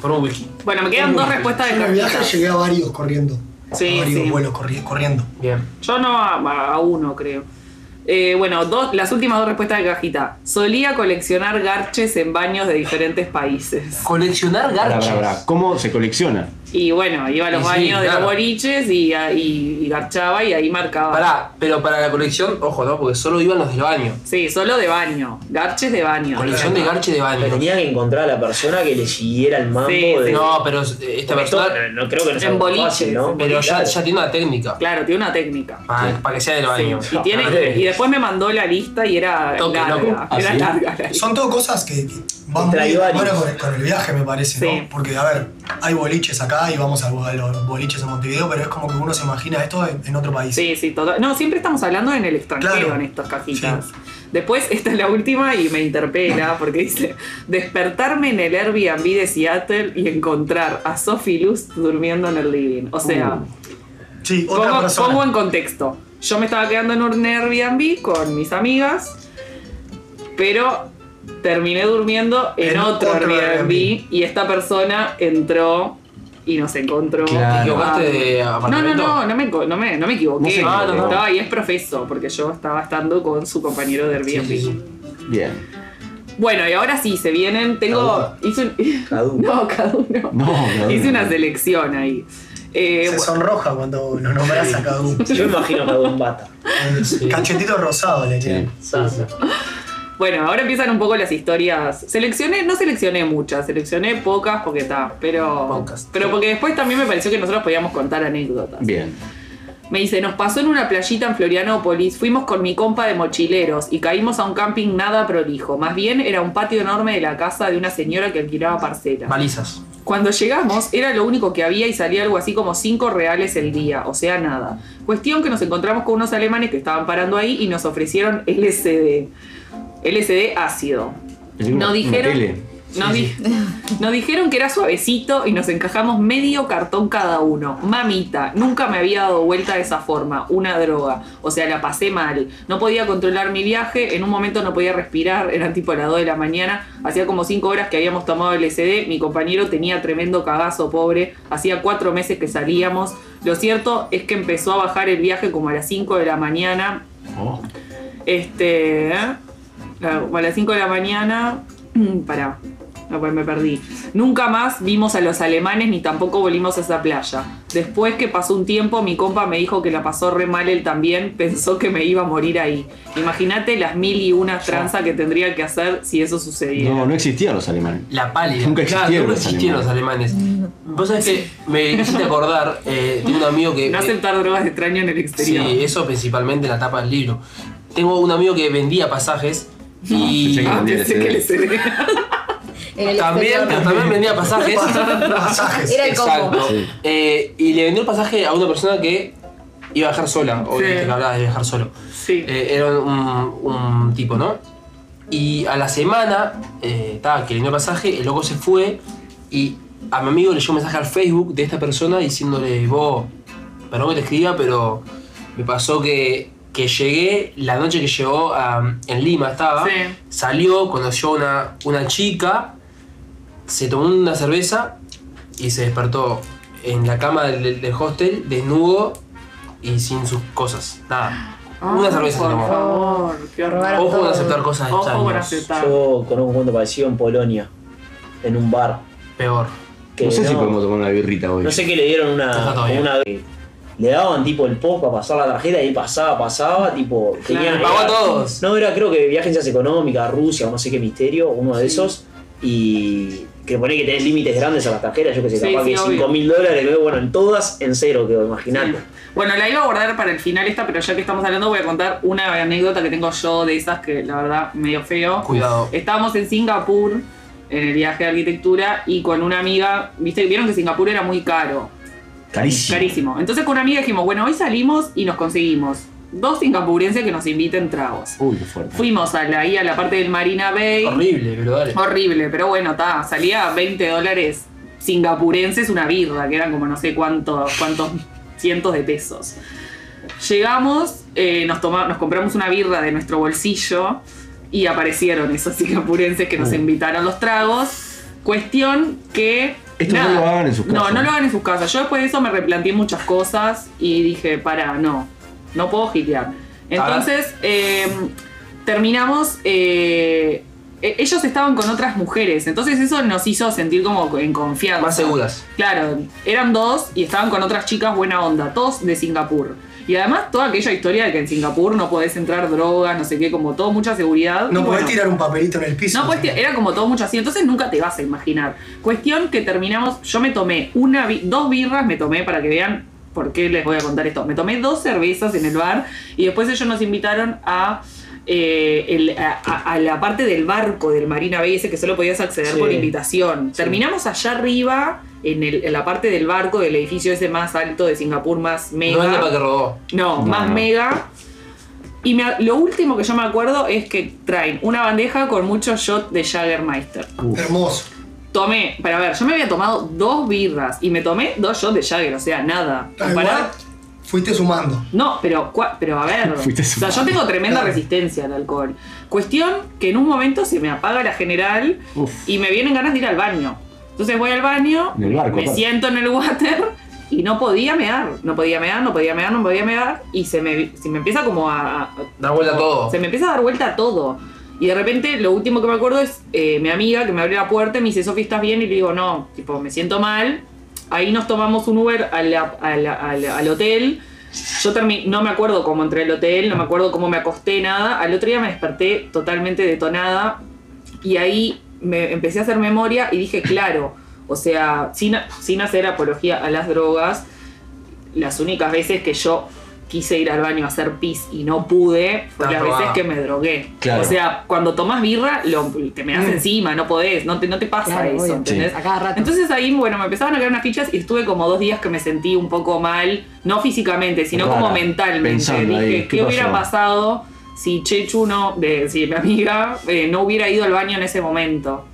por un whisky. Bueno, me quedan dos respuestas de Yo en el viaje llegué a varios corriendo. Sí, a varios sí. vuelos corri- corriendo. Bien. Yo no a, a uno, creo. Eh, bueno, dos, las últimas dos respuestas de cajita. Solía coleccionar garches en baños de diferentes países. Coleccionar Pará, garches. pará, pará. ¿Cómo se colecciona? Y bueno, iba a los Y sí, baños de claro. los boliches y, y, y garchaba y ahí marcaba. Pará, pero para la colección, ojo, ¿no? Porque solo iban los del baño. Sí, solo de baño. Garches de baño. Colección de garche de Pero baño. tenía que encontrar a la persona que le siguiera el mambo Sí, de. No, pero eh, esta Porque esto, persona. no creo que no sea En fácil, ¿no? Pero ya, tiene una técnica. Claro, tiene una técnica. Para, para que sea del baño. Sí, Y, tiene, Ah, y después me mandó la lista y era Toque, larga. loco. Ah, era ¿sí? larga la lista. Son todo cosas que van muy de mano con, con el viaje, me parece, Sí. ¿no? Porque, a ver, hay boliches acá y vamos a, a los boliches en Montevideo, pero es como que uno se imagina esto en, en otro país. Sí, sí, todo. No, siempre estamos hablando en el extranjero Claro. en estas cajitas. Después, esta es la última y me interpela *laughs* porque dice: despertarme en el Airbnb de Seattle y encontrar a Sophie Luz durmiendo en el living. O sea, Sí, otra pongo, persona. pongo en contexto. Yo me estaba quedando en un Airbnb con mis amigas, pero terminé durmiendo en, En otro, otro Airbnb, Airbnb. y esta persona entró y nos encontró. Claro. ¿Te equivocaste de No, no, apartamento? no, no me, no me, no me equivoqué. No. Ah, Estaba ahí es profeso, porque yo estaba estando con su compañero de Airbnb. Sí, sí, sí. Bien. Bueno, y ahora sí, se vienen. Tengo. Hice un- *laughs* Cada uno. No, cada uno. No, no, Hice no. una selección ahí. Eh, Se sonroja cuando lo nombras a cada uno. Yo me imagino cada un bata. *laughs* Cachetito rosado le Sí. Bueno, ahora empiezan un poco las historias. Seleccioné, no seleccioné muchas, seleccioné pocas porque está, pero. Pocas. Pero porque después también me pareció que nosotros podíamos contar anécdotas. Bien. Me dice, nos pasó en una playita en Florianópolis, fuimos con mi compa de mochileros y caímos a un camping nada prolijo. Más bien era un patio enorme de la casa de una señora que alquilaba parcelas. Balizas. Cuando llegamos era lo único que había y salía algo así como 5 reales el día, o sea, nada. Cuestión que nos encontramos con unos alemanes que estaban parando ahí y nos ofrecieron LSD. LSD ácido. Nos dijeron, nos, di- *laughs* nos dijeron que era suavecito y nos encajamos medio cartón cada uno. Mamita, nunca me había dado vuelta de esa forma, una droga. O sea, la pasé mal. No podía controlar mi viaje, en un momento no podía respirar, eran tipo las 2 de la mañana. Hacía como 5 horas que habíamos tomado LSD, mi compañero tenía tremendo cagazo, pobre. Hacía 4 meses que salíamos. Lo cierto es que empezó a bajar el viaje como a las 5 de la mañana. Oh. Este. ¿eh? A a las 5 de la mañana. *clears throat* Pará. No, pues me perdí. Nunca más vimos a los alemanes ni tampoco volvimos a esa playa. Después que pasó un tiempo, mi compa me dijo que la pasó re mal él también. Pensó que me iba a morir ahí. Imagínate las mil y una tranzas que tendría que hacer si eso sucediera. No, no existían los alemanes. La pálida. Nunca Claro, existieron los existieron los alemanes. Vos sabés que me hiciste acordar, eh, tengo un amigo que. No aceptar drogas extrañas en el exterior. Sí, eso principalmente en la tapa del libro. Tengo un amigo que vendía pasajes y. Ah, pensé que *laughs* *laughs* el También, exterior. pero también vendía pasajes. *laughs* Pasajes. Era el combo. Exacto. Sí. Eh, y le vendió el pasaje a una persona que iba a viajar sola. Obviamente Sí. que hablaba de viajar solo. Sí. Eh, era un, un tipo, ¿no? Y a la semana, eh, estaba que le vendió el pasaje, el loco se fue y a mi amigo le llegó un mensaje al Facebook de esta persona diciéndole, vos, perdón que te escriba, pero me pasó que, que llegué, la noche que llegó a- en Lima estaba, Sí. salió, conoció a una, una chica, se tomó una cerveza y se despertó en la cama del, del hostel, desnudo y sin sus cosas, nada. una Ah, cerveza se por tomó. favor, qué horror. Ojo con todo. aceptar cosas Ojo con extrañas. aceptar. Yo conozco un cuento parecido en Polonia, en un bar. Peor. Que No sé si podemos tomar una birrita hoy. No sé qué le dieron una, Está todo bien. una le daban tipo el pop para pasar la tarjeta y él pasaba, pasaba, tipo. Tenían, Le pagó a todos. No, era creo que viaje en agencias económicas, Rusia o no sé qué misterio, uno de esos. Y que pone que tenés límites grandes a las tarjetas, yo que sé, Sí, capaz sí, que obvio. 5 mil dólares, luego, bueno, en todas en cero quedó, imagínate. Sí. Bueno, la iba a guardar para el final esta, pero ya que estamos hablando voy a contar una anécdota que tengo yo de esas que la verdad medio feo. Cuidado. Estábamos en Singapur en el viaje de arquitectura y con una amiga, viste, vieron que Singapur era muy caro. Carísimo. Carísimo. Entonces con una amiga dijimos, bueno, hoy salimos y nos conseguimos dos singapurenses que nos inviten tragos. Uy, qué fuerte. Fuimos a la, ahí a la parte del Marina Bay. Horrible, pero dale. Horrible, pero bueno, está, salía 20 dólares singapurenses una birra, que eran como no sé cuántos, cuántos *laughs* cientos de pesos. Llegamos, eh, nos, toma- nos compramos una birra de nuestro bolsillo y aparecieron esos singapurenses que nos Uh. invitaron los tragos. Cuestión que. Esto no lo hagan en sus No, casas. no lo hagan en sus casas. Yo después de eso me replanteé muchas cosas y dije, para, no, no puedo gitear. Entonces, eh, terminamos. eh, e- ellos estaban con otras mujeres, entonces eso nos hizo sentir como en confianza. Más seguras. Claro, eran dos y estaban con otras chicas buena onda, todos de Singapur. Y además toda aquella historia de que en Singapur no podés entrar drogas, no sé qué, como todo mucha seguridad. No podés bueno, tirar un papelito en el piso. no, era como todo mucho así, entonces nunca te vas a imaginar. Cuestión que terminamos, yo me tomé una, dos birras me tomé para que vean, ¿por qué les voy a contar esto? Me tomé dos cervezas en el bar y después ellos nos invitaron a, eh, el- a, a- a la parte del barco del Marina Bay, ese que solo podías acceder Sí. por invitación. Terminamos allá arriba, en, el- en la parte del barco del edificio ese más alto de Singapur, más mega. No es la que rodó. No, No, más no. mega. Y me- lo último que yo me acuerdo es que traen una bandeja con muchos shots de Jaggermeister. Hermoso. Tomé, para ver, yo me había tomado dos birras y me tomé dos shots de Jagger, o sea, nada. Ah, Comparado- fuiste sumando. No, pero, pero a ver. *laughs* Fuiste o sea, yo sumando. tengo tremenda Claro. resistencia al alcohol. Cuestión que en un momento se me apaga la general Uf. y me vienen ganas de ir al baño. Entonces voy al baño, En el barco, me siento en el water y no podía mear. No podía mear, no podía mear, no podía mear. Y se me, se me empieza como a. a- Da vuelta todo. Se me empieza a dar vuelta todo. Y de repente lo último que me acuerdo es eh, mi amiga que me abrió la puerta y me dice, Sofi, ¿estás bien? Y le digo, no, tipo, me siento mal. Ahí nos tomamos un Uber a a la- al, al hotel. Yo termi- no me acuerdo cómo entré al hotel, no me acuerdo cómo me acosté, nada. Al otro día me desperté totalmente detonada y ahí me empecé a hacer memoria y dije, claro, o sea, sin, sin hacer apología a las drogas, las únicas veces que yo quise ir al baño a hacer pis y no pude fue las veces que me drogué. Claro. O sea, cuando tomás birra, lo, te me das Mm. encima, no podés, no te, no te pasa Claro, eso. ¿entendés? Sí. A cada rato. Entonces ahí, bueno, me empezaban a caer unas fichas y estuve como dos días que me sentí un poco mal, no físicamente, sino Rara, como mentalmente. pensando Dije, ahí, ¿qué, ¿qué hubiera pasado si Chechu no, de, si mi amiga, eh, no hubiera ido al baño en ese momento?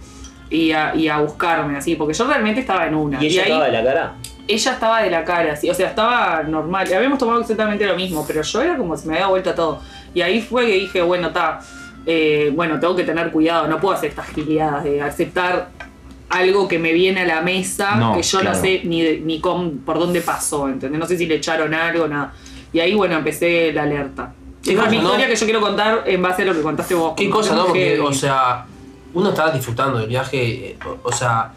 Y a, y a buscarme, así, porque yo realmente estaba en una. Y ella ahí, estaba de la cara. ella estaba de la cara, sí, o sea, estaba normal. Habíamos tomado exactamente lo mismo, pero yo era como si me había vuelto todo. Y ahí fue que dije, bueno, está, bueno, tengo que tener cuidado, no puedo hacer estas giliadas de aceptar algo que me viene a la mesa, No, que yo claro. no sé ni, ni con, por dónde pasó, ¿entendés? No sé si le echaron algo, nada. Y ahí, bueno, empecé la alerta. Es mi ¿no? historia que yo quiero contar en base a lo que contaste vos. Qué cosa, ¿no? Porque, o sea, uno está disfrutando del viaje, o, o sea,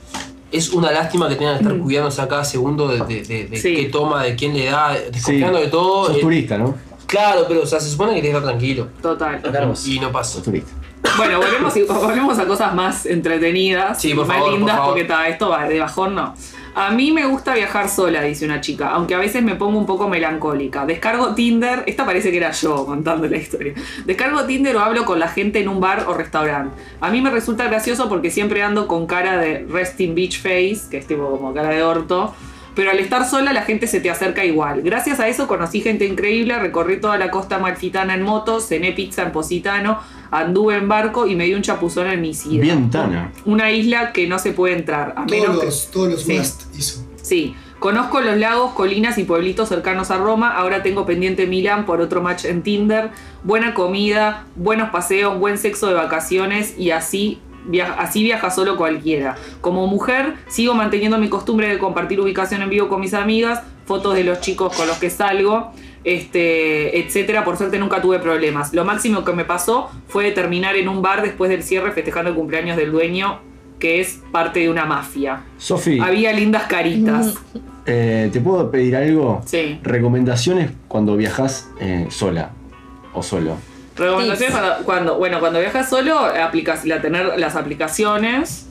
es una lástima que tengan que estar cuidándose a cada segundo de, de, de- de Sí. qué toma, de quién le da, Sí. desconfiando de todo. Sos eh, turista, ¿no? claro, pero o sea, se supone que tienes que estar tranquilo. Total. Y no pasa. Turista. Bueno, volvemos, y- volvemos a cosas más entretenidas, Sí, por más favor, por lindas, favor. porque ta, esto va de bajón, no. A mí me gusta viajar sola, dice una chica, aunque a veces me pongo un poco melancólica. Descargo Tinder, esta parece que era yo contando la historia. Descargo Tinder o hablo con la gente en un bar o restaurante. A mí me resulta gracioso porque siempre ando con cara de resting beach face, que es tipo como cara de orto. Pero al estar sola la gente se te acerca igual. Gracias a eso conocí gente increíble, recorrí toda la costa malfitana en moto, cené pizza en Positano, anduve en barco y me di un chapuzón en Nisida. Bien, Tana. Una isla que no se puede entrar. A menos Todos que- los, todos los Sí. must hizo. Sí, conozco los lagos, colinas y pueblitos cercanos a Roma. Ahora tengo pendiente Milán por otro match en Tinder. Buena comida, buenos paseos, buen sexo de vacaciones y así. via- Así viaja solo cualquiera. Como mujer, sigo manteniendo mi costumbre de compartir ubicación en vivo con mis amigas, fotos de los chicos con los que salgo, este, etcétera. Por suerte nunca tuve problemas. Lo máximo que me pasó fue terminar en un bar después del cierre festejando el cumpleaños del dueño, que es parte de una mafia. Sofi, Había lindas caritas. *laughs* eh, ¿te puedo pedir algo? Sí. Recomendaciones cuando viajas eh, sola o solo. Recomendaciones cuando, cuando- bueno, cuando viajas solo, aplicas, la, tener las aplicaciones.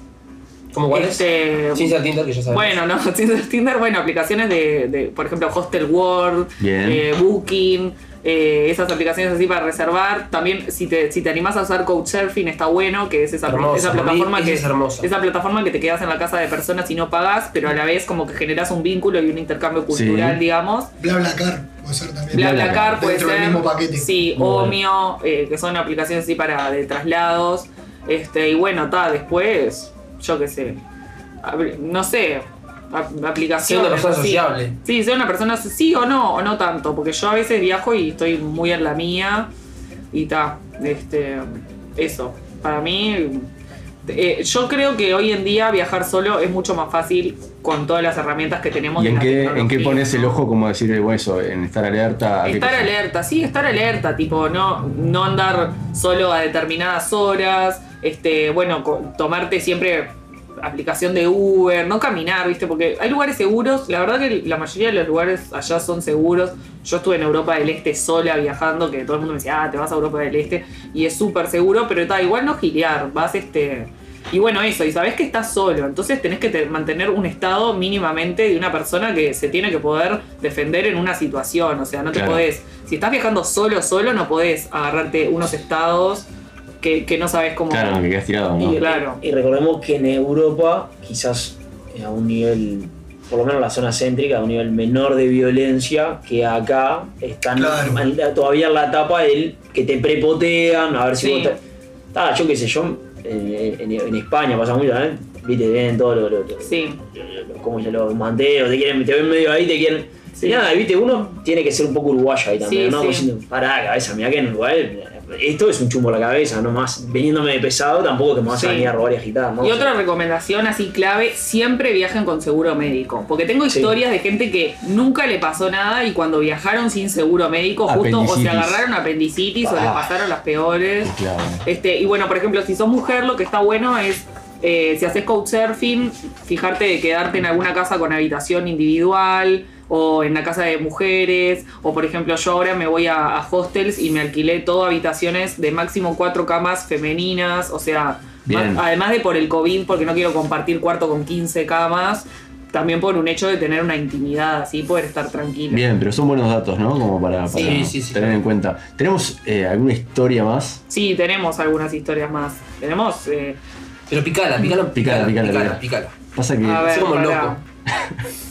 ¿Cómo cuál Este, es? Ser Tinder, que ya sabes. Bueno, no, *laughs* ser Tinder, bueno, aplicaciones de, de, por ejemplo, Hostel World, eh, Booking, eh, esas aplicaciones así para reservar. También, si te, si te animás a usar Couchsurfing, está bueno, que es esa, Hermosa, plataforma que es hermosa. esa plataforma que te quedas en la casa de personas y no pagas, pero a la vez como que generas un vínculo y un intercambio cultural, Sí. digamos. BlaBlaCar puede ser también. BlaBlaCar puede Dentro del ser. mismo paquete. Sí, Muy bueno. Eh, que son aplicaciones así para de traslados. Este, y bueno, está, después, yo qué sé. No sé. ap- Aplicaciones. Ser una persona así. sociable. Sí, ser una persona sí o no, o no tanto. Porque yo a veces viajo y estoy muy en la mía. Y está. Este. Eso. Para mí. eh, yo creo que hoy en día viajar solo es mucho más fácil con todas las herramientas que tenemos. ¿Y de en la qué, en qué pones el ojo, como decir, bueno, eso, en estar alerta? ¿A qué Estar alerta, sí, estar alerta, tipo, no, no andar solo a determinadas horas, este, bueno, tomarte siempre aplicación de Uber, no caminar, ¿viste? Porque hay lugares seguros, la verdad que la mayoría de los lugares allá son seguros. Yo estuve en Europa del Este sola viajando, que todo el mundo me decía, ah, te vas a Europa del Este, y es súper seguro, pero está, igual no gilear, vas este Y bueno, eso, y sabés que estás solo, entonces tenés que te- mantener un estado mínimamente de una persona que se tiene que poder defender en una situación. O sea, no te Claro. podés. Si estás viajando solo, solo, no podés agarrarte unos estados que, que no sabes cómo. Claro, que quedas tirado, ¿no? Y, Claro. y recordemos que en Europa, quizás a un nivel, por lo menos la zona céntrica, a un nivel menor de violencia, que acá están Claro. en la- todavía en la etapa del que te prepotean, a ver si Sí. vos te- Ah, yo qué sé, yo en, en- en España pasa mucho, ¿eh? Viste, ven todos los, los, Sí. los- como se los manteros, te quieren, te ven medio ahí, te quieren. Y nada, viste, uno tiene que ser un poco uruguayo ahí también, Sí, ¿no? sí. Pará, cabeza, mirá que en Uruguay esto es un chumbo a la cabeza, no más. Veniéndome de pesado, tampoco que me vas Sí. a venir a robar y agitar, ¿no? Y O sea, otra recomendación así clave, siempre viajen con seguro médico. Porque tengo Sí. historias de gente que nunca le pasó nada y cuando viajaron sin seguro médico, justo o se agarraron apendicitis o les Ah. pasaron las peores. Claro. Este, y bueno, por ejemplo, si sos mujer, lo que está bueno es, eh, si haces couchsurfing, fijarte de quedarte en alguna casa con habitación individual o en la casa de mujeres, o por ejemplo yo ahora me voy a, a hostels y me alquilé todo habitaciones de máximo cuatro camas femeninas, o sea, más- además de por el COVID, porque no quiero compartir cuarto con 15 camas, también por un hecho de tener una intimidad, así poder estar tranquila. Bien, pero son buenos datos, ¿no? Como para, para Sí, sí, sí. tener en cuenta. ¿Tenemos eh, alguna historia más? Sí, tenemos algunas historias más. Tenemos... eh, Pero picala, picala, Picala, picala, picala, picala. picala. Pasa que a ver, Así como pará. *laughs*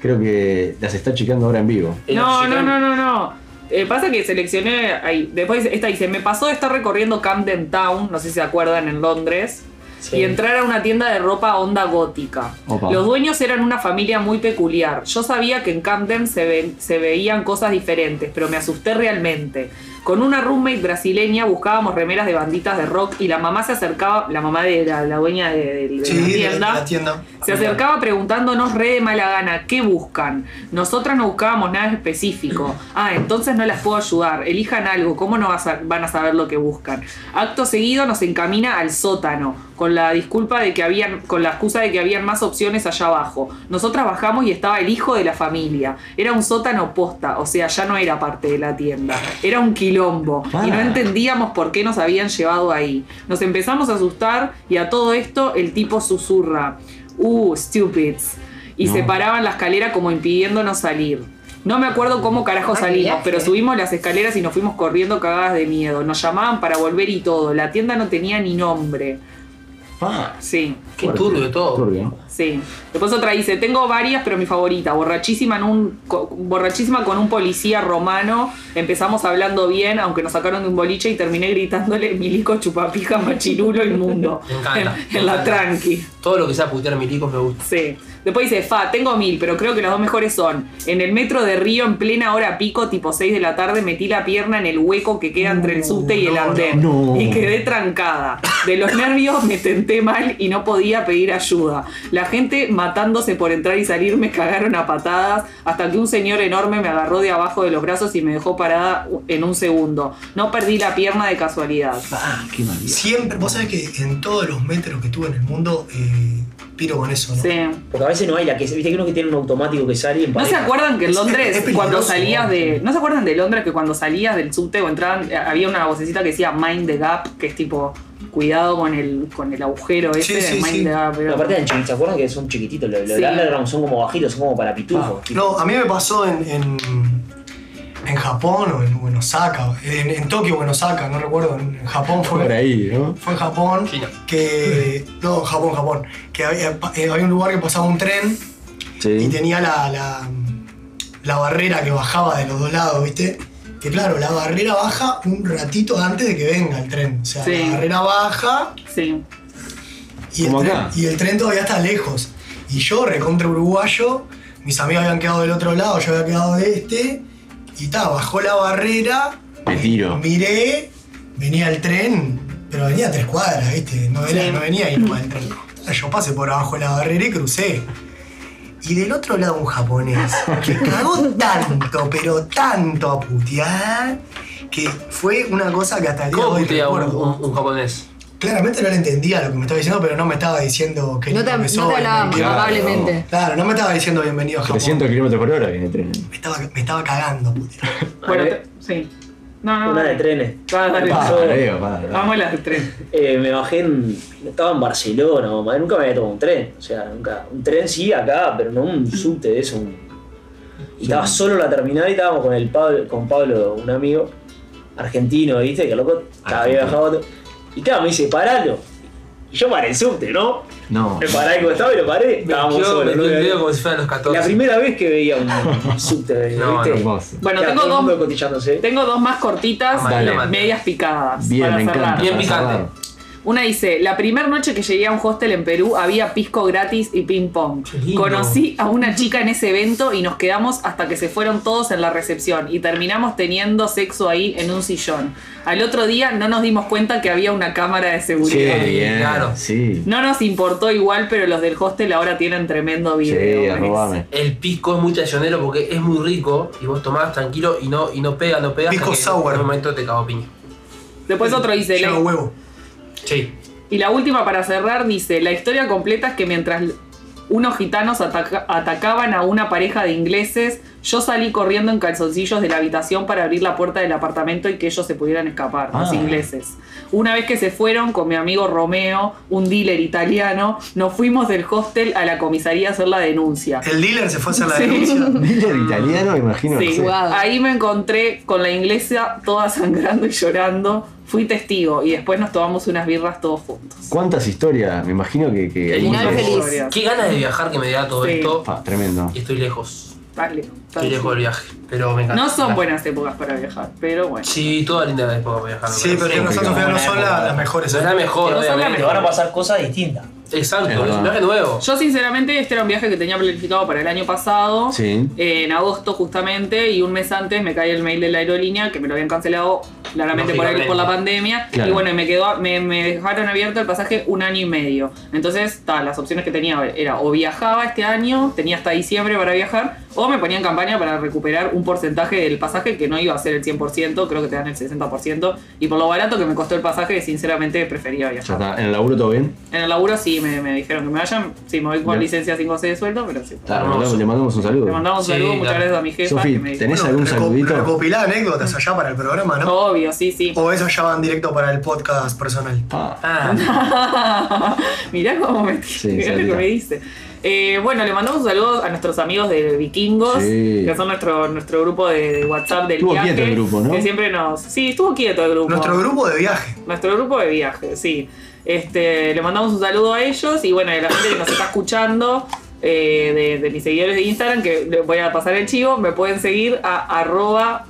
creo que las está chequeando ahora en vivo. No, no, no, no, no. Eh, pasa que seleccioné ahí. Después esta dice, me pasó de estar recorriendo Camden Town, no sé si se acuerdan, en Londres. Sí. Y entrar a una tienda de ropa onda gótica. Opa. Los dueños eran una familia muy peculiar. Yo sabía que en Camden se, ven- se veían cosas diferentes, pero me asusté realmente. Con una roommate brasileña buscábamos remeras de banditas de rock y la mamá se acercaba, la mamá de la, la dueña de, de- de Sí, la tienda, de la tienda. se acercaba preguntándonos re de mala gana, ¿qué buscan? Nosotras no buscábamos nada específico. *laughs* Ah, entonces no las puedo ayudar. Elijan algo, ¿cómo no vas a- van a saber lo que buscan? Acto seguido nos encamina al sótano, con la disculpa de que habían, con la excusa de que habían más opciones allá abajo. Nosotras bajamos y estaba el hijo de la familia. Era un sótano posta, o sea, ya no era parte de la tienda. Era un quilombo. Y no Ah. entendíamos por qué nos habían llevado ahí. Nos empezamos a asustar y a todo esto el tipo susurra. Uh, stupids. Y No. se paraba en la escalera como impidiéndonos salir. No me acuerdo cómo carajo salimos, pero subimos las escaleras y nos fuimos corriendo cagadas de miedo. Nos llamaban para volver y todo. La tienda no tenía ni nombre. Ah, Sí, Qué turbio todo. turbio. sí. Después otra dice, tengo varias, pero mi favorita, borrachísima, en un, co- borrachísima con un policía romano. Empezamos hablando bien, aunque nos sacaron de un boliche y terminé gritándole milico chupapija machirulo inmundo. *laughs* Me encanta, En, me en la tranqui. Todo lo que sea putear milicos me gusta. Sí. Después dice, fa, tengo mil, pero creo que las dos mejores son. En el metro de Río, en plena hora pico, tipo 6 de la tarde, metí la pierna en el hueco que queda entre el subte y el no, andén. no. Y quedé trancada. De los nervios me tenté mal y no podía pedir ayuda. La gente matándose por entrar y salir me cagaron a patadas hasta que un señor enorme me agarró de abajo de los brazos y me dejó parada en un segundo. No perdí la pierna de casualidad. Ah, qué maravilla. Siempre, vos sabés que en todos los metros que tuve en el mundo, eh, piro con eso, ¿no? Sí. Porque a veces no hay la que. Viste que uno que tiene un automático que sale y ¿No se acuerdan que en Es- Londres, es cuando salías ¿no? de. ¿No se acuerdan de Londres que cuando salías del subte o entraban, eh, había una vocecita que decía Mind the Gap, que es tipo, cuidado con el, con el agujero ese, Sí, sí, Mind sí. the Gap. Pero aparte ¿se acuerdan que son chiquititos? Los, los Sí. underground son como bajitos, son como para pitufos. tipo. No, a mí me pasó en, en, en Japón o en, Osaka, en, en Tokio o en Osaka, no recuerdo, en, en Japón fue. Por ahí, ¿no? Fue en Japón China. que. No, Japón, Japón. Que había, eh, había un lugar que pasaba un tren y Sí. tenía la, la, la barrera que bajaba de los dos lados, ¿viste? Que claro, la barrera baja un ratito antes de que venga el tren. O sea, Sí. la barrera baja Sí. y el, tren, y el tren todavía está lejos. Y yo, recontra uruguayo, mis amigos habían quedado del otro lado, yo había quedado de este. Y ta, bajó la barrera. Me tiro. Miré, venía el tren, pero venía a tres cuadras, ¿viste? No, era- Sí. no venía ahí nomás el tren. Yo pasé por abajo de la barrera y crucé. Y del otro lado un japonés que *laughs* cagó tanto, pero tanto a putear, que fue una cosa que hasta el día de ¿Cómo hoy putea un, un- un japonés? Claramente no le entendía lo que me estaba diciendo, pero no me estaba diciendo que No te, no te hablaba Claro. amablemente. Claro, no me estaba diciendo bienvenido a Japón. 300 kilómetros por hora viene el tren. Me estaba, me estaba cagando, putear. *laughs* Bueno, sí. No, no. Una de trenes. Dale. Pasó-. Vamos a las de tren. Eh, me bajé en. Estaba en Barcelona, mamá. Nunca me había tomado un tren. O sea, nunca. Un tren sí acá, pero no un subte de eso. un- Y estaba solo en la terminal y estábamos con el Pablo, con Pablo, un amigo argentino, ¿viste? Que loco había viajado. Y claro, me dice, paralo. Y yo paré el subte, ¿no? No. Me paré al costado y lo paré. Estábamos solos. ¿no? el dedo como si fueran los 14. La primera vez que veía un *laughs* subte, No, ¿viste? Hermoso. Bueno, Claro, tengo todo el mundo dos, cotillándose. tengo dos más cortitas, Dale. medias picadas. Bien, para me cerrar. encanta. Bien para picante. cerrar. Una dice, la primera noche que llegué a un hostel en Perú había pisco gratis y ping pong. Conocí a una chica en ese evento y nos quedamos hasta que se fueron todos en la recepción y terminamos teniendo sexo ahí en un sillón. Al otro día no nos dimos cuenta que había una cámara de seguridad. Bien. claro. Sí. No nos importó igual, pero los del hostel ahora tienen tremendo video. Sí. El pisco es muy traicionero porque es muy rico y vos tomás tranquilo y no, y no pega, no pega. Pisco hasta que sour. En un momento te cago piña. Después otro dice, huevo. Sí. Y la última para cerrar dice, la historia completa es que mientras unos gitanos ataca- atacaban a una pareja de ingleses, yo salí corriendo en calzoncillos de la habitación para abrir la puerta del apartamento y que ellos se pudieran escapar, los Ah. ingleses. Una vez que se fueron con mi amigo Romeo, un dealer italiano, nos fuimos del hostel a la comisaría a hacer la denuncia. El dealer se fue a hacer la Sí. denuncia. *laughs* Dealer italiano, imagino. Sí, sé. Guau. ahí me encontré con la inglesa toda *laughs* sangrando y llorando. Fui testigo y después nos tomamos unas birras todos juntos. ¿Cuántas historias? Me imagino que. que lindo. feliz. Qué ganas de viajar que me da todo Sí. esto. Pa, tremendo. Y estoy lejos. Dale. lejos del viaje. Pero me encanta. No son buenas épocas para viajar, pero bueno. Sí, toda linda época para viajar. Sí, pero razón, Sofía, no son la- las No mejores. es la mejor, No son la obviamente. Te van a pasar cosas distintas. Exacto, Es es verdad. un viaje nuevo. Yo sinceramente este era un viaje que tenía planificado para el año pasado, Sí. eh, en agosto justamente, y un mes antes me cae el mail de la aerolínea que me lo habían cancelado claramente por, el- por la pandemia, Claro. y bueno, y me quedó, me, me dejaron abierto el pasaje un año y medio. Entonces, ta, las opciones que tenía era o viajaba este año, tenía hasta diciembre para viajar, o me ponía en campaña para recuperar un porcentaje del pasaje que no iba a ser el 100%, creo que te dan el 60%, y por lo barato que me costó el pasaje, sinceramente prefería Ya viajar. está. ¿En el laburo todo bien? En el laburo sí me, me dijeron que me vayan. Sí, me voy con Bien. licencia 5 de sueldo, pero sí. Claro, le mandamos- le mandamos un saludo. Le mandamos un Sí, saludo, muchas gracias a mi jefa. Sofi, que me dijo- ¿tenés Bueno, algún saludito? Recopilá anécdotas allá para el programa, ¿no? Obvio, sí, sí. O eso ya van directo para el podcast personal. Ah, Ah, *laughs* Mirá cómo me, Sí, mirá lo que me dice. Eh, bueno, le mandamos un saludo a nuestros amigos de Vikingos, Sí. que son nuestro, nuestro grupo de WhatsApp del Estuvo viaje. quieto el grupo, ¿no? Que siempre nos. Sí, estuvo quieto el grupo. Nuestro grupo de viaje. Nuestro grupo de viaje, sí. Este, le mandamos un saludo a ellos y bueno, a la gente que nos está escuchando, eh, de, de mis seguidores de Instagram, que les voy a pasar el chivo, me pueden seguir a arroba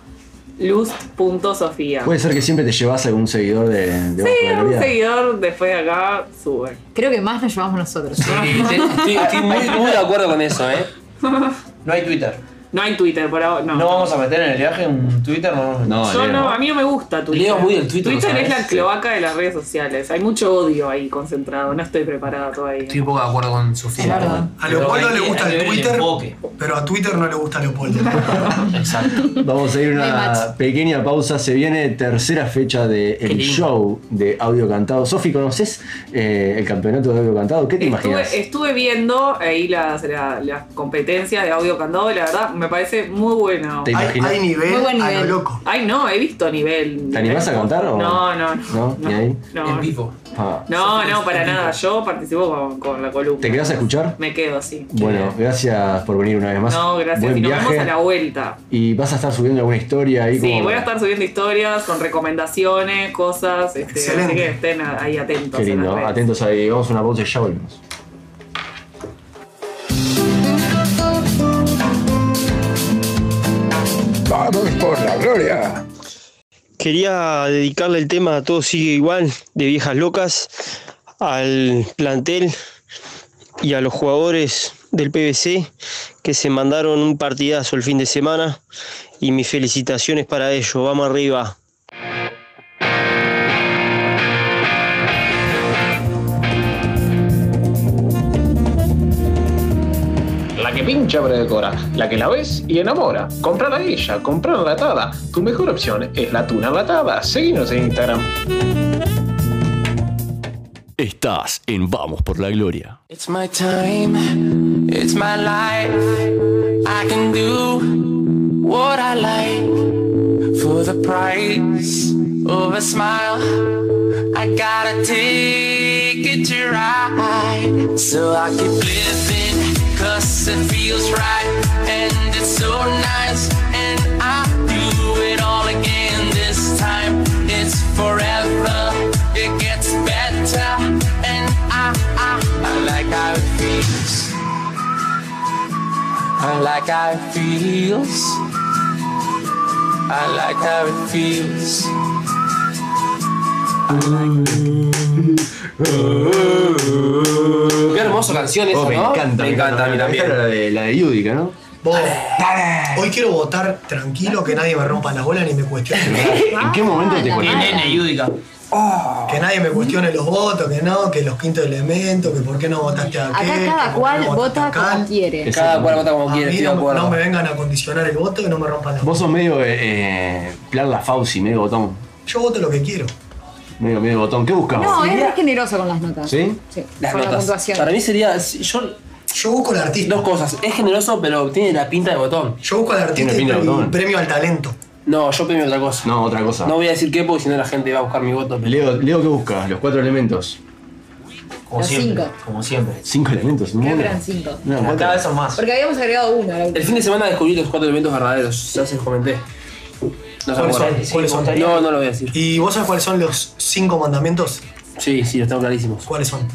lust.sofía. Puede ser que siempre te llevas algún seguidor de, de Sí, Gloria. seguidor después de acá sube. Creo que más nos llevamos nosotros. sí, estoy, estoy- estoy muy, muy de acuerdo con eso, ¿eh? *laughs* No hay Twitter. No hay Twitter por ahora, no. No vamos a meter en el viaje un Twitter, no. No, Yo Leo. no, a mí no me gusta Twitter. Leo muy del Twitter, Twitter es la cloaca de las redes sociales. Hay mucho odio ahí concentrado. No estoy preparada todavía. Estoy un poco de acuerdo con Sofía. verdad. A Leopoldo le gusta el Twitter, pero a Twitter no le gusta Leopoldo. *laughs* Exacto. Vamos a ir a una pequeña pausa. Se viene tercera fecha del lindo. show de audio cantado. Sofi, ¿conoces eh, el campeonato de audio cantado? ¿Qué te imaginas? Estuve, viendo ahí las, la- las competencias de audio cantado y la verdad me parece muy bueno. ¿Te Hay, nivel, Muy buen a lo nivel. loco. Ay, no, he visto nivel. ¿Te animás a cantar o- No, no, no. ¿No? ¿Ni ahí? No, En vivo. Ah, no, no, para nada. Yo participo con, con la columna. ¿Te quedás a escuchar? Me quedo, sí. Bueno, gracias por venir una vez más. No, gracias. Buen y nos viaje. vemos a la vuelta. Y vas a estar subiendo alguna historia ahí Sí, como voy a estar subiendo historias con recomendaciones, cosas. Este, así que estén ahí atentos. Qué lindo, atentos ahí. Vamos a una pausa y ya volvemos. Vamos por la gloria. Quería dedicarle el tema Todo sigue igual de Viejas Locas al plantel y a los jugadores del PBC que se mandaron un partidazo el fin de semana y mis felicitaciones para ellos. Vamos arriba. Pincha pero decora, la que la ves y enamora. Comprar a ella, comprar enlatada. Tu mejor opción es la tuna enlatada. Seguinos en Instagram. Estás en Vamos por la Gloria. It's my time, it's my life. I can do what I like for the price of a smile. I gotta take it to ride so I keep living cause it feels right and it's so nice and I do it all again this time. It's forever it gets better and I, I, I like how it feels. I like how it feels. I like how it feels Qué hermosa canción esa, Oh, me ¿no? encanta, Me encanta a mí también. La de, la de Yudica, ¿no? Vos, hoy quiero votar tranquilo, que nadie me rompa la bola ni me cuestione. ¿En qué momento te Qué cuestionas? nene, Yudica. Que nadie me cuestione los votos, que no, que los quintos elementos, que por qué no votaste a Acá aquel, cada que por cual qué no votaste vota a acá. como quiere. Cada cual vota como A quiere, mí estoy de no, acuerdo. no me vengan a condicionar el voto, que no me rompan la bola. Vos sos medio eh, eh, plan la Fauci, medio botón. Yo voto lo que quiero. Medio, medio botón. ¿Qué buscas? No, es muy generoso con las notas. ¿Sí? Sí, Las con la notas. puntuación. Para mí sería. Yo, Yo busco al artista. dos cosas. Es generoso, pero tiene la pinta de botón. Yo busco al artista y Tiene pinta de botón. premio al talento. No, yo premio otra cosa. No, otra cosa. No voy a decir qué porque si no la gente va a buscar mi voto. pero- Leo, Leo, ¿qué buscas? Los cuatro elementos. Como Los siempre. cinco. Como siempre. Cinco elementos. Creo ¿no? que eran cinco. No, Cada vez son más. Porque habíamos agregado uno. a la El fin de semana descubrí los cuatro elementos verdaderos. Ya se los comenté. No ¿Cuáles son? ¿Cuáles son? No, no lo voy a decir. ¿Y vos sabés cuáles son los cinco mandamientos? Sí, sí, los tengo clarísimos. ¿Cuáles son?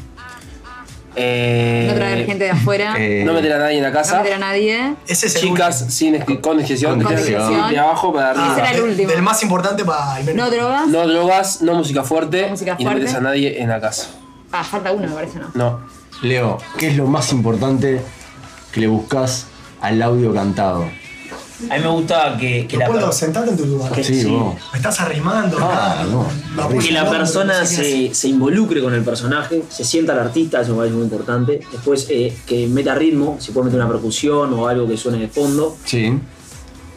Eh, No traer gente de afuera. *laughs* Eh, No meter a nadie en la no casa. meter a nadie. Ese es el Chicas sin con discreción. Con discreción. De abajo para último. arriba. Ese era el último. Del más importante para el menos. No drogas. No drogas, no música fuerte. No música y no fuerte. metes a nadie en la casa. Ah, falta uno, me parece, ¿no? No. Leo, ¿qué es lo más importante que le buscas al audio cantado? A mí me gusta que, que la, en tu lugar. Que- Sí, sí. vos. Me estás arrimando. Ah, no. Que la persona se, se involucre con el personaje, se sienta el artista, eso me parece muy importante. Después eh, que meta ritmo, si puede meter una percusión o algo que suene de fondo. Sí.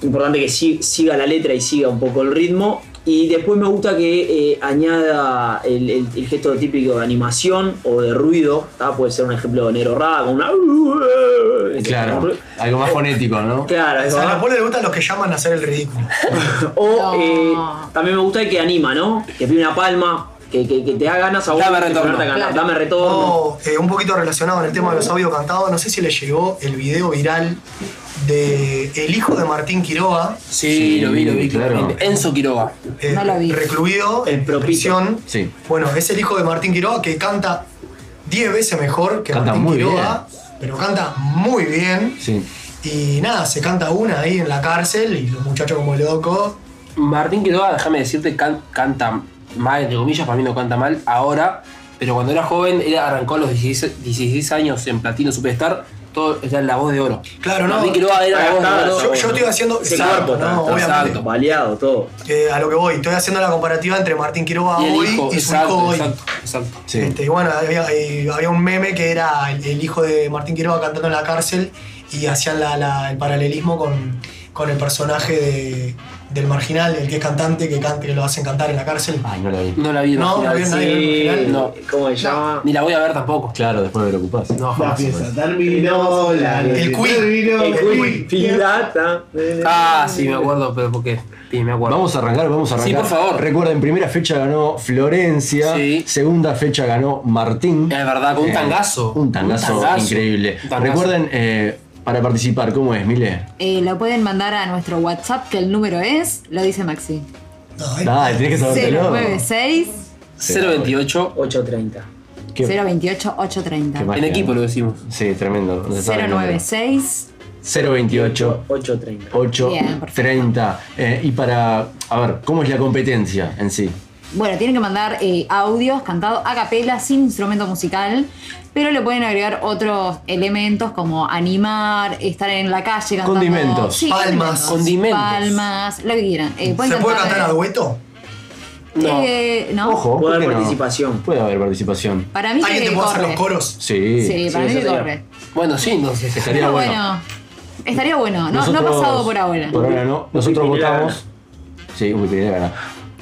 Importante que si- siga la letra y siga un poco el ritmo. Y después me gusta que eh, añada el, el- el gesto típico de animación o de ruido. ¿tá? Puede ser un ejemplo de Nero Rap, una. Claro. Algo más fonético, ¿no? Claro, O es sea, a verdad. Leopoldo le gustan los que llaman a hacer el ridículo. *laughs* O No. eh, también me gusta el que anima, ¿no? Que pide una palma, que, que, que te da ganas a vos Dame retorno. Claro. Dame retorno. Oh, eh, un poquito relacionado con el tema de los audios cantados, no sé si le llegó el video viral de el hijo de Martín Quiroga, Sí, Sí, lo vi, lo vi. claro. Enzo Quiroga. eh, No lo vi. recluido El en prisión. Sí. Bueno, es el hijo de Martín Quiroga que canta 10 veces mejor que Canta Martín muy Quiroga, pero canta muy bien. Sí. Y nada, se canta una ahí en la cárcel y los muchachos como locos. Martín Quiroga, déjame decirte, can- canta mal, entre comillas, para mí no canta mal ahora, pero cuando era joven, él arrancó a los 16, 16 años en Platino Superstar, todo era la voz de oro. Claro, no. Martín Quiroga era la voz de Ahí está, oro. Yo, yo estoy haciendo. Exacto, no, obviamente. exacto. Baleado, todo. Eh, a lo que voy, estoy haciendo la comparativa entre Martín Quiroga Y hoy hijo, y su exacto, hijo hoy. exacto, exacto. Sí. Este, y bueno, había, había un meme que era el, el hijo de Martín Quiroga cantando en la cárcel y hacían la- la- el paralelismo con, con el personaje de- del marginal, el que es cantante, que, cante, que lo hacen cantar en la cárcel. Ay, no la vi. No la vi. No, no, no vi nadie. Sí, ¿El No. ¿Cómo se llama? Ni la voy a ver tampoco. Claro, después me lo ocupás. No, La fiesta terminó, la El Queen. terminó. El Queen, pirata. Ah, sí, me acuerdo, pero ¿por qué? Sí, me acuerdo. Vamos a arrancar, vamos a arrancar. Sí, por favor. Recuerden, primera fecha ganó Florencia, Sí. segunda fecha ganó Martín. Es verdad, con un Eh, tangazo. Un tangazo, Un tangazo. increíble. Un tangazo. Recuerden, eh, para participar, ¿cómo es, Mile? Eh, lo pueden mandar a nuestro WhatsApp, que el número es, lo dice Maxi. No, eh, Dale, tenés que sabértelo. 096 028 8.30. ¿Qué? 028 830. Qué magia. en equipo lo decimos. Sí, tremendo. no se sabe el número. 096 028 8.30. 8 Bien, perfecto. 30. Eh, y para, a ver, ¿cómo es la competencia en sí? Bueno, tienen que mandar eh, audios cantados a capela sin instrumento musical, pero le pueden agregar otros elementos como animar, estar en la calle cantando. Condimentos. Sí, Palmas. Condimentos. Palmas, lo que quieran. Eh, ¿Se puede cantar a eh, dueto? No. eh, no. Ojo, Puede ¿por qué haber no? participación. Puede haber participación. Para mí ¿Alguien te puede hacer los coros? Sí. Sí, para Sí, mí que corre. Bueno, sí, entonces. Estaría bueno. bueno, estaría bueno. No, no ha pasado por ahora. Por ahora no. Nosotros votamos. Sí, Wikipedia gana.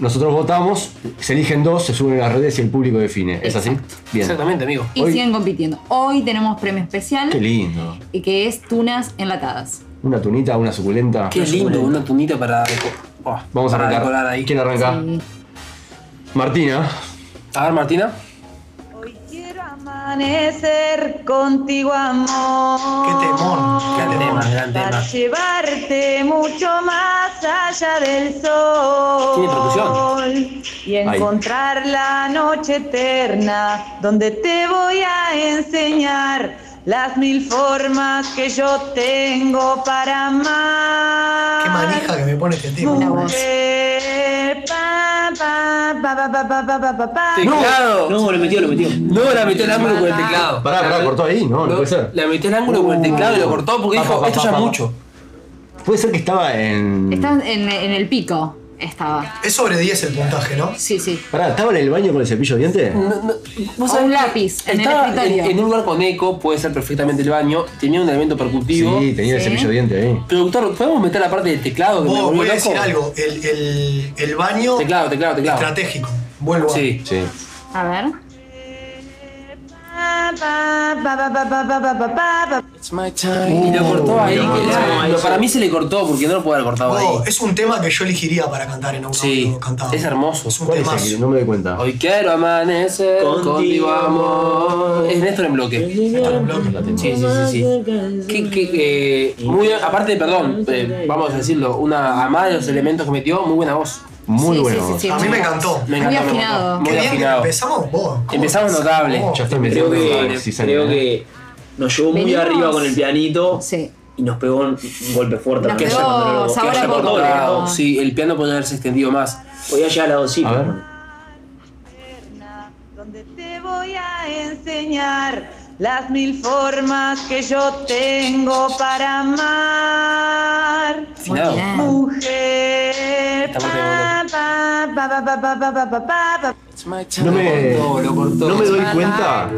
Nosotros votamos, se eligen dos, se suben a las redes y el público define. ¿Es así? Bien. Exactamente, amigo. Y Hoy- siguen compitiendo. Hoy tenemos premio especial Qué lindo. y que es tunas enlatadas. Una tunita, una suculenta. Qué lindo, una tunita para reco- Vamos a para arrancar. decorar ahí. ¿Quién arranca? Martina. A ver, Martina. Amanecer contigo, amor. Qué temor. Gran tema, gran Para tema. llevarte mucho más allá del sol. Tiene percusión. Y encontrar la noche eterna donde te voy a enseñar las mil formas que yo tengo para amar. Qué manija que me pone este tema. Mujer, Teclado. No, lo metió, lo metió. No, la metió el ángulo con el teclado. Pará, pará, cortó ahí, no, no puede ser. Le metió el ángulo con el teclado y lo cortó porque Pa, dijo, pa, pa, esto pa, ya es mucho. Puede ser que estaba en. Está en, en el pico. Estaba. Es sobre 10 el puntaje, ¿no? Sí, sí. Pará, ¿estaba en el baño con el cepillo de dientes? ¿Vos O sabés un lápiz en el estaba escritorio. En, en un lugar con eco, puede ser perfectamente el baño, tenía un elemento percutivo. Sí, tenía el Sí. cepillo de dientes ahí. Productor, ¿podemos meter la parte del teclado que me Vos, volvió voy a loco? decir algo. El, el, el baño Teclado, teclado, teclado. estratégico. Lugar. Sí. Sí. A ver. Y lo cortó ahí. que- no, para mí se le cortó porque no lo puede haber cortado ahí. Es un tema que yo elegiría para cantar en un Sí, audio cantado. es hermoso. Es un ¿Cuál es temazo. el que no me doy cuenta? Hoy quiero amanecer Contigo. contigo, amor. Es Néstor en bloque. Sí, sí, sí, sí. Que, que, eh, muy, aparte, perdón, eh, vamos a decirlo, una amada de los elementos que metió, muy buena voz. Muy Sí, bueno. sí, sí, sí, A mí me encantó. Me Muy encantó, me afinado. encantó. Qué Muy bien que afinado. empezamos vos. ¿Cómo Empezamos notable. Ya está Creo metiendo que, creo ¿eh? que nos llevó muy Venimos- arriba con el pianito Sí. y nos pegó un, un golpe fuerte. Nos Que pegó haya- lo- que sabor haya a Claro, sí, el piano podría haberse extendido más. Podía llegar a la dos A ver. donde te voy a enseñar las mil formas que yo tengo para amar. Mujer. No me, no me doy cuenta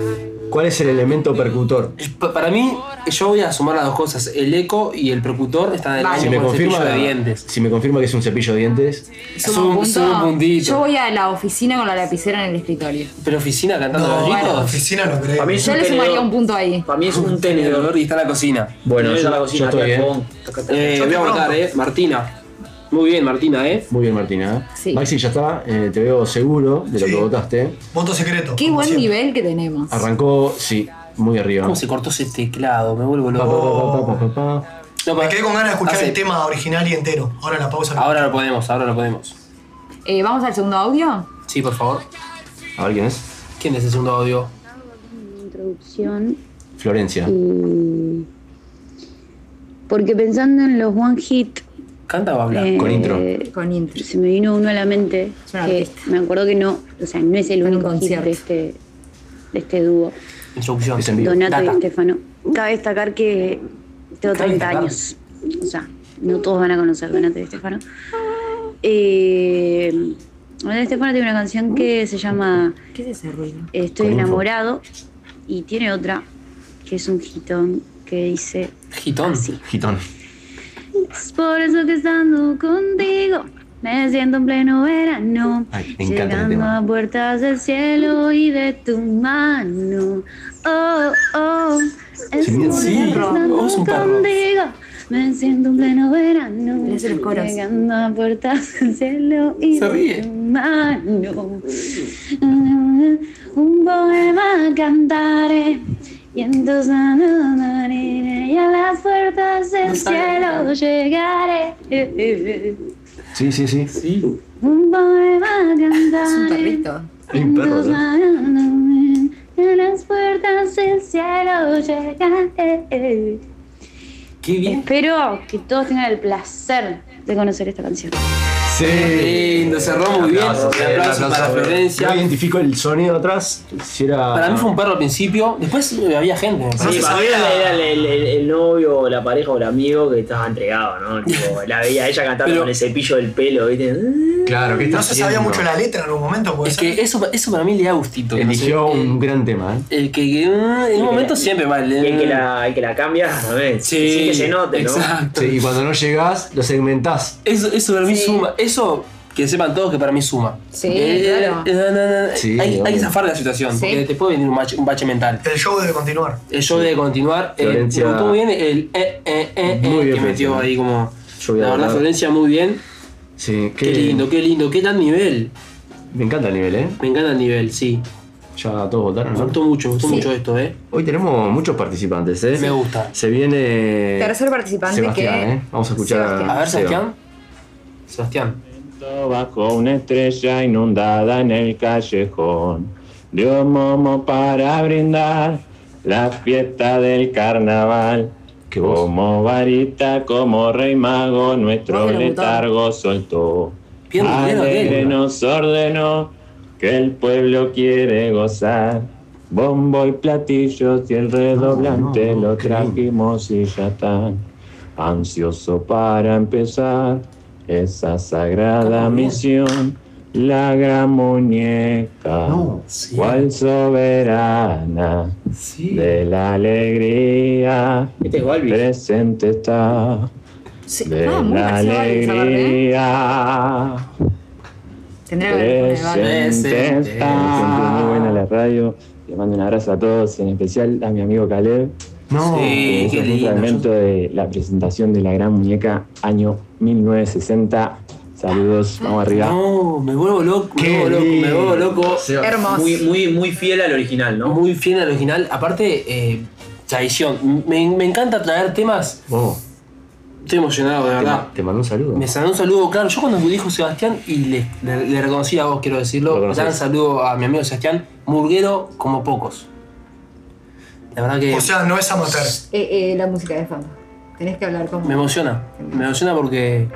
cuál es el elemento percutor. Pa- Para mí, yo voy a sumar las dos cosas. El eco y el percutor están en el Vale. Si me, con el cepillo confirma, de dientes. si me confirma que es un cepillo de dientes, Suma un un- punto. suma un puntito. Yo voy a la oficina con la lapicera en el escritorio. Pero oficina cantando No, gritos. oficina no creo. Para mí es Yo un le sumaría tenedor. un punto ahí. Para mí es un El tenedor. olor y está en la cocina. Bueno, Tenedor yo- en la cocina, yo estoy bien. Eh, Yo voy a votar, eh. Martina. Muy bien, Martina, eh. muy bien Martina. Sí. Maxi ya está, eh, te veo seguro de lo Sí. que votaste. Voto secreto. Qué como buen siempre. nivel que tenemos. Arrancó, sí, muy arriba. ¿Cómo se cortó ese teclado? Me vuelvo Pa, pa, loco. pa, pa, pa, pa, pa. No, Me pa- quedé con ganas de escuchar hace- el tema original y entero. Ahora la pausa. Ahora lo podemos, ahora lo podemos. Eh, Vamos al segundo audio. Sí, por favor. A ver quién es. ¿Quién es el segundo audio? introducción Florencia. y porque pensando en los one hit ¿Canta o habla? eh, Con intro. Con intro. se me vino uno a la mente Es una que artista. me acuerdo que no o sea no es el único hit concierto. de este de este dúo Introducción. Es en vivo. Donato y Data. Estefano cabe destacar que tengo Cabe 30 destacar. años o sea no todos van a conocer Donato y Estefano eh, Donato y Estefano tiene una canción que se llama ¿Qué es ese ruido? Estoy Con info. enamorado y tiene otra que es un hitón que dice Gitón. así. Gitón. Es por eso que estando contigo me siento en pleno verano. Ay, me llegando a puertas del cielo y de tu mano. Oh, oh. Es Sí, por sí, eso que estando contigo me siento en pleno verano. Llegando a puertas del cielo y de tu mano. Un poema cantaré y entonces y a las puertas del No cielo llegaré. Sí, sí, sí. Sí. Un poema Es un cantaré perrito. Hay un perro, y a las puertas del cielo llegaré. Qué bien. Espero que todos tengan el placer de conocer esta canción. Sí. Lindo, cerró muy bien. Un Aplausos, eh, aplauso para. Florencia. No identifico el sonido atrás. Si era. Para mí fue un perro al principio, después eh, había gente. Sí, para mí era, era el, el- el- el novio o la pareja o el amigo que estaba entregado, ¿no? Tipo, *laughs* la veía ella cantando Pero- con el cepillo del pelo, ¿viste? Claro, ¿qué está No se sabía mucho la letra en algún momento. ¿puede Es ser? que eso, eso para mí le da gustito. que no Eligió sé, un gran tema, ¿eh? El que, que, mm, en un momento siempre vale. Y el que la, el que la cambia también. Sí, Sí, que se note, ¿no? Exacto. Sí, y cuando no llegás, lo segmentás. Eso, eso para mí suma. Eso que sepan todos que para mí suma. Sí, Eh, claro. eh, Sí, hay, que zafar de la situación, Sí. porque te puede venir un bache, un bache mental. El show debe continuar. El show debe continuar. Eh, Florencia- gustó muy bien el eh, eh, eh, Muy eh, bien, que metió ahí como. La verdad. Florencia muy bien. Sí, Qué lindo, qué lindo, qué tan nivel. Me encanta el nivel, ¿eh? Me encanta el nivel, sí. Ya todos votaron, Me ¿no? gustó mucho, me gustó Sí. mucho esto, ¿eh? Hoy tenemos muchos participantes, ¿eh? Me gusta. Se viene. Tercer participante Sebastián, que. ¿eh? Vamos a escuchar Sebastián. A ver, Seba. Sebastián. Sebastián. Bajo una estrella inundada en el callejón, dio momo para brindar la fiesta del carnaval. Como varita, como rey mago, nuestro letargo soltó. Bien, bien, Alegre bien. nos ordenó que el pueblo quiere gozar. Bombo y platillos y el redoblante lo trajimos y ya están. Ansioso para empezar esa sagrada misión. La gran muñeca, cual soberana de la alegría, presente está. De Ah, la ¿sabes? alegría. Tendría Presente está. Siempre muy buena la radio. Le mando un abrazo a todos, en especial a mi amigo Caleb. No, que qué es un lindo. fragmento de la presentación de la gran muñeca año 1960. Saludos, vamos arriba. No, me vuelvo loco, me vuelvo loco, me vuelvo loco. Hermoso. Muy, muy, muy fiel al original, ¿no? Muy fiel al original. Aparte, eh, tradición. Me, me encanta traer temas. Estoy emocionado, de verdad. Te mando un saludo. Me mandó un saludo, claro. Yo cuando dijo Sebastián, y le, le- le reconocí a vos, quiero decirlo, Lo conocés. dan saludo a mi amigo Sebastián, murguero como pocos. La verdad que O sea, no es amateur. Eh, eh, la música de fondo. Tenés que hablar con. me emociona. Me emociona porque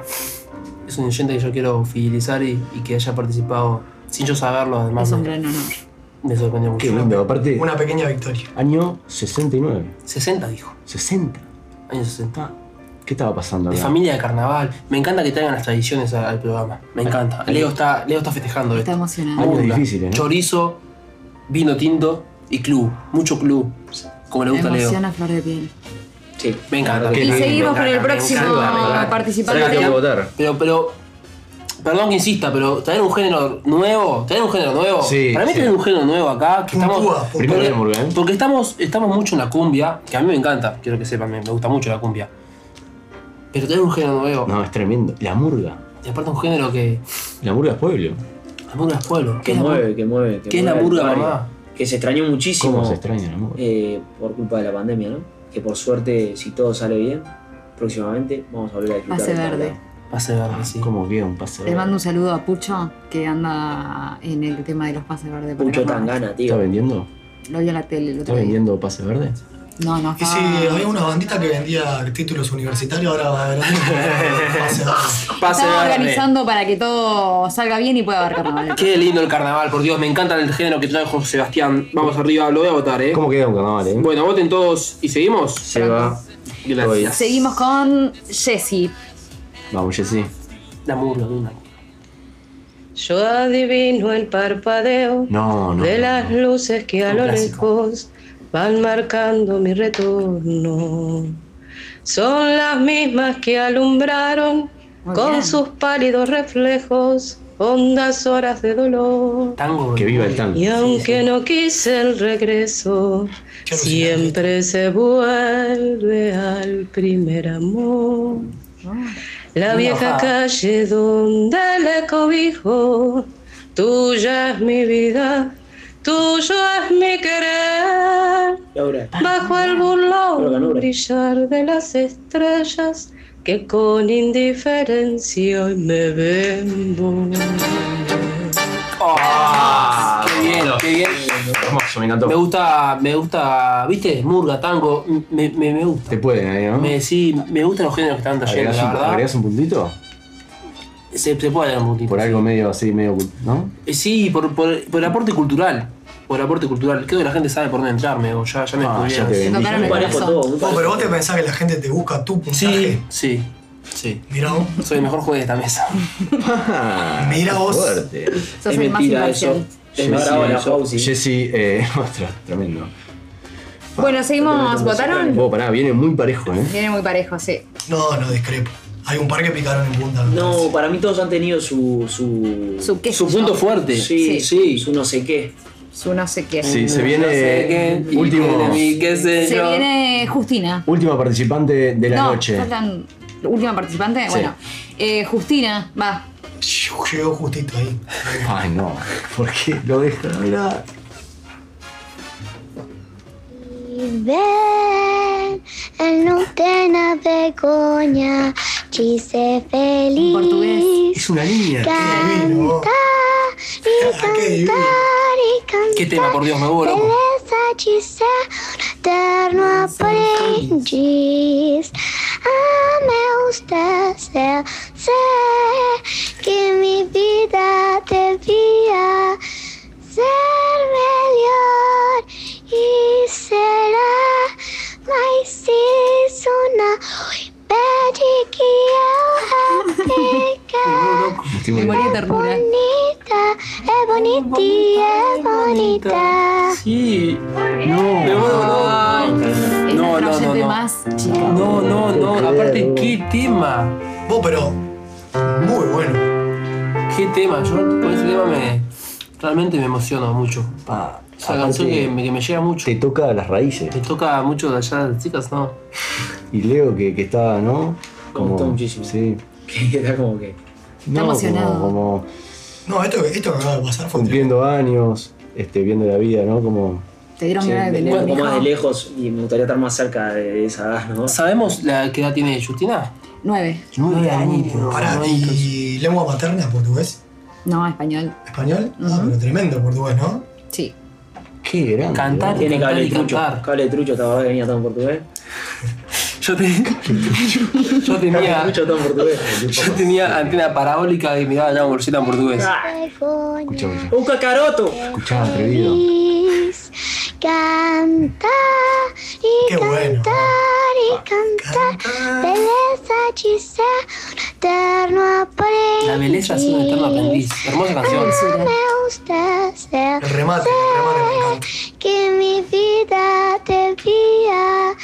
es un oyente que yo quiero fidelizar y, y que haya participado sin yo saberlo, además. Es un me- gran honor. Me sorprendió mucho. Qué lindo, aparte. Una pequeña victoria. Año 69. 60 dijo. 60. Años 60. ¿Qué estaba pasando De acá? familia de carnaval. Me encanta que traigan las tradiciones al, al programa. Me encanta. Leo está, Leo está festejando Está esto. emocionado. Años difíciles, ¿no? Chorizo, vino tinto y club. Mucho club. Como le Me gusta a Leo. emociona flor de piel. Sí. Me encanta. Y seguimos con el próximo participante. Pero, pero. Perdón que insista, pero traer un género nuevo, traer un género nuevo. Sí, para mí sí. traer un género nuevo acá, que estamos. Porque- Murga, ¿eh? Porque estamos, estamos mucho en la cumbia, que a mí me encanta, quiero que sepan, me, me gusta mucho la cumbia. Pero traer un género nuevo. No, es tremendo. La murga. Y aparte un género que. La murga es pueblo. La murga es pueblo. Que es la mueve, que mueve. que ¿Qué es la mueve murga, mamá? Que se extrañó muchísimo. ¿Cómo se extraña la murga? eh, por culpa de la pandemia, ¿no? Que por suerte, si todo sale bien, próximamente vamos a volver a disfrutar. Pase verde. Pase verde, sí. ¿Cómo queda un pase Le mando un saludo a Pucho, que anda en el tema de los pases verdes. carnaval. tangana, tío. ¿Está vendiendo? Lo vi en la tele el ¿Está vendiendo pase verde? No, no, Y si estaba- había una bandita que vendía títulos universitarios, ahora va a haber. *laughs* Pase verde. organizando para que todo salga bien y pueda haber carnaval. Qué lindo el carnaval, por Dios, me encanta el género que trajo Sebastián. Vamos arriba, lo voy a votar, ¿eh? ¿Cómo queda un carnaval, eh? Bueno, voten todos y seguimos. Se va. Gracias. Seguimos con Jessy. Vamos, Jessy. La murga, una. Yo adivino el parpadeo No, no. de las luces que a lo lejos van marcando mi retorno. Son las mismas que alumbraron Muy con bien. sus pálidos reflejos hondas horas de dolor. Tango. Que viva el tango. Y aunque no quise el regreso, siempre se vuelve al primer amor. La Muy vieja calle donde le cobijo, tuya es mi vida, tuyo es mi querer. Laura. Bajo el burlón brillar de las estrellas que con indiferencia hoy me ven Ah, qué bien, qué bien. Hermoso, me encantó. Me gusta, me gusta, ¿viste? Murga, tango, me, me, me gusta. Te pueden ahí, ¿no? Me, sí, me gustan los géneros que están trayendo, ¿Agregás la un, verdad. agregás un puntito? Se, se puede dar un puntito. Por algo medio así, medio. ¿No? Eh, Sí, por, por, por el aporte cultural. Por el aporte cultural. Creo que la gente sabe por dónde entrarme, o ya, ya me Ah, ya te vendí. Parejo Oh, pero vos te pensás que la gente te busca tu puntaje. Sí, sí, sí. Mirá vos. Soy el mejor juez de esta mesa. *laughs* Mira vos. Fuerte. Sos Es el más mentira imparcial. eso. Es bravo. Fauci. Jessy, eh, *laughs* ostras, tremendo. Bueno, seguimos. ¿Votaron? Pará, viene muy parejo, ¿eh? Viene muy parejo, sí. No, no, discrepo. Hay un par que picaron en punta. No, para mí todos han tenido su. su. Su qué punto fuerte. Sí, Sí. sí, su no sé qué. Su no sé qué. Sí, se No sé viene qué, último, mí, qué sé Se yo. viene Justina. última participante de la no, noche. faltan Última participante. Sí. Bueno, eh, Justina, va. Llegó justito ahí. Ay, no. ¿Por qué lo deja? Mirá. Ven, te na vergogna, ci sei feliz. Es una niña. Canta y cantar y cantar. ¿Qué tema, por Dios, me vuelvo loco? Un eterno aprendiz. A me gusta ser, sé que mi vida debía ser mejor y será una pede que fique Memoria de ternura. bonita, é bonita e bonita. Sí. No. Es No, nuestro no, no, oyente no. más. No, no, no. Aparte, ¿qué tema? Vos, pero muy bueno. ¿Qué tema? Yo con ese tema me. Realmente me emociono mucho. Pa, Esa aparte, canción que me, que me llega mucho. Te toca las raíces. Me toca mucho de allá de las chicas, ¿no? Y Leo que, que está, ¿no? Me gustó muchísimo. Sí. *laughs* Que era como que. No, emocionado. Como, como No, esto, esto que acaba de pasar fue cumpliendo años, este, viendo la vida, ¿no? Como. Te dieron Sí, ganas de tener Un un poco más de lejos y me gustaría estar más cerca de esa edad, ¿no? ¿Sabemos la qué edad tiene Justina? Nueve. Nueve añitos. Pará, ¿y lengua materna portugués? No, español. ¿Español? Ah, pero tremendo portugués, ¿no? Sí. Qué grande. Cantar y Tiene cantar cable y trucho. cantar. Cable de trucho, ¿te acordás que venía todo en portugués? Yo, te- *laughs* yo tenía. Yo tenía antena parabólica y miraba la bolsita en portugués. Escucha. ¡Un cacaroto! Escuchá, atrevido. Cantar y Qué bueno. cantar y cantar. Belleza un eterno aprendiz. La belleza es un eterno aprendiz. Hermosa canción. Me gusta ser, El remate, el remate que mi vida debía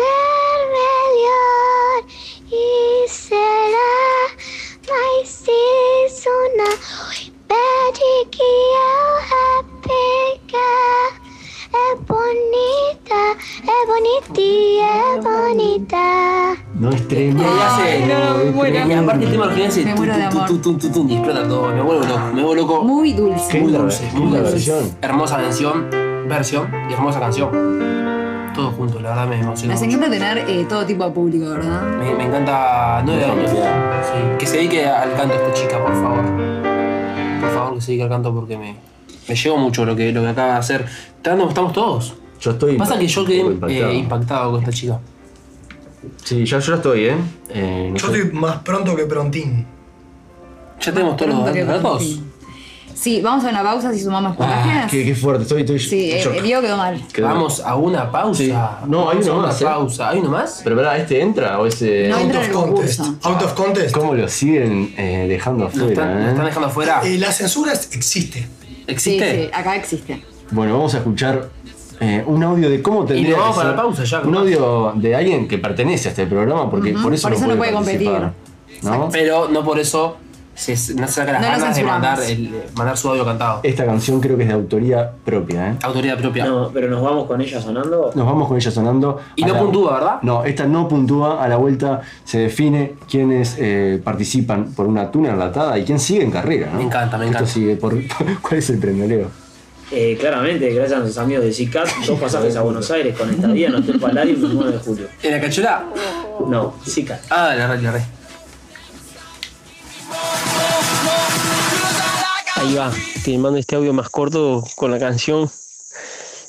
ser mejor y será mais isso não impede que eu repita. É bonita, é bonita e é bonita. No es Y tremendo. ahí hace. no, me muero. Y aparte el tema original hace. Me tu, muero de amor. y explota todo. Me vuelvo loco. Me vuelvo loco. Muy dulce. Muy dulce, muy dulce. versión. Hermosa canción, versión y hermosa canción. Todo junto, la verdad me emociona. Nos mucho. encanta tener eh, todo tipo de público, ¿verdad? Me, me encanta nueve años. Sí. Que se dedique al canto esta chica, por favor. Por favor, que se dedique al canto porque me, me llegó mucho lo que, lo que acaba de hacer. Estamos, estamos todos. Yo estoy. Pasa que yo quedé eh, impactado con esta chica. Sí, yo, yo estoy, ¿eh? Eh, no Yo sé. estoy más pronto que prontín. Ya tenemos todos los datos. Sí, vamos a una pausa si sumamos. Ah, qué, qué fuerte, estoy, estoy Sí, el video quedó mal. Quedó- Vamos a una pausa. Sí. No, hay Vamos a uno una más, ¿eh? pausa. ¿Hay uno más? Pero verdad, ¿este entra o ese.? No Out of el contest. Out of contest. ¿Cómo lo siguen eh, dejando Lo afuera? están, lo eh? están dejando afuera. Eh, la censura existe. Sí, ¿Existe? sí, acá existe. Bueno, vamos a escuchar eh, un audio de cómo tendría nos vamos que para ser- la pausa ya, Un ¿no? audio de alguien que pertenece a este programa, porque por eso, por eso no puede participar, ¿no? Pero no por eso se, no se saca las No ganas de censuramos. mandar, el, mandar su audio cantado. Esta canción creo que es de autoría propia, ¿eh? Autoridad propia. No, pero nos vamos con ella sonando. Nos vamos con ella sonando. Y no la- puntúa, ¿verdad? No, esta no puntúa. A la vuelta se define quiénes eh, participan por una tuna enlatada y quién sigue en carrera. ¿no? Me encanta, me Esto encanta. sigue por. *laughs* ¿Cuál es el premio, Leo? Eh, claramente, gracias a nuestros amigos de CICAT, dos *laughs* pasajes a Buenos Aires con estadía en Hotel Palladium el 9 de julio. ¿En la cachola? No, CICAT. Ah, la red, la red. Ahí va, te este audio más corto con la canción.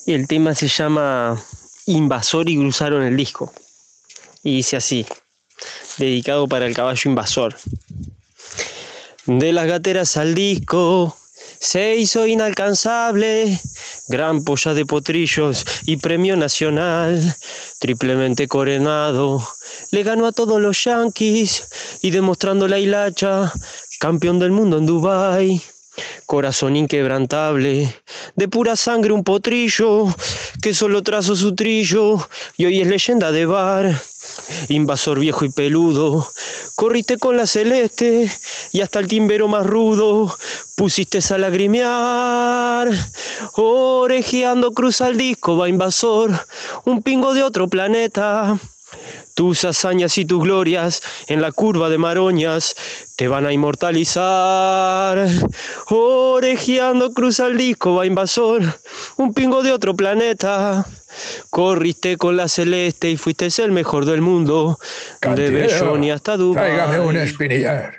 El tema se llama Invasor y cruzaron el disco. Y dice así, dedicado para el caballo invasor. De las gateras al disco se hizo inalcanzable, gran polla de potrillos y premio nacional, triplemente coronado, le ganó a todos los yanquis y demostrando la hilacha, campeón del mundo en Dubai. Corazón inquebrantable, de pura sangre un potrillo, que solo trazó su trillo y hoy es leyenda de bar. Invasor viejo y peludo, corriste con la celeste y hasta el timbero más rudo pusiste a lagrimear. Orejeando cruza el disco, va invasor, un pingo de otro planeta. Tus hazañas y tus glorias en la curva de Maroñas te van a inmortalizar. Orejeando cruza el disco, va invasor, un pingo de otro planeta. Corriste con la celeste y fuiste el mejor del mundo. De Cantinero, Belloni hasta Tráigame un Dubái. espinillar.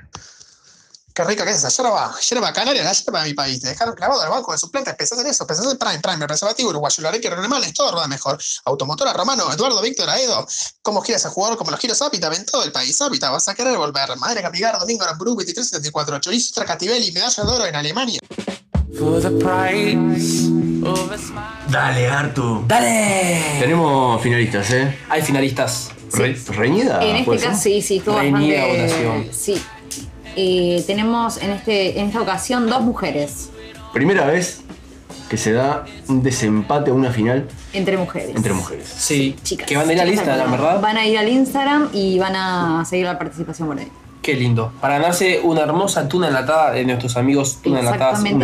Qué rica que es esa yerba, yerba canaria, la yerba de mi país. Te dejaron clavado al banco de suplentes, pensás en eso, pensás en Prime, Prime, preservativo uruguayo, el areque alemán, todo rueda mejor. Automotora Romano, Eduardo, Víctor, Aedo. ¿Cómo quieres a jugador como los giros Hábitat en todo el país? Hábitat, vas a querer volver. Madre Capigar, Domingo Aramburu, 2374, Chorizo Tracativelli, medalla de oro en Alemania. For the price of a smile. Dale, Artu. ¡Dale! Tenemos finalistas, ¿eh? Hay finalistas. Re- ¿Reñida? En este ser? caso sí, sí, estuvo Reñida bastante. votación. Sí. Eh, tenemos en, este, en esta ocasión dos mujeres Primera vez que se da un desempate a una final entre mujeres. entre mujeres. Sí. Chicas. Que van a ir al Instagram. ¿verdad? Van a ir al Instagram y van a seguir la participación por ahí. Qué lindo. Para ganarse una hermosa tuna enlatada de nuestros amigos Tuna.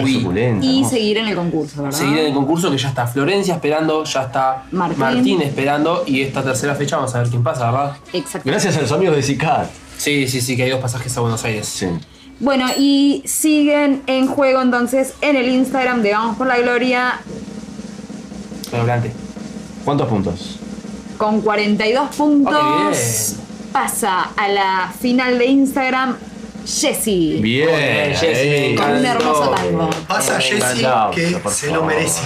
Uy. Y seguir en el concurso, ¿verdad? Seguir en el concurso que ya está Florencia esperando, ya está Martín. esperando y esta tercera fecha vamos a ver quién pasa, ¿verdad? Exacto. Gracias a los amigos de CICAT. Sí, sí, sí, que hay dos pasajes a Buenos Aires. Sí. Bueno, y siguen en juego entonces en el Instagram de Vamos por la Gloria Adelante. ¿Cuántos puntos? con 42 puntos. Pasa a la final de Instagram Jessie. Bien. Con un hermoso tango. Pasa Jessy que se lo merece.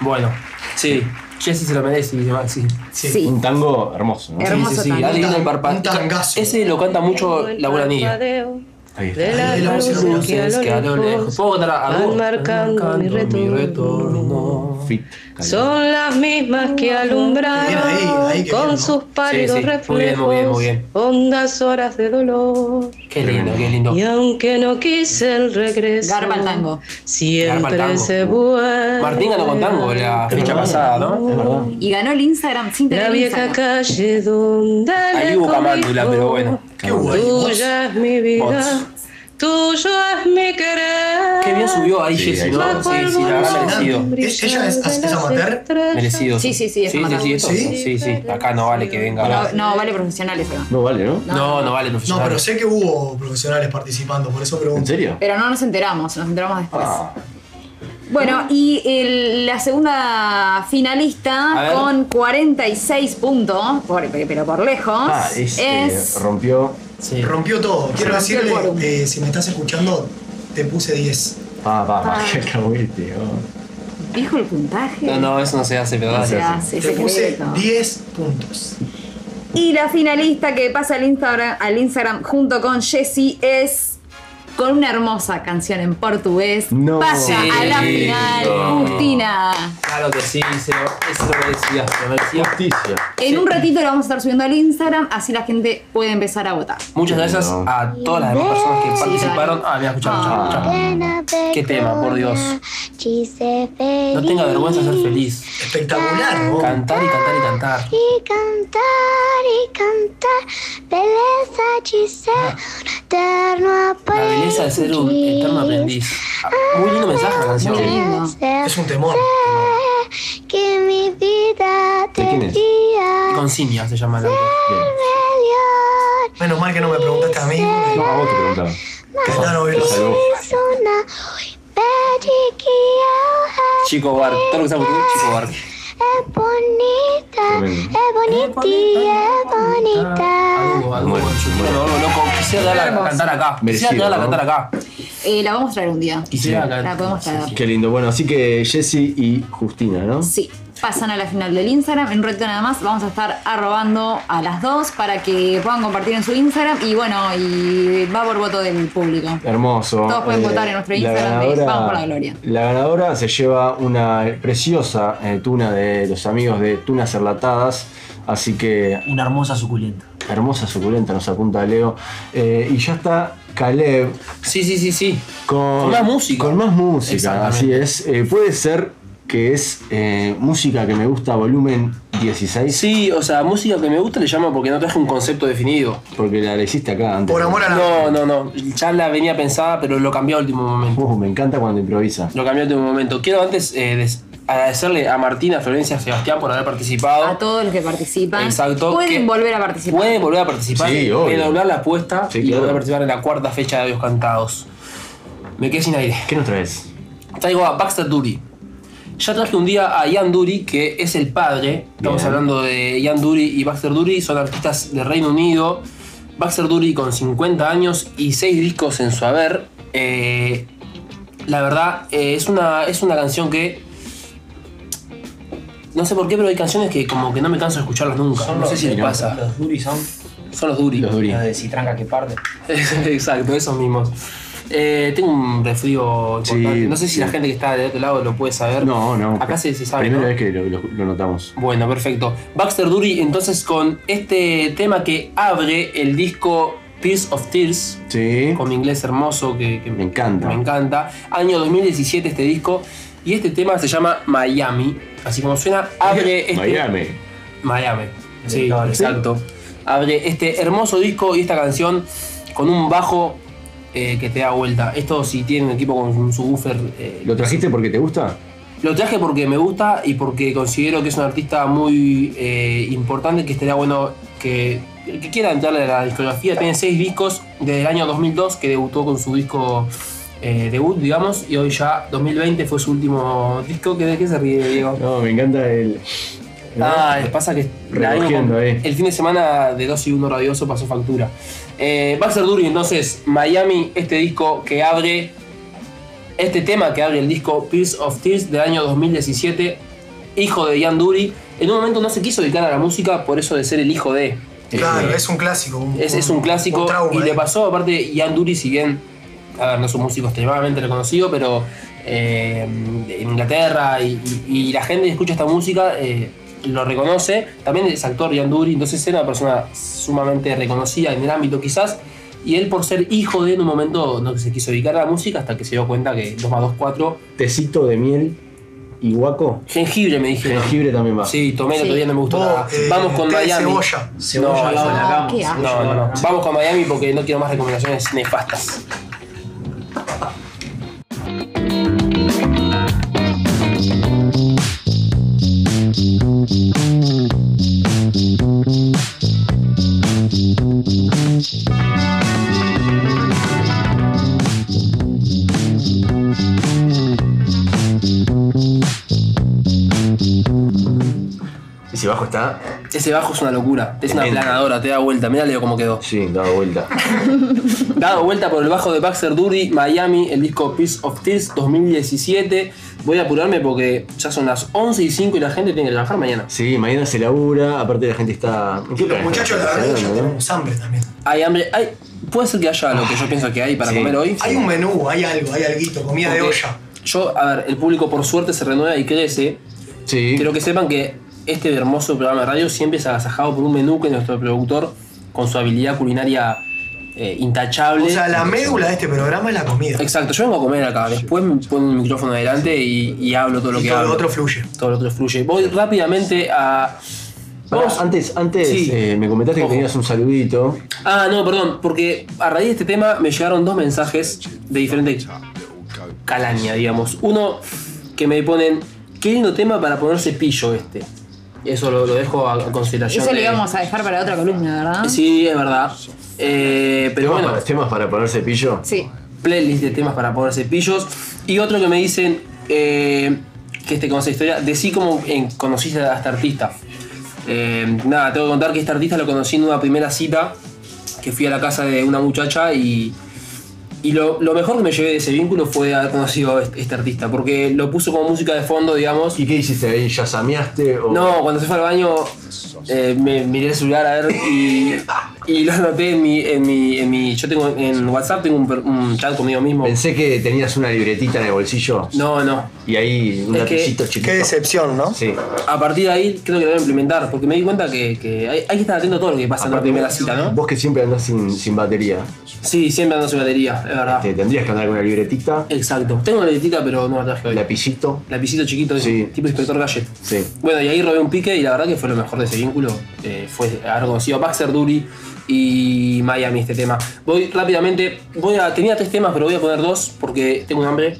Bueno, sí. Jessy se lo merece y demás, sí. Sí. Un tango hermoso, ¿no? Hermoso sí, sí, sí. tango. Adivina el parpadeo. Un tangazo. Ese lo canta mucho Laura Niña. Ahí está. De las luces que a lo lejos lejos. ¿Puedo cantar a van marcando mi retorno. Fit. Son las mismas que Bien, ahí, alumbraron ahí, con sus pálidos Sí, sí, muy reflejos bien, muy bien, muy bien. hondas horas de dolor. Qué lindo, qué lindo. Y aunque no quise el regreso, Garba el tango. Garba el siempre tango. se vuelve. Martín ganó con tango la fecha pasada, ¿no? Es verdad. Y ganó el Instagram sin La vieja Instagram. calle donde Ahí hubo camándula, pero bueno. Qué guay. Tuya es mi vida, Bots. tuyo es mi querer. Qué bien subió ahí Sí, Jessy, ahí ¿no? Sí, sí, la verdad merecido. ¿Es- ella es- es amateur? Merecido. Sí, sí, sí, es Sí, sí, amateur. sí, eso, ¿Sí? sí, sí. Acá no vale que venga. No, no, vale profesionales acá. No vale, ¿no? No, no vale No, profesional. pero sé que hubo profesionales participando, por eso ¿En pregunto. serio? Pero no nos enteramos, nos enteramos después. Ah, Bueno, y el- la segunda finalista con 46 puntos, por- pero por lejos, ah es, eh, es rompió. Sí. Rompió todo. Quiero rompió decirle, eh, si me estás escuchando, te puse 10. Pa, pa, pa, Ah. *laughs* que alcahuete, oh. ¿Dijo el puntaje? No, no, eso no se hace, pero No se hace, Te puse secreto. 10 puntos. Y la finalista que pasa al Instagram, al Instagram junto con Jessie es con una hermosa canción en portugués. No. Pasa Sí. a la final, No. Justina. Claro que sí, se lo, eso lo merecía, lo merecía. Justicia. En un ratito lo vamos a estar subiendo al Instagram, así la gente puede empezar a votar. Muchas gracias No. a todas las demás personas que participaron. Ah, mira, escuchá, escuchá, escuchá. Qué tema, por Dios. No tenga vergüenza de ser feliz. Espectacular, ¿no? Cantar y cantar y cantar. E cantar e cantar, beleza de ser um eterno La de ser un eterno aprendiz. Muy lindo mensaje la canción. Muy lindo. Es un temor. que mi vida ¿De quién es? debía Consignia se llama melhor. Menos mal que no me preguntaste a mí. No, a vos te preguntaba. Es que Chico Bar, todo lo que estamos Chico Bar. É bonita, é bonitinha, é bonita. Algo, algo, Bueno, algo loco. Quisiera darla a cantar acá. Quisiera Merecido, darla a ¿no? cantar acá. Eh, la vamos a traer un día. Quisiera La cantar. podemos traer. Qué lindo. Bueno, así que Jessy y Justina, ¿no? Sí, pasan a la final del Instagram. En un ratito nada más vamos a estar arrobando a las dos para que puedan compartir en su Instagram. Y bueno, y va por voto del público. Hermoso. Todos pueden votar en nuestro Instagram de Vamos por la Gloria. La ganadora se lleva una preciosa eh, tuna de los amigos de Tunas Enlatadas. Así que Una hermosa suculenta. hermosa suculenta nos apunta Leo. Eh, y ya está Caleb Sí, sí, sí, sí. con, Con más música. Con más música, así es. Eh, puede ser que es eh, música que me gusta, volumen 16. Sí, o sea, música que me gusta le llamo porque no traje un concepto definido. Porque la hiciste acá antes. Por amor a la. No, no, no. Ya la venía pensada, pero lo cambié a último momento. Uh, me encanta cuando improvisa. Lo cambié a último momento. Quiero antes eh, des- agradecerle a Martina, Florencia, a Sebastián por haber participado. A todos los que participan. Exacto, Pueden que- volver a participar. Pueden volver a participar, Sí, obvio. redoblar la apuesta Sí, y claro. volver a participar en la cuarta fecha de Audios Cantados. Me quedé sin aire. ¿Qué nos traes? Traigo a Baxter Dury. Ya traje un día a Ian Dury, que es el padre. Estamos Bien. hablando de Ian Dury y Baxter Dury, son artistas de Reino Unido. Baxter Dury con 50 años y 6 discos en su haber. Eh, la verdad, eh, es, una, es una canción que. No sé por qué, pero hay canciones que como que no me canso de escucharlas nunca. Son no sé los- si les pasa. Los Duri son. Son los Dury. Los Dury. De Citranca que parte. *laughs* Exacto, esos mismos. Eh, tengo un resfrío importante. Sí, no sé si sí. la gente que está del otro lado lo puede saber. No, no. Acá se, se sabe. Primera ¿no? vez que lo, lo- lo notamos. Bueno, perfecto. Baxter Dury, entonces con este tema que abre el disco Tears of Tears, Sí. con mi inglés hermoso que, que Me encanta. me encanta. Año 2017 este disco. Y este tema se llama Miami. Así como suena, abre *laughs* este. Miami. Miami. Sí, exacto. Abre este hermoso disco y esta canción con un bajo eh, que te da vuelta. Esto si tienen un equipo con un subwoofer. eh, ¿Lo trajiste porque te gusta? lo traje porque me gusta y porque considero que es un artista muy eh, importante que estaría bueno que el que quiera entrarle a la discografía. Tiene seis discos desde el año 2002 que debutó con su disco eh, debut, digamos, y hoy ya 2020 fue su último disco. ¿Que ¿De qué se ríe, Diego? No, me encanta el. Ah, pasa que con- ahí. el fin de semana de 2 y 1 radioso pasó factura. Eh, Baxter Dury, entonces, Miami, este disco que abre, este tema que abre el disco Pierce of Tears del año 2017, hijo de Ian Dury. En un momento no se quiso dedicar a la música por eso de ser el hijo de. Claro, Eh, es un clásico. Un, es, es un clásico un trauma, y le eh. pasó, aparte, Ian Dury, si bien, a ver, no es un músico extremadamente reconocido, pero eh, en Inglaterra y, y- y la gente que escucha esta música eh, lo reconoce. También es actor Ian Dury, entonces era una persona sumamente reconocida en el ámbito quizás. Y él por ser hijo de en un momento no se quiso dedicar a la música hasta que se dio cuenta que 2 más 2, 4. Tecito de miel y guaco. Jengibre me dijeron. Jengibre también va. Sí, tomé el Sí. otro día, no me gustó nada. eh, Vamos con Miami. cebolla. Cebolla. No, no, no. Vamos con Miami porque no quiero más recomendaciones nefastas. Bajo está. Ese bajo es una locura, es una planadora, te da vuelta. Mirá Leo cómo quedó. Sí, dado vuelta. *laughs* Dado vuelta por el bajo de Baxter Dury, Miami, el disco Piece of Tears 2017. Voy a apurarme porque ya son las 11 y 5 y la gente tiene que trabajar mañana. Sí, mañana se labura, aparte la gente está. ¿En qué Los muchachos, la verdad, ya tenemos hambre también. Hay hambre, hay, puede ser que haya lo que yo pienso que hay para Sí. comer hoy. Hay un menú, hay algo, hay alguito, comida de olla. Yo, a ver, el público por suerte se renueva y crece. Sí. Quiero que sepan que este hermoso programa de radio siempre es agasajado por un menú que nuestro productor, con su habilidad culinaria eh, intachable. O sea, la médula de este programa es la comida. Exacto, yo vengo a comer acá, después me pongo un micrófono adelante y, y hablo todo lo Y que todo lo hablo. otro fluye. Todo lo otro fluye. Voy rápidamente a. Pará, antes, antes Sí. eh, me comentaste Ojo. que tenías un saludito. Ah, no, perdón, porque a raíz de este tema me llegaron dos mensajes de diferente calaña, digamos. Uno que me ponen, qué lindo tema para ponerse pillo este. Eso lo, lo dejo a, a consideración. Eso lo de- íbamos a dejar para otra columna, ¿verdad? Sí, es verdad. Eh, pero ¿Temas, bueno, para, temas para ponerse pillo. Sí. playlist de temas para ponerse pillos. Y otro que me dicen eh, que este conoce historia, decí cómo eh, conociste a este artista. Eh, nada, tengo que contar que este artista lo conocí en una primera cita que fui a la casa de una muchacha y, y lo, lo mejor que me llevé de ese vínculo fue haber conocido a este, este artista, porque lo puso como música de fondo, digamos. ¿Y qué hiciste ahí? ¿Ya sameaste? O... No, cuando se fue al baño eh, me miré el celular a ver y, *laughs* y lo anoté en mi, en mi, en mi. Yo tengo en WhatsApp tengo un, un chat conmigo mismo. Pensé que tenías una libretita en el bolsillo No, no. y ahí un Es que- lapicito chiquito. Qué decepción, ¿no? Sí. A partir de ahí creo que lo voy a implementar, porque me di cuenta que, que hay, hay que estar atento a todo lo que pasa en la primera cita, ¿no? Vos que siempre andás sin, sin batería, Sí, siempre ando sin batería, es verdad. te tendrías que andar con una libretita, Exacto. Tengo una letita, pero no la traje hoy. lapicito. Lapicito chiquito, Sí. tipo inspector Gadget. Sí. Bueno, y ahí robé un pique y la verdad que fue lo mejor de ese vínculo. eh, fue haber conocido a Baxter Dury y Miami este tema. Voy rápidamente, voy a. Tenía tres temas, pero voy a poner dos porque tengo un hambre.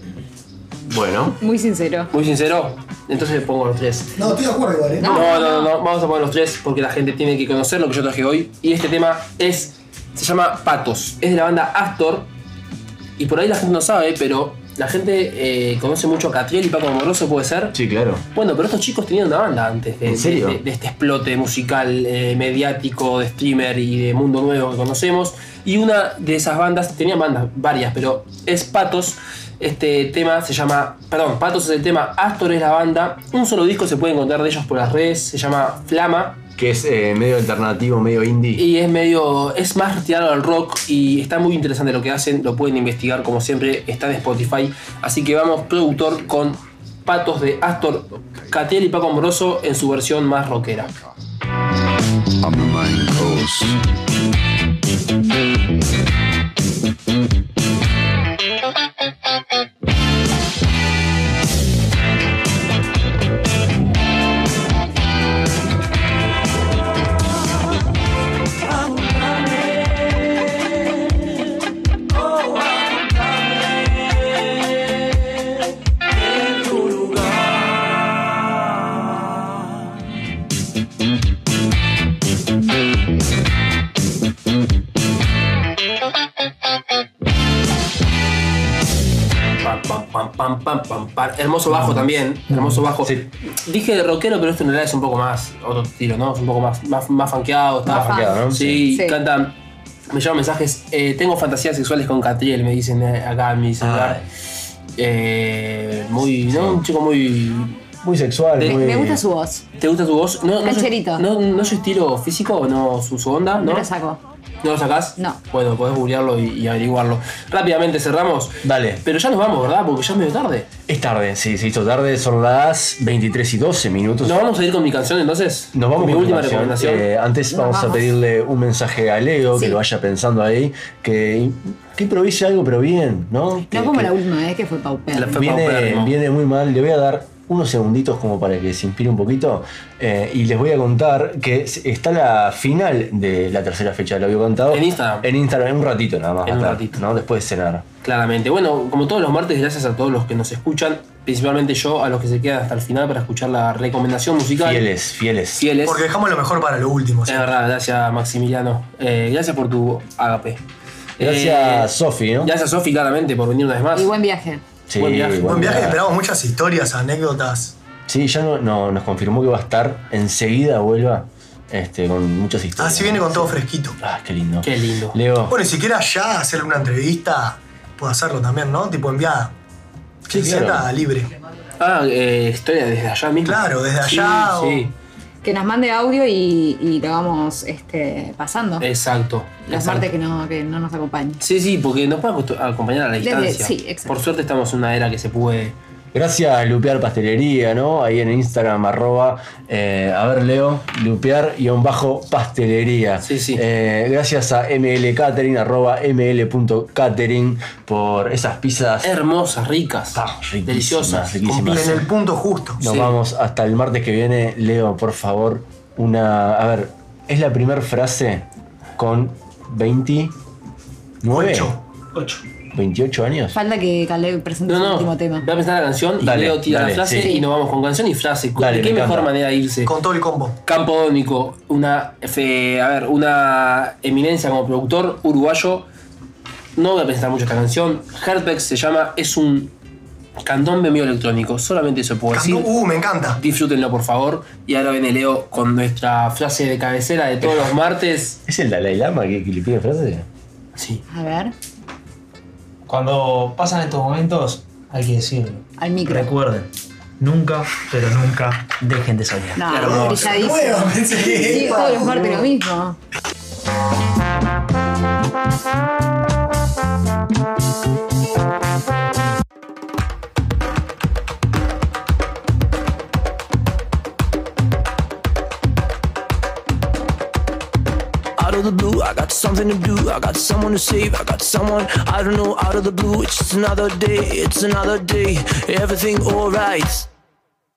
Bueno, Muy sincero. Muy sincero. Entonces pongo los tres. No, estoy de acuerdo igual, ¿eh? No, no, no, no, vamos a poner los tres porque la gente tiene que conocer lo que yo traje hoy. Y este tema es. se llama Patos. Es de la banda Astor. Y por ahí la gente no sabe, pero la gente eh, conoce mucho a Catriel y Paco Amoroso, ¿puede ser? Sí, claro. Bueno, pero estos chicos tenían una banda antes de, ¿En serio? de- de este explote musical, eh, mediático, de streamer y de mundo nuevo que conocemos. Y una de esas bandas, tenían bandas varias, pero es Patos. Este tema se llama, perdón, Patos es el tema, Astor es la banda. Un solo disco se puede encontrar de ellos por las redes, se llama Flama. Que es eh, medio alternativo, medio indie. Y es medio, es más retirado al rock y está muy interesante lo que hacen, lo pueden investigar como siempre, está en Spotify. Así que vamos, productor, con Patos de Astor, Catiel y Paco Amoroso en su versión más rockera. The pam, pam, pam, pam. Hermoso bajo también, hermoso bajo. Dije de rockero, pero esto en realidad es un poco más otro estilo, ¿no? Es un poco más, más, más funkeado. Está, Más funkeado, ¿no? Sí, Sí. cantan. Me llevan mensajes. eh, tengo fantasías sexuales con Catriel, me dicen eh, acá en mi celular. Eh, muy, ¿no? Un chico muy. Muy sexual, De- muy. Me gusta su voz. ¿Te gusta tu voz? No, no, su, no, no su estilo físico, no su, su onda, ¿no? Lo saco. ¿No lo sacás? No. Bueno, podés googlearlo y, y averiguarlo. Rápidamente cerramos. Dale. Pero ya nos vamos, ¿verdad? Porque ya es medio tarde. Es tarde, sí, se hizo tarde, son las 23 y 12 minutos. ¿Nos vamos a ir con mi canción entonces? Nos vamos con mi última canción. recomendación. Eh, antes Nos vamos, a pedirle un mensaje a Leo, Sí. que lo vaya pensando ahí, que, que improvise algo, pero bien, ¿no? Que- No como que la última vez que fue paupera. viene, viene muy mal. Le voy a dar unos segunditos como para que se inspire un poquito. eh, y les voy a contar que está la final de la tercera fecha, lo había contado. En Instagram. En Instagram, en un ratito nada más. En un ratito. ¿no? Después de cenar. Claramente. Bueno, como todos los martes, gracias a todos los que nos escuchan. Principalmente yo, a los que se quedan hasta el final para escuchar la recomendación musical. Fieles, fieles. Fieles. Porque dejamos lo mejor para lo último. Es verdad, gracias Maximiliano. Eh, gracias por tu agape. Gracias, Sofi, ¿no? Gracias, Sofi, claramente, por venir una vez más. Y buen viaje. Sí, Buen viaje. Buen viaje, esperamos muchas historias, anécdotas. Sí, ya no, no- nos confirmó que va a estar enseguida, vuelva. Este, con muchas historias. Así viene con todo fresquito. Ah, qué lindo. Qué lindo. Leo. Bueno, y si quieras ya hacerle una entrevista, puedo hacerlo también, ¿no? Tipo enviada. Sí, claro. libre. Ah, eh, historia desde allá mismo. Claro, desde allá Sí, o- sí. Que nos mande audio y, y lo vamos este, pasando. Exacto. Exacto. martes que no, que no nos acompañen. Sí, sí, porque nos puede acostu- acompañar a la Desde- distancia. sí, exacto. Por suerte estamos en una era que se puede. Gracias a Lupear Pastelería, ¿no? Ahí en Instagram, arroba, eh, a ver, Leo, Lupear-pastelería. Sí, sí. Eh, gracias a ML Catering, arroba ml.catering, por esas pizzas Hermosas, ricas. riquísimas, deliciosas. riquísimas. En el punto justo. Nos Sí. vamos hasta el martes que viene. Leo, por favor, una. A ver, es la primera frase con 29. Ocho. 8. 28 años. Falta que Caleb presente No, su último tema. Voy a pensar la canción y Dale, Leo tira dale, la frase sí. y nos vamos con canción y frase. Dale, ¿De qué me mejor encanta. manera de irse? Con todo el combo. Campodónico, una, fe- a ver, una eminencia como productor uruguayo. No voy a presentar mucho esta canción. Heartbeck se llama, es un candombe mío electrónico. Solamente eso puedo decir. Uh, me encanta. Disfrútenlo, por favor. Y ahora viene Leo con nuestra frase de cabecera de todos los martes. ¿Es el Dalai Lama que, que le pide frase? Sí. A ver, Cuando pasan estos momentos, hay que decirlo. al micro. Recuerden, nunca, pero nunca dejen de soñar. No, hermoso. brilladísimo. Que- Sí, todos los martes lo mismo. Out of the blue, I got something to do. I got someone to save. I got someone I don't know. Out of the blue, it's just another day. It's another day. Everything alright.